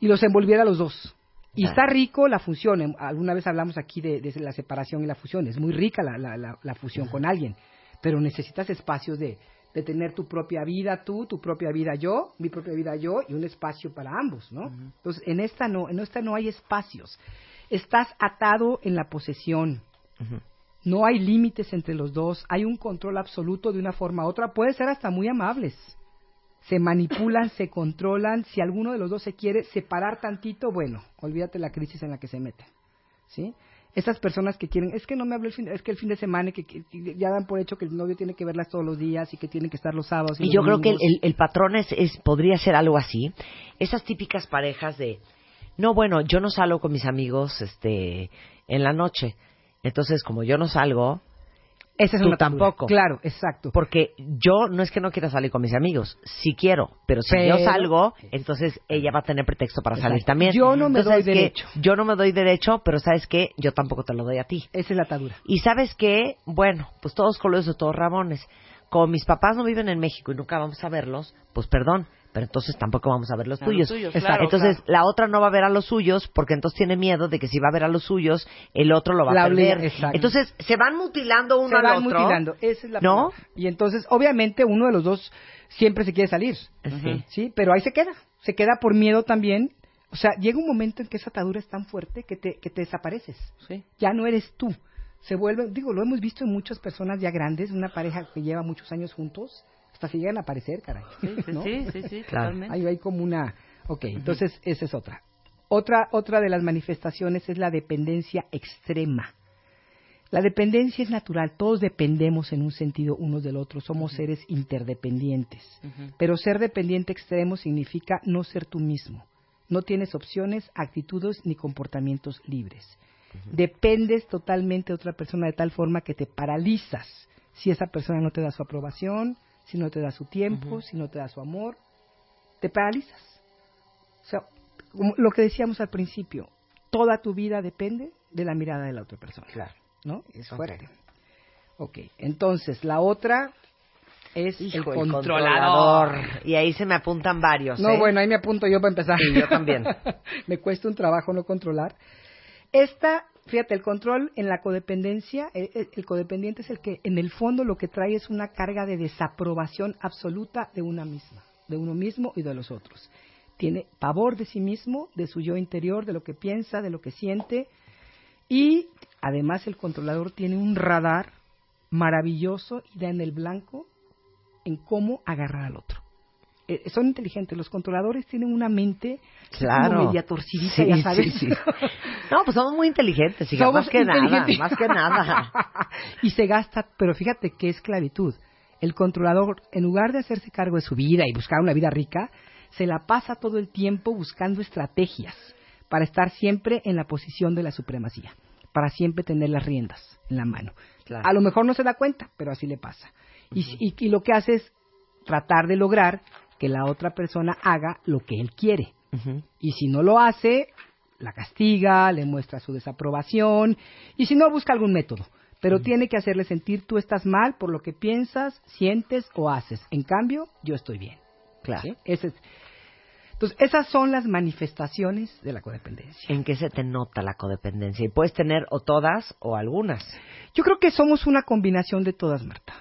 y los envolviera a los dos. Y Claro. está rico la fusión. Alguna vez hablamos aquí de, de la separación y la fusión. Es muy rica la, la, la, la fusión con alguien. Pero necesitas espacios de, de tener tu propia vida tú, tu propia vida yo, mi propia vida yo y un espacio para ambos, ¿no? Entonces, en esta no, en esta no hay espacios. Estás atado en la posesión. No hay límites entre los dos. Hay un control absoluto de una forma u otra. Puede ser hasta muy amables. Se manipulan, se controlan. Si alguno de los dos se quiere separar tantito, bueno, olvídate la crisis en la que se meten. ¿Sí? Esas personas que quieren, es que no me habló el fin, es que el fin de semana, que, que- ya dan por hecho que el novio tiene que verlas todos los días y que tienen que estar los sábados. Y los yo creo que el, el- el patrón es, es- podría ser algo así. Esas típicas parejas de, no, bueno, yo no salgo con mis amigos este, en la noche. Entonces, como yo no salgo, Esa es tú una tampoco. Claro, exacto. Porque yo no es que no quiera salir con mis amigos, sí quiero, pero si Pero- yo salgo, entonces ella va a tener pretexto para salir también. Yo no me Entonces, doy derecho. Yo no me doy derecho, pero ¿sabes qué? Yo tampoco te lo doy a ti. Esa es la atadura. Y ¿sabes qué? Bueno, pues todos colores de todos ramones. Como mis papás no viven en México y nunca vamos a verlos, pues perdón, pero entonces tampoco vamos a ver los A los tuyos. tuyos, Exacto. claro, entonces claro. la otra no va a ver a los suyos porque entonces tiene miedo de que si va a ver a los suyos, el otro lo va La a perder. exacto. Entonces se van mutilando uno se al van otro. mutilando. Esa es la ¿No? palabra. Y entonces, obviamente, uno de los dos siempre se quiere salir. Sí. Sí, pero ahí se queda. Se queda por miedo también. O sea, llega un momento en que esa atadura es tan fuerte que te, que te desapareces. Sí. Ya no eres tú. Se vuelve, digo, lo hemos visto en muchas personas ya grandes, una pareja que lleva muchos años juntos, hasta se llegan a aparecer, caray. Sí, sí, ¿No? sí, sí, sí, Claro. totalmente. Ahí hay como una... Ok, entonces esa es otra. Otra, otra de las manifestaciones es la dependencia extrema. La dependencia es natural, todos dependemos en un sentido unos del otro, somos seres interdependientes. Pero ser dependiente extremo significa no ser tú mismo. No tienes opciones, actitudes ni comportamientos libres. Dependes totalmente de otra persona de tal forma que te paralizas si esa persona no te da su aprobación, si no te da su tiempo, si no te da su amor. Te paralizas. O sea, como lo que decíamos al principio, toda tu vida depende de la mirada de la otra persona. Claro. ¿No? Es fuerte. Ok, entonces la otra es Hijo, el el controlador. Y ahí se me apuntan varios. No, ¿eh? bueno, ahí me apunto yo para empezar. Sí, yo también. me cuesta un trabajo no controlar. Esta, fíjate, el control en la codependencia, eh, eh, el codependiente es el que en el fondo lo que trae es una carga de desaprobación absoluta de una misma, de uno mismo y de los otros. Tiene pavor de sí mismo, de su yo interior, de lo que piensa, de lo que siente. Y además el controlador tiene un radar maravilloso y da en el blanco en cómo agarrar al otro. Eh, son inteligentes, los controladores tienen una mente Claro. como media torcidita, Sí, ya sabes. sí, sí. No, pues somos muy inteligentes, hija, Somos más que nada, más que nada. y se gasta, pero fíjate qué esclavitud. El controlador, en lugar de hacerse cargo de su vida y buscar una vida rica, se la pasa todo el tiempo buscando estrategias para estar siempre en la posición de la supremacía, para siempre tener las riendas en la mano. Claro. A lo mejor no se da cuenta, pero así le pasa. y, y- y lo que hace es tratar de lograr que la otra persona haga lo que él quiere. Y si no lo hace, la castiga, le muestra su desaprobación y si no, busca algún método. Pero tiene que hacerle sentir tú estás mal por lo que piensas, sientes o haces. En cambio, yo estoy bien. Claro. ¿Sí? Ese es- Entonces, esas son las manifestaciones de la codependencia. ¿En qué se te nota la codependencia? Y puedes tener o todas o algunas. Yo creo que somos una combinación de todas, Marta.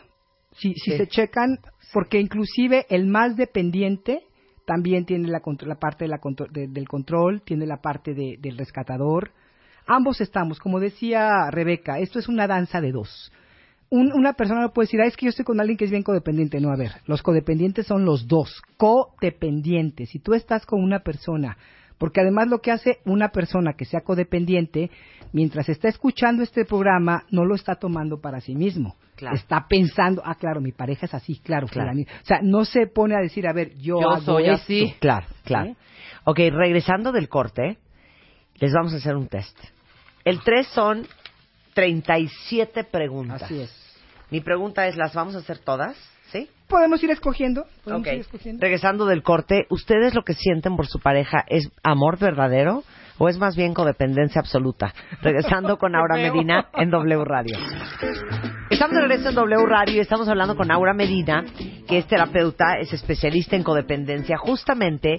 Si, si Sí. se checan, porque inclusive el más dependiente también tiene la, la parte de la contro- de- del control, tiene la parte de- del rescatador. Ambos estamos, como decía Rebeca, esto es una danza de dos. Un- una persona no puede decir, ah, es que yo estoy con alguien que es bien codependiente. No, a ver, los codependientes son los dos, codependientes. Si tú estás con una persona, porque además lo que hace una persona que sea codependiente, mientras está escuchando este programa, no lo está tomando para sí mismo. Claro. Está pensando, ah, claro, mi pareja es así, claro, Claro. O sea, no se pone a decir, a ver, yo, Yo hago soy esto. así. Claro, claro. ¿Sí? Ok, regresando del corte, les vamos a hacer un test. El 3 son 37 preguntas. Así es. Mi pregunta es, ¿las vamos a hacer todas? Podemos ir escogiendo. Podemos Ok. ir escogiendo. Regresando del corte, ¿ustedes lo que sienten por su pareja es amor verdadero o es más bien codependencia absoluta? Regresando con Aura. Medina en W Radio. Estamos de regreso en W Radio y estamos hablando con Aura Medina, que es terapeuta, es especialista en codependencia, justamente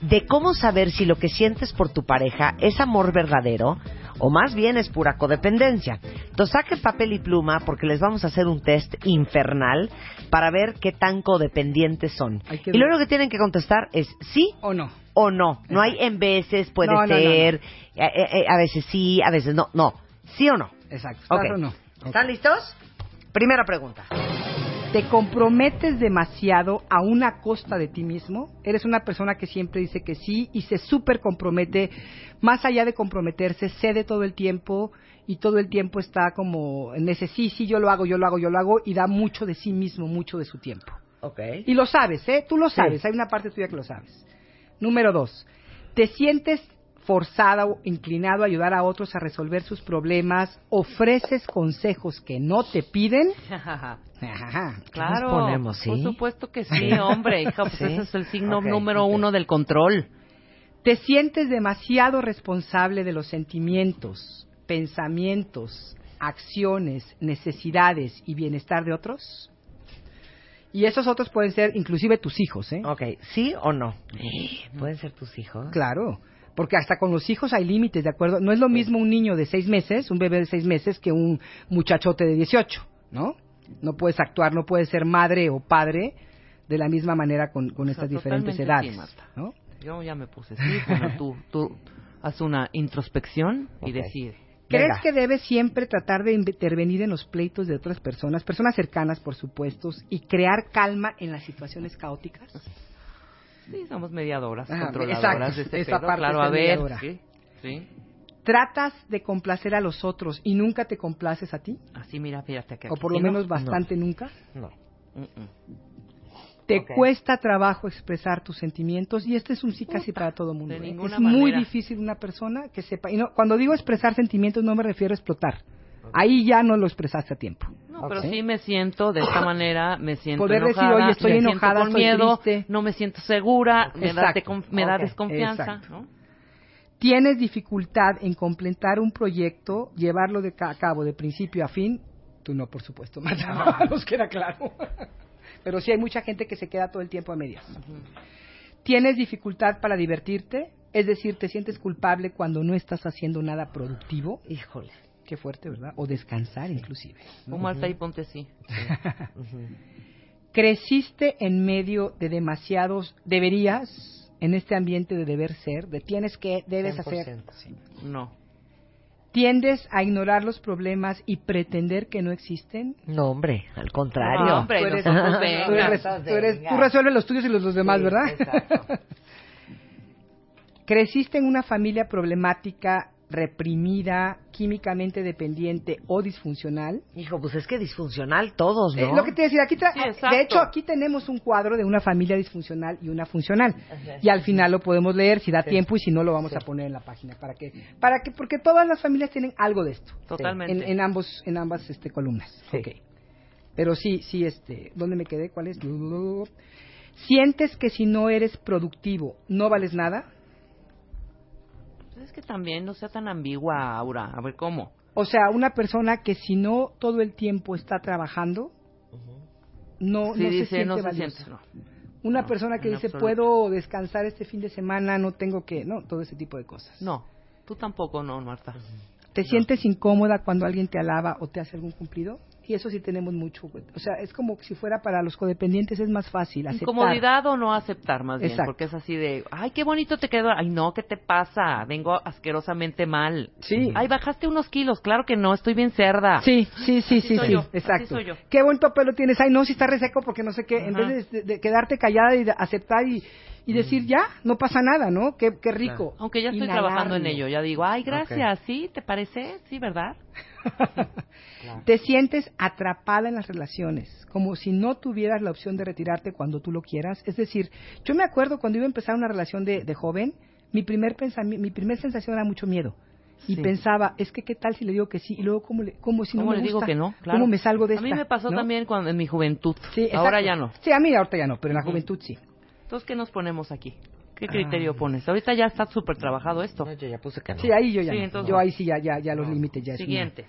de cómo saber si lo que sientes por tu pareja es amor verdadero o más bien es pura codependencia. Entonces saquen papel y pluma porque les vamos a hacer un test infernal para ver qué tan codependientes son. Y lo único que tienen que contestar es sí o no. O no. No hay en veces, puede No, no, no, ser, eh, eh, a veces sí, a veces no. No. ¿Sí o no? Exacto. Ok. Claro o no. ¿Están listos? Primera pregunta. ¿Te comprometes demasiado a una costa de ti mismo? Eres una persona que siempre dice que sí y se súper compromete. Más allá de comprometerse, cede todo el tiempo y todo el tiempo está como en ese sí, sí, yo lo hago, yo lo hago, yo lo hago y da mucho de sí mismo, mucho de su tiempo. Ok. Y lo sabes, ¿eh? Tú lo Sí. sabes, hay una parte tuya que lo sabes. Número dos, ¿te sientes forzada o inclinado a ayudar a otros a resolver sus problemas? ¿Ofreces consejos que no te piden? Ajá. Claro, nos ponemos, por supuesto que sí, hombre, hija, pues Sí. ese es el signo número uno del control. ¿Te sientes demasiado responsable de los sentimientos, pensamientos, acciones, necesidades y bienestar de otros? Y esos otros pueden ser inclusive tus hijos, ¿eh? Ok, ¿sí o no? ¿Pueden ser tus hijos? Claro, porque hasta con los hijos hay límites, ¿de acuerdo? No es lo mismo un niño de seis meses, un bebé de seis meses, que un muchachote de 18, ¿no? No puedes actuar, no puedes ser madre o padre de la misma manera con, con estas diferentes edades, sí, Marta. ¿no? Yo ya me puse, sí, bueno, tú, tú haz una introspección y decide. ¿Crees que debes siempre tratar de intervenir en los pleitos de otras personas, personas cercanas, por supuesto, y crear calma en las situaciones caóticas? Sí, somos mediadoras, Ajá, controladoras exacto, de este esa pedo, parte claro, a ver, sí, sí. ¿Tratas de complacer a los otros y nunca te complaces a ti? Así, mira, fíjate que O por lo menos bastante nunca. No. Te cuesta trabajo expresar tus sentimientos y este es un sí casi para todo mundo. ¿eh? Es muy difícil una persona que sepa. Y no, cuando digo expresar sentimientos no me refiero a explotar. Ahí ya no lo expresaste a tiempo. No, pero sí me siento de esta manera, me siento Poder decir, oye, estoy me enojada, con estoy miedo, triste. no me siento segura, me da, me desconfianza. Tienes dificultad en completar un proyecto, llevarlo de a cabo de principio a fin. Tú no, por supuesto, Marta, nos queda claro. Pero sí hay mucha gente que se queda todo el tiempo a medias. ¿Tienes dificultad para divertirte? Es decir, ¿te sientes culpable cuando no estás haciendo nada productivo? Híjole. Qué fuerte, ¿verdad? O descansar inclusive. ¿no? Tú, Marta, y ponte así. ¿Creciste en medio de demasiados deberías en este ambiente de deber ser, de tienes que, debes hacer? 100%. No. ¿Tiendes a ignorar los problemas y pretender que no existen? No, hombre, al contrario. No, hombre, Tú eres- tú venga. eres- tú eres- tú resuelves los tuyos y los, los demás, Sí, ¿verdad? exacto. ¿Creciste en una familia problemática, reprimida, químicamente dependiente o disfuncional? Hijo, pues es que disfuncional todos, ¿no? Eh, lo que te decía, aquí tra- Sí, exacto. de hecho aquí tenemos un cuadro de una familia disfuncional y una funcional. Ajá. Y al final lo podemos leer si da Sí. tiempo y si no lo vamos a poner en la página para que para que porque todas las familias tienen algo de esto. Totalmente. En, en ambos en ambas este columnas. Sí. Ok. Pero sí, sí este, ¿dónde me quedé? ¿Cuál es? ¿Sientes que si no eres productivo no vales nada? Es que también no sea tan ambigua, Aura. A ver, ¿cómo? O sea, una persona que si no todo el tiempo está trabajando no, Sí, no se dice, siente no se valiosa. siente, no. Una No, persona que dice, absoluto. puedo descansar este fin de semana, no tengo que, no, todo ese tipo de cosas. No, tú tampoco, no, Marta. ¿Te sientes incómoda cuando alguien te alaba o te hace algún cumplido? Y eso sí tenemos mucho. O sea, es como si fuera para los codependientes es más fácil aceptar. Incomodidad o no aceptar, más bien, Exacto. porque es así de, ay, qué bonito te quedó. Ay, no, ¿qué te pasa? Vengo asquerosamente mal. Sí. Ay, bajaste unos kilos. Claro que no, estoy bien cerda. Sí, sí, sí, Así sí, soy sí, yo, así exacto. soy yo. Qué bonito pelo tienes. Ay, no, si está reseco porque no sé qué. En vez de, de quedarte callada y de aceptar y, y decir, ya, no pasa nada, ¿no? Qué, qué rico. Aunque ya estoy Inhalarlo. trabajando en ello. Ya digo, ay, gracias, ¿sí? ¿Te parece? Sí, ¿verdad? Te sientes atrapada en las relaciones, como si no tuvieras la opción de retirarte cuando tú lo quieras. Es decir, yo me acuerdo cuando iba a empezar una relación de, de joven, mi primer mi primer sensación era mucho miedo. Y Sí. pensaba, es que qué tal si le digo que sí y luego cómo le, cómo si no ¿Cómo me le digo que no? Claro. ¿Cómo me salgo de A esta? mí me pasó ¿no? también cuando en mi juventud. Sí, Ahora ya no. Sí, a mí ahorita ya no, pero en la juventud sí. Entonces, ¿qué nos ponemos aquí? ¿Qué criterio pones? Ahorita ya está súper trabajado esto. yo ya puse que Sí, ahí yo ya Sí, no. entonces yo ahí sí ya ya ya los límites ya es una- Siguiente.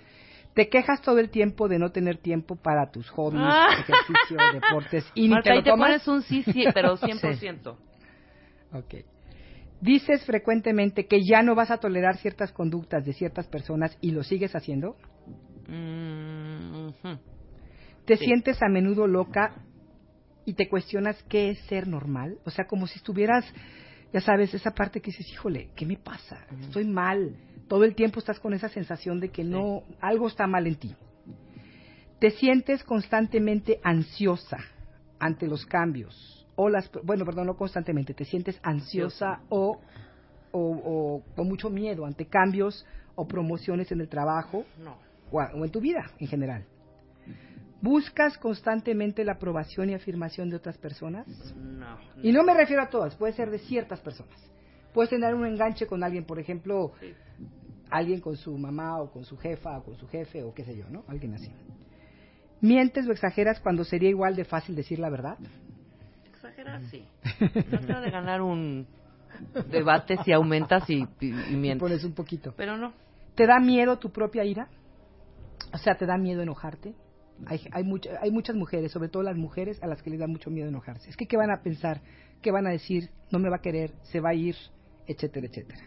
Te quejas todo el tiempo de no tener tiempo para tus hobbies, Ah. ejercicio, deportes y ni Marta, te lo ahí te tomas. pones un sí, sí, pero Sí. 100%. Ok. Dices frecuentemente que ya no vas a tolerar ciertas conductas de ciertas personas y lo sigues haciendo. Mm. Te Sí. sientes a menudo loca y te cuestionas qué es ser normal. O sea, como si estuvieras, ya sabes, esa parte que dices, híjole, ¿qué me pasa? Estoy mal. Todo el tiempo estás con esa sensación de que no, algo está mal en ti. Te sientes constantemente ansiosa ante los cambios. O las, bueno, perdón, no constantemente, te sientes ansiosa o, o, o con mucho miedo ante cambios o promociones en el trabajo No. o, o en tu vida en general. ¿Buscas constantemente la aprobación y afirmación de otras personas? No. Y no me refiero a todas, puede ser de ciertas personas. Puedes tener un enganche con alguien, por ejemplo, alguien con su mamá o con su jefa o con su jefe o qué sé yo, ¿no? Alguien así. ¿Mientes o exageras cuando sería igual de fácil decir la verdad? Exagerar, sí. Trata de ganar un debate si aumentas y, y, y mientes. Pones un poquito. Pero no. ¿Te da miedo tu propia ira? O sea, ¿te da miedo enojarte? Hay, hay, mucha- hay muchas mujeres, sobre todo las mujeres, a las que les da mucho miedo enojarse. Es que, ¿qué van a pensar? ¿Qué van a decir? No me va a querer, se va a ir, etcétera, etcétera.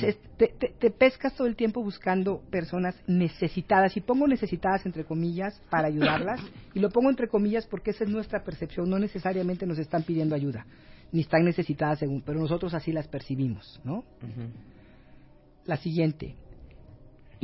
Se- te, te- te pescas todo el tiempo buscando personas necesitadas, y pongo necesitadas entre comillas para ayudarlas, y lo pongo entre comillas porque esa es nuestra percepción, no necesariamente nos están pidiendo ayuda, ni están necesitadas según, pero nosotros así las percibimos, ¿no? La siguiente.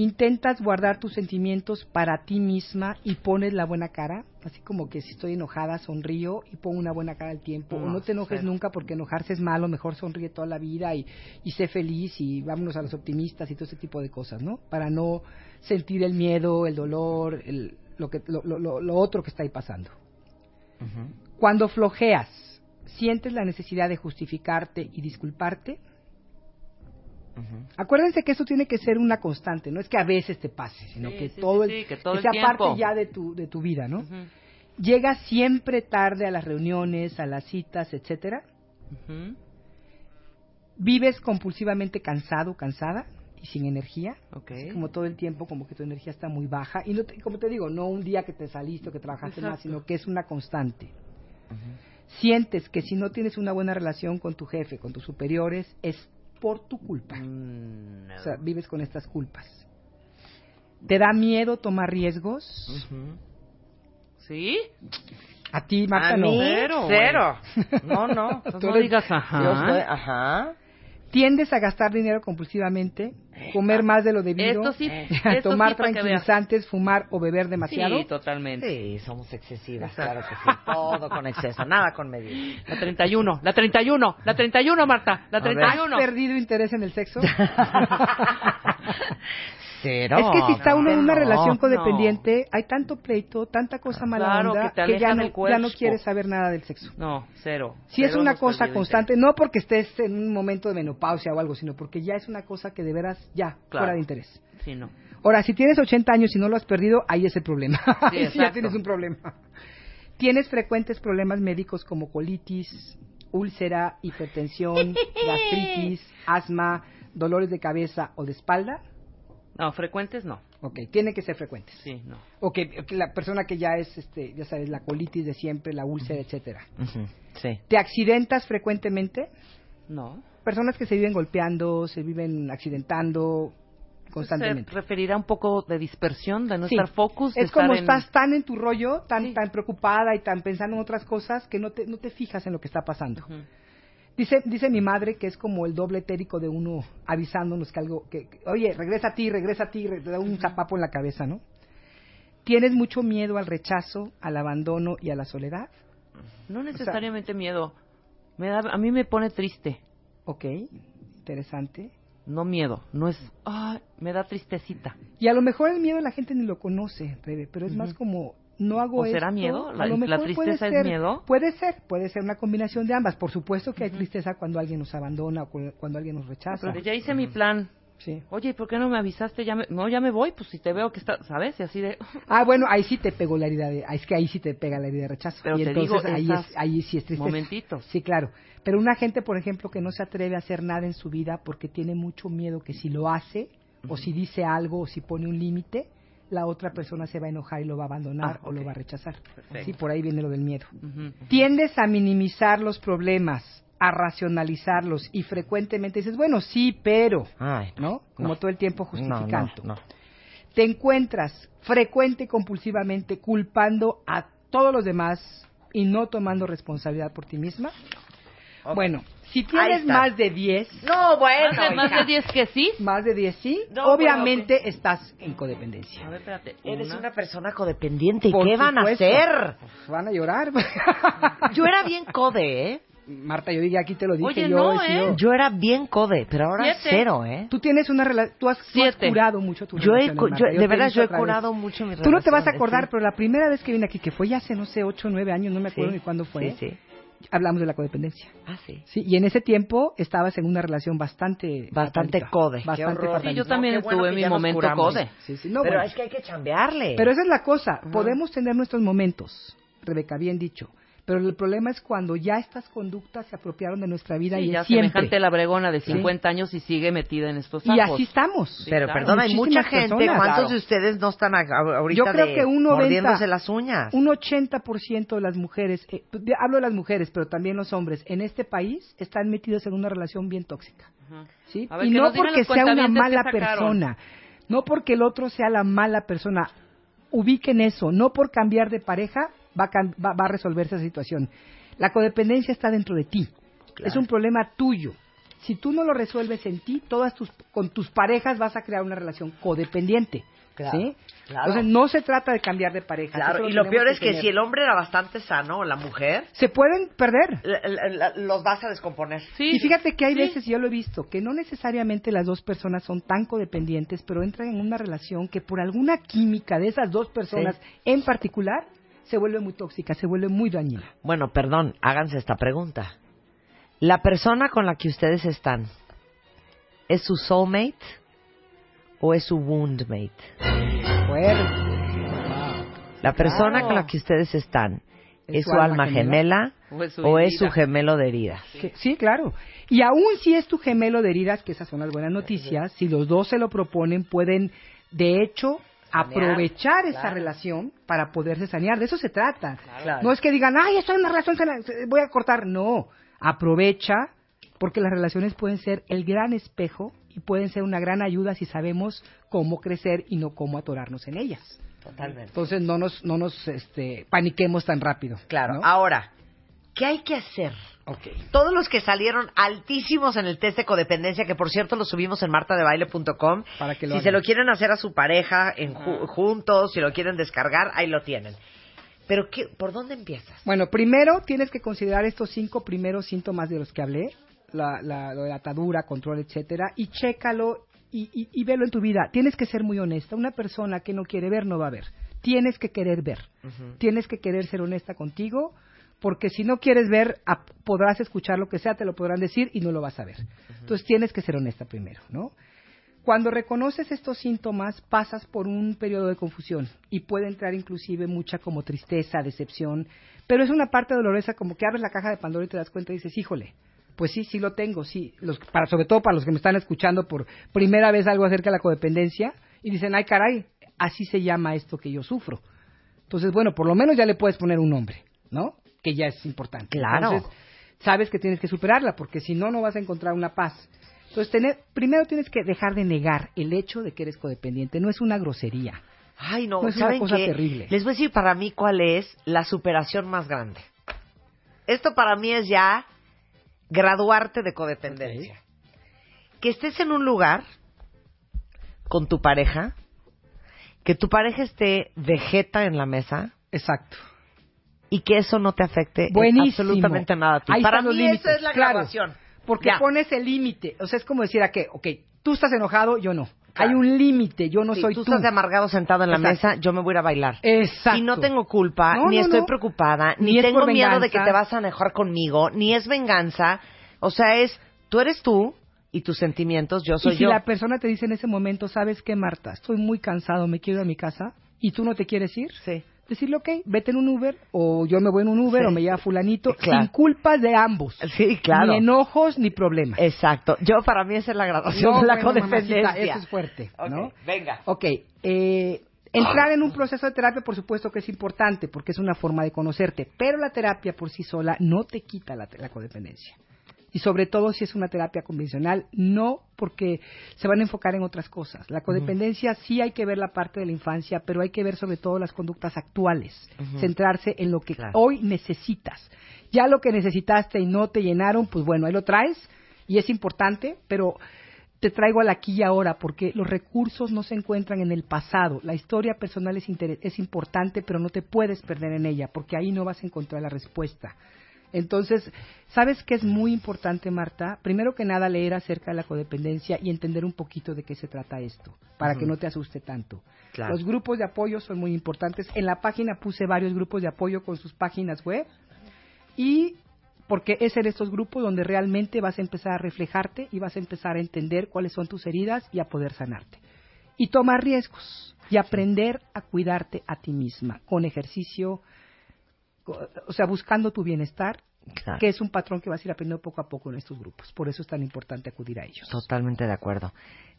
Intentas guardar tus sentimientos para ti misma y pones la buena cara, así como que si estoy enojada sonrío y pongo una buena cara al tiempo. o No, no te enojes nunca porque enojarse es malo, mejor sonríe toda la vida y, y sé feliz y vámonos a los optimistas y todo ese tipo de cosas, ¿no? Para no sentir el miedo, el dolor, el- lo, que, lo, lo- lo- lo otro que está ahí pasando. Cuando flojeas, sientes la necesidad de justificarte y disculparte. Acuérdense que eso tiene que ser una constante, no es que a veces te pase, sino Sí, que sí, todo sí, el, que todo el sea tiempo. parte ya de tu, de tu vida, ¿no? Ujú. Llegas siempre tarde a las reuniones, a las citas, etcétera. Vives compulsivamente cansado, cansada y sin energía. Ok. Así como todo el tiempo, como que tu energía está muy baja. Y no te- como te digo, no un día que te saliste o que trabajaste más, sino que es una constante. Sientes que si no tienes una buena relación con tu jefe, con tus superiores, es por tu culpa. Mm, no. O sea, vives con estas culpas. ¿Te da miedo tomar riesgos? ¿Sí? A ti, Marta, A no. mí, Cero, cero. No, no. Tú no eres- digas ajá. Yo soy- ajá. ¿Tiendes a gastar dinero compulsivamente? ¿Comer más de lo debido? Esto sí, a esto ¿Tomar tranquilizantes, fumar o beber demasiado? Sí, totalmente. Sí, somos excesivas, Exacto. claro que sí. Todo con exceso, nada con medida. La 31, la 31, la 31, Marta, la A ver. 31. ¿Has perdido interés en el sexo? Cero. es que si está uno en una No, relación no. codependiente, hay tanto pleito, tanta cosa mala Claro, onda, que ya, no, ya no quieres saber nada del sexo. No, cero. Si es una cosa constante, no porque estés en un momento de menopausia o algo, sino porque ya es una cosa que de veras ya, Claro. fuera de interés. Sí, no. Ahora, si tienes 80 años y no lo has perdido, ahí es el problema. Sí, ya tienes un problema. Tienes frecuentes problemas médicos como colitis, úlcera, hipertensión, gastritis, asma, dolores de cabeza o de espalda. No, frecuentes no. Ok, tiene que ser frecuentes. Sí, no. O que, que la persona que ya es, este, ya sabes, la colitis de siempre, la úlcera, etcétera. Ujú, Sí. ¿Te accidentas frecuentemente? No. Personas que se viven golpeando, se viven accidentando constantemente. Se referirá un poco de dispersión, de no Sí. estar focus. de Es como estar en- estás tan en tu rollo, tan tan preocupada y tan pensando en otras cosas que no te, no te fijas en lo que está pasando. Dice, dice mi madre que es como el doble etérico de uno avisándonos que algo, que, que, oye, regresa a ti, regresa a ti, te da un zapapo en la cabeza, ¿no? ¿Tienes mucho miedo al rechazo, al abandono y a la soledad? No necesariamente miedo. Me da, a mí me pone triste. Ok, interesante. No miedo, no es... Ah, me da tristecita. Y a lo mejor el miedo la gente ni lo conoce, Rebe, pero es más como no hago ¿O será esto, miedo? a ¿La- mejor puede tristeza es ser- miedo? Puede ser, puede ser una combinación de ambas. Por supuesto que hay tristeza cuando alguien nos abandona o cu- cuando alguien nos rechaza. Pero ya hice mi plan. Sí. Oye, ¿por qué no me avisaste? Ya me- No, ya me voy, pues si te veo que está, ¿sabes? Y así de... Ah, bueno, ahí sí te pegó la herida de, es que ahí sí te pega la herida de rechazo. Pero y te entonces digo, ahí es, ahí sí es tristeza. momentitos. Sí, claro. Pero una gente, por ejemplo, que no se atreve a hacer nada en su vida porque tiene mucho miedo que si lo hace o si dice algo o si pone un límite, la otra persona se va a enojar y lo va a abandonar Ah, o lo va a rechazar. Perfecto. Sí, por ahí viene lo del miedo. Tiendes a minimizar los problemas, a racionalizarlos y frecuentemente dices, bueno, sí, pero, Ay, ¿no? Como no. todo el tiempo justificando. no, no. Te encuentras frecuente y compulsivamente culpando a todos los demás y no tomando responsabilidad por ti misma. Bueno, si tienes más de 10, No, bueno. Más de, más de 10 que sí. más de 10 sí, No, obviamente estás en codependencia. A ver, espérate. Eres una persona codependiente. ¿Y Por qué van a hacer? Pues van a llorar. Yo era bien code, ¿eh? Marta, yo ya aquí te lo dije Oye, yo. no, he ¿eh? Yo era bien code, pero ahora Siete. cero, ¿eh? Tú tienes una relación, tú has, tú has curado mucho tu Yo he, relación. cu- yo- de verdad, yo he curado mucho mi Tú no te vas a acordar, sí. pero la primera vez que vine aquí, que fue ya hace, no sé, 8 o 9 años, no me acuerdo Sí, ni cuándo fue, Sí, sí. Hablamos de la codependencia. Ah, sí. Sí, y en ese tiempo estabas en una relación bastante... Bastante code. Bastante horror. fatalista. Sí, yo también qué bueno tuve que mi momento code. Sí, sí, no, pero bueno. es que hay que chambearle. Pero esa es la cosa, podemos tener nuestros momentos, Rebeca, bien dicho, pero el problema es cuando ya estas conductas se apropiaron de nuestra vida Sí, y ya siempre. semejante la bregona de Sí. 50 años y sigue metida en estos Y sapos. así estamos. Sí, pero claro. perdón, hay mucha gente. personas. ¿Cuántos Claro. de ustedes no están ahorita Yo creo de- que un 90, mordiéndose las uñas? un 80% de las mujeres, eh, de- hablo de las mujeres, pero también los hombres, en este país están metidos en una relación bien tóxica. Ajá. ¿sí? Ver, Y no porque sea una mala persona, no porque el otro sea la mala persona. Ubiquen eso, no por cambiar de pareja va a, va- va a resolverse esa situación. La codependencia está dentro de ti. Es un problema tuyo. Si tú no lo resuelves en ti, todas tus con tus parejas vas a crear una relación codependiente. Claro, ¿sí? claro. Entonces no se trata de cambiar de pareja. Claro, y lo peor es que si el hombre era bastante sano, o la mujer, se pueden perder. la- la- la- los vas a descomponer. Sí, Y fíjate que hay sí. veces, yo lo he visto, que no necesariamente las dos personas son tan codependientes, pero entran en una relación que por alguna química de esas dos personas en particular se vuelve muy tóxica, se vuelve muy dañina. Bueno, perdón, háganse esta pregunta. ¿La persona con la que ustedes están es su soulmate o es su woundmate? La persona Claro. con la que ustedes están ¿Es es su su alma alma gemela? gemela O es su o es su herida. gemelo de heridas. Que- Sí, claro. Y aún si es tu gemelo de heridas, que esas son las buenas noticias, si los dos se lo proponen, pueden, de hecho, aprovechar esa relación para poderse sanear. De eso se trata. Claro. No es que digan, ay, estoy en una relación, sana- voy a cortar. No, aprovecha, porque las relaciones pueden ser el gran espejo y pueden ser una gran ayuda si sabemos cómo crecer y no cómo atorarnos en ellas. Totalmente. Entonces no nos, no nos este, paniquemos tan rápido. Claro. ¿no? Ahora, ¿qué hay que hacer? Todos los que salieron altísimos en el test de codependencia, que por cierto lo subimos en martadebaile.com, Para que lo si hagan. se lo quieren hacer a su pareja en ju- juntos, si lo quieren descargar, ahí lo tienen. Pero, ¿qué, ¿por dónde empiezas? Bueno, primero tienes que considerar estos cinco primeros síntomas de los que hablé, la, la, lo de la atadura, control, etcétera, y chécalo y, y, y velo en tu vida. Tienes que ser muy honesta. Una persona que no quiere ver no va a ver. Tienes que querer ver. Tienes que querer ser honesta contigo, porque si no quieres ver, podrás escuchar lo que sea, te lo podrán decir y no lo vas a ver. Entonces tienes que ser honesta primero, ¿no? Cuando reconoces estos síntomas, pasas por un periodo de confusión y puede entrar inclusive mucha como tristeza, decepción, pero es una parte dolorosa como que abres la caja de Pandora y te das cuenta y dices, híjole, pues sí, sí lo tengo, sí, los, para, sobre todo para los que me están escuchando por primera vez algo acerca de la codependencia y dicen, ay caray, así se llama esto que yo sufro. Entonces, bueno, por lo menos ya le puedes poner un nombre, ¿no? Que ya es importante. Claro. Entonces, sabes que tienes que superarla, porque si no, no vas a encontrar una paz. Entonces, tener, primero tienes que dejar de negar el hecho de que eres codependiente. No es una grosería. Ay, no, No, es una ¿saben cosa qué? terrible. Les voy a decir para mí cuál es la superación más grande. Esto para mí es ya graduarte de codependencia. Que estés en un lugar con tu pareja, que tu pareja esté vegeta en la mesa. Exacto. Y que eso no te afecte Buenísimo. absolutamente nada. Ahí para los límites, eso es la claro. graduación. Porque Ya. pones el límite. O sea, es como decir a que, ok, tú estás enojado, yo no. Hay un límite, yo no Sí, soy tú tú. estás de amargado sentado en la Exacto. mesa, yo me voy a ir a bailar. Exacto. Y no tengo culpa, No, ni no, estoy no. preocupada, ni, tengo miedo de que te vas a enojar conmigo, ni es venganza. O sea, es, tú eres tú y tus sentimientos, yo soy y si yo. la persona te dice en ese momento, ¿sabes qué, Marta? Estoy muy cansado, me quiero ir a mi casa y tú no te quieres ir. Sí. Decirle, ok, vete en un Uber o yo me voy en un Uber Sí. o me lleva fulanito, Claro. sin culpas de ambos. Sí, claro. Ni enojos ni problemas. Exacto. Yo, para mí, esa es la graduación No, de la bueno, codependencia. mamacita, eso es fuerte. Venga. Ok, eh, entrar en un proceso de terapia, por supuesto que es importante, porque es una forma de conocerte, pero la terapia por sí sola no te quita la, la codependencia. Y sobre todo si es una terapia convencional, no porque se van a enfocar en otras cosas. La codependencia sí hay que ver la parte de la infancia, pero hay que ver sobre todo las conductas actuales, centrarse en lo que Claro. hoy necesitas. Ya lo que necesitaste y no te llenaron, pues bueno, ahí lo traes y es importante, pero te traigo al aquí y ahora porque los recursos no se encuentran en el pasado. La historia personal es, es importante, pero no te puedes perder en ella porque ahí no vas a encontrar la respuesta. Entonces, ¿sabes qué es muy importante, Marta? Primero que nada, leer acerca de la codependencia y entender un poquito de qué se trata esto, para que no te asuste tanto. Claro. Los grupos de apoyo son muy importantes. En la página puse varios grupos de apoyo con sus páginas web y porque es en estos grupos donde realmente vas a empezar a reflejarte y vas a empezar a entender cuáles son tus heridas y a poder sanarte. Y tomar riesgos y aprender a cuidarte a ti misma con ejercicio, o sea, buscando tu bienestar, Claro. que es un patrón que vas a ir aprendiendo poco a poco en estos grupos. Por eso es tan importante acudir a ellos. Totalmente de acuerdo.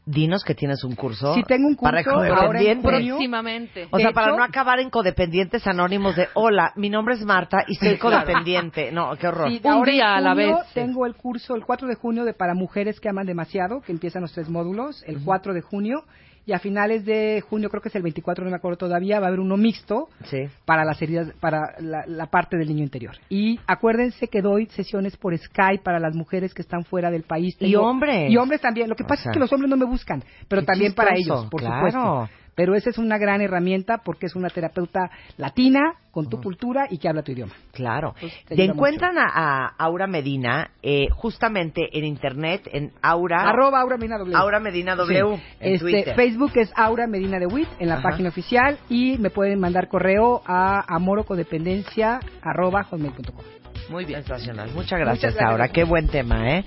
Dinos que tienes un curso. Sí, tengo un para curso en codependientes. Próximamente. O sea, para hecho- no acabar en codependientes anónimos de, hola, mi nombre es Marta y soy codependiente. No, qué horror. Sí, Un día a la vez. Tengo el curso el 4 de junio de para mujeres que aman demasiado, que empiezan los tres módulos, el 4 de junio. Y a finales de junio, creo que es el 24, no me acuerdo todavía, va a haber uno mixto Sí. para las heridas, para la, la parte del niño interior. Y acuérdense que doy sesiones por Skype para las mujeres que están fuera del país. Y hombres. Y hombres también. Lo que O pasa sea, es que los hombres no me buscan, pero también para ellos, por claro. supuesto. Pero esa es una gran herramienta porque es una terapeuta latina con tu cultura y que habla tu idioma. Claro. Pues, te Te ayuda encuentran a, a Aura Medina eh, justamente en internet, en Aura. Arroba Aura Medina W. Aura Medina W Sí. en Este, Twitter. Facebook es Aura Medina de Witt en la Ajá. página oficial y me pueden mandar correo a amorocodependencia arroba hotmail.com. Muy bien. Sensacional. Muchas gracias, Muchas gracias. Aura. Qué buen tema, ¿eh?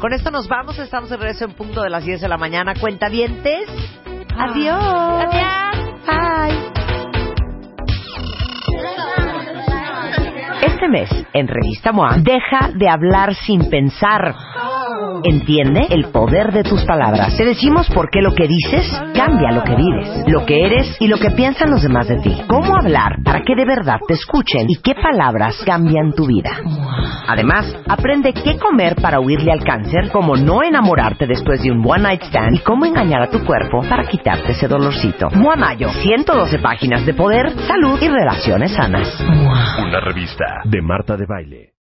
Con esto nos vamos. Estamos de regreso en punto de las 10 de la mañana. Cuentavientes. Adiós. Adiós. Bye. Este mes, en Revista MOA, deja de hablar sin pensar. Entiende el poder de tus palabras. Te decimos por qué lo que dices cambia lo que vives, lo que eres y lo que piensan los demás de ti. Cómo hablar para que de verdad te escuchen y qué palabras cambian tu vida. Además, aprende qué comer para huirle al cáncer, cómo no enamorarte después de un one night stand y cómo engañar a tu cuerpo para quitarte ese dolorcito. MOA Mayo, 112 páginas de poder, salud y relaciones sanas. Una revista de Marta de Baile.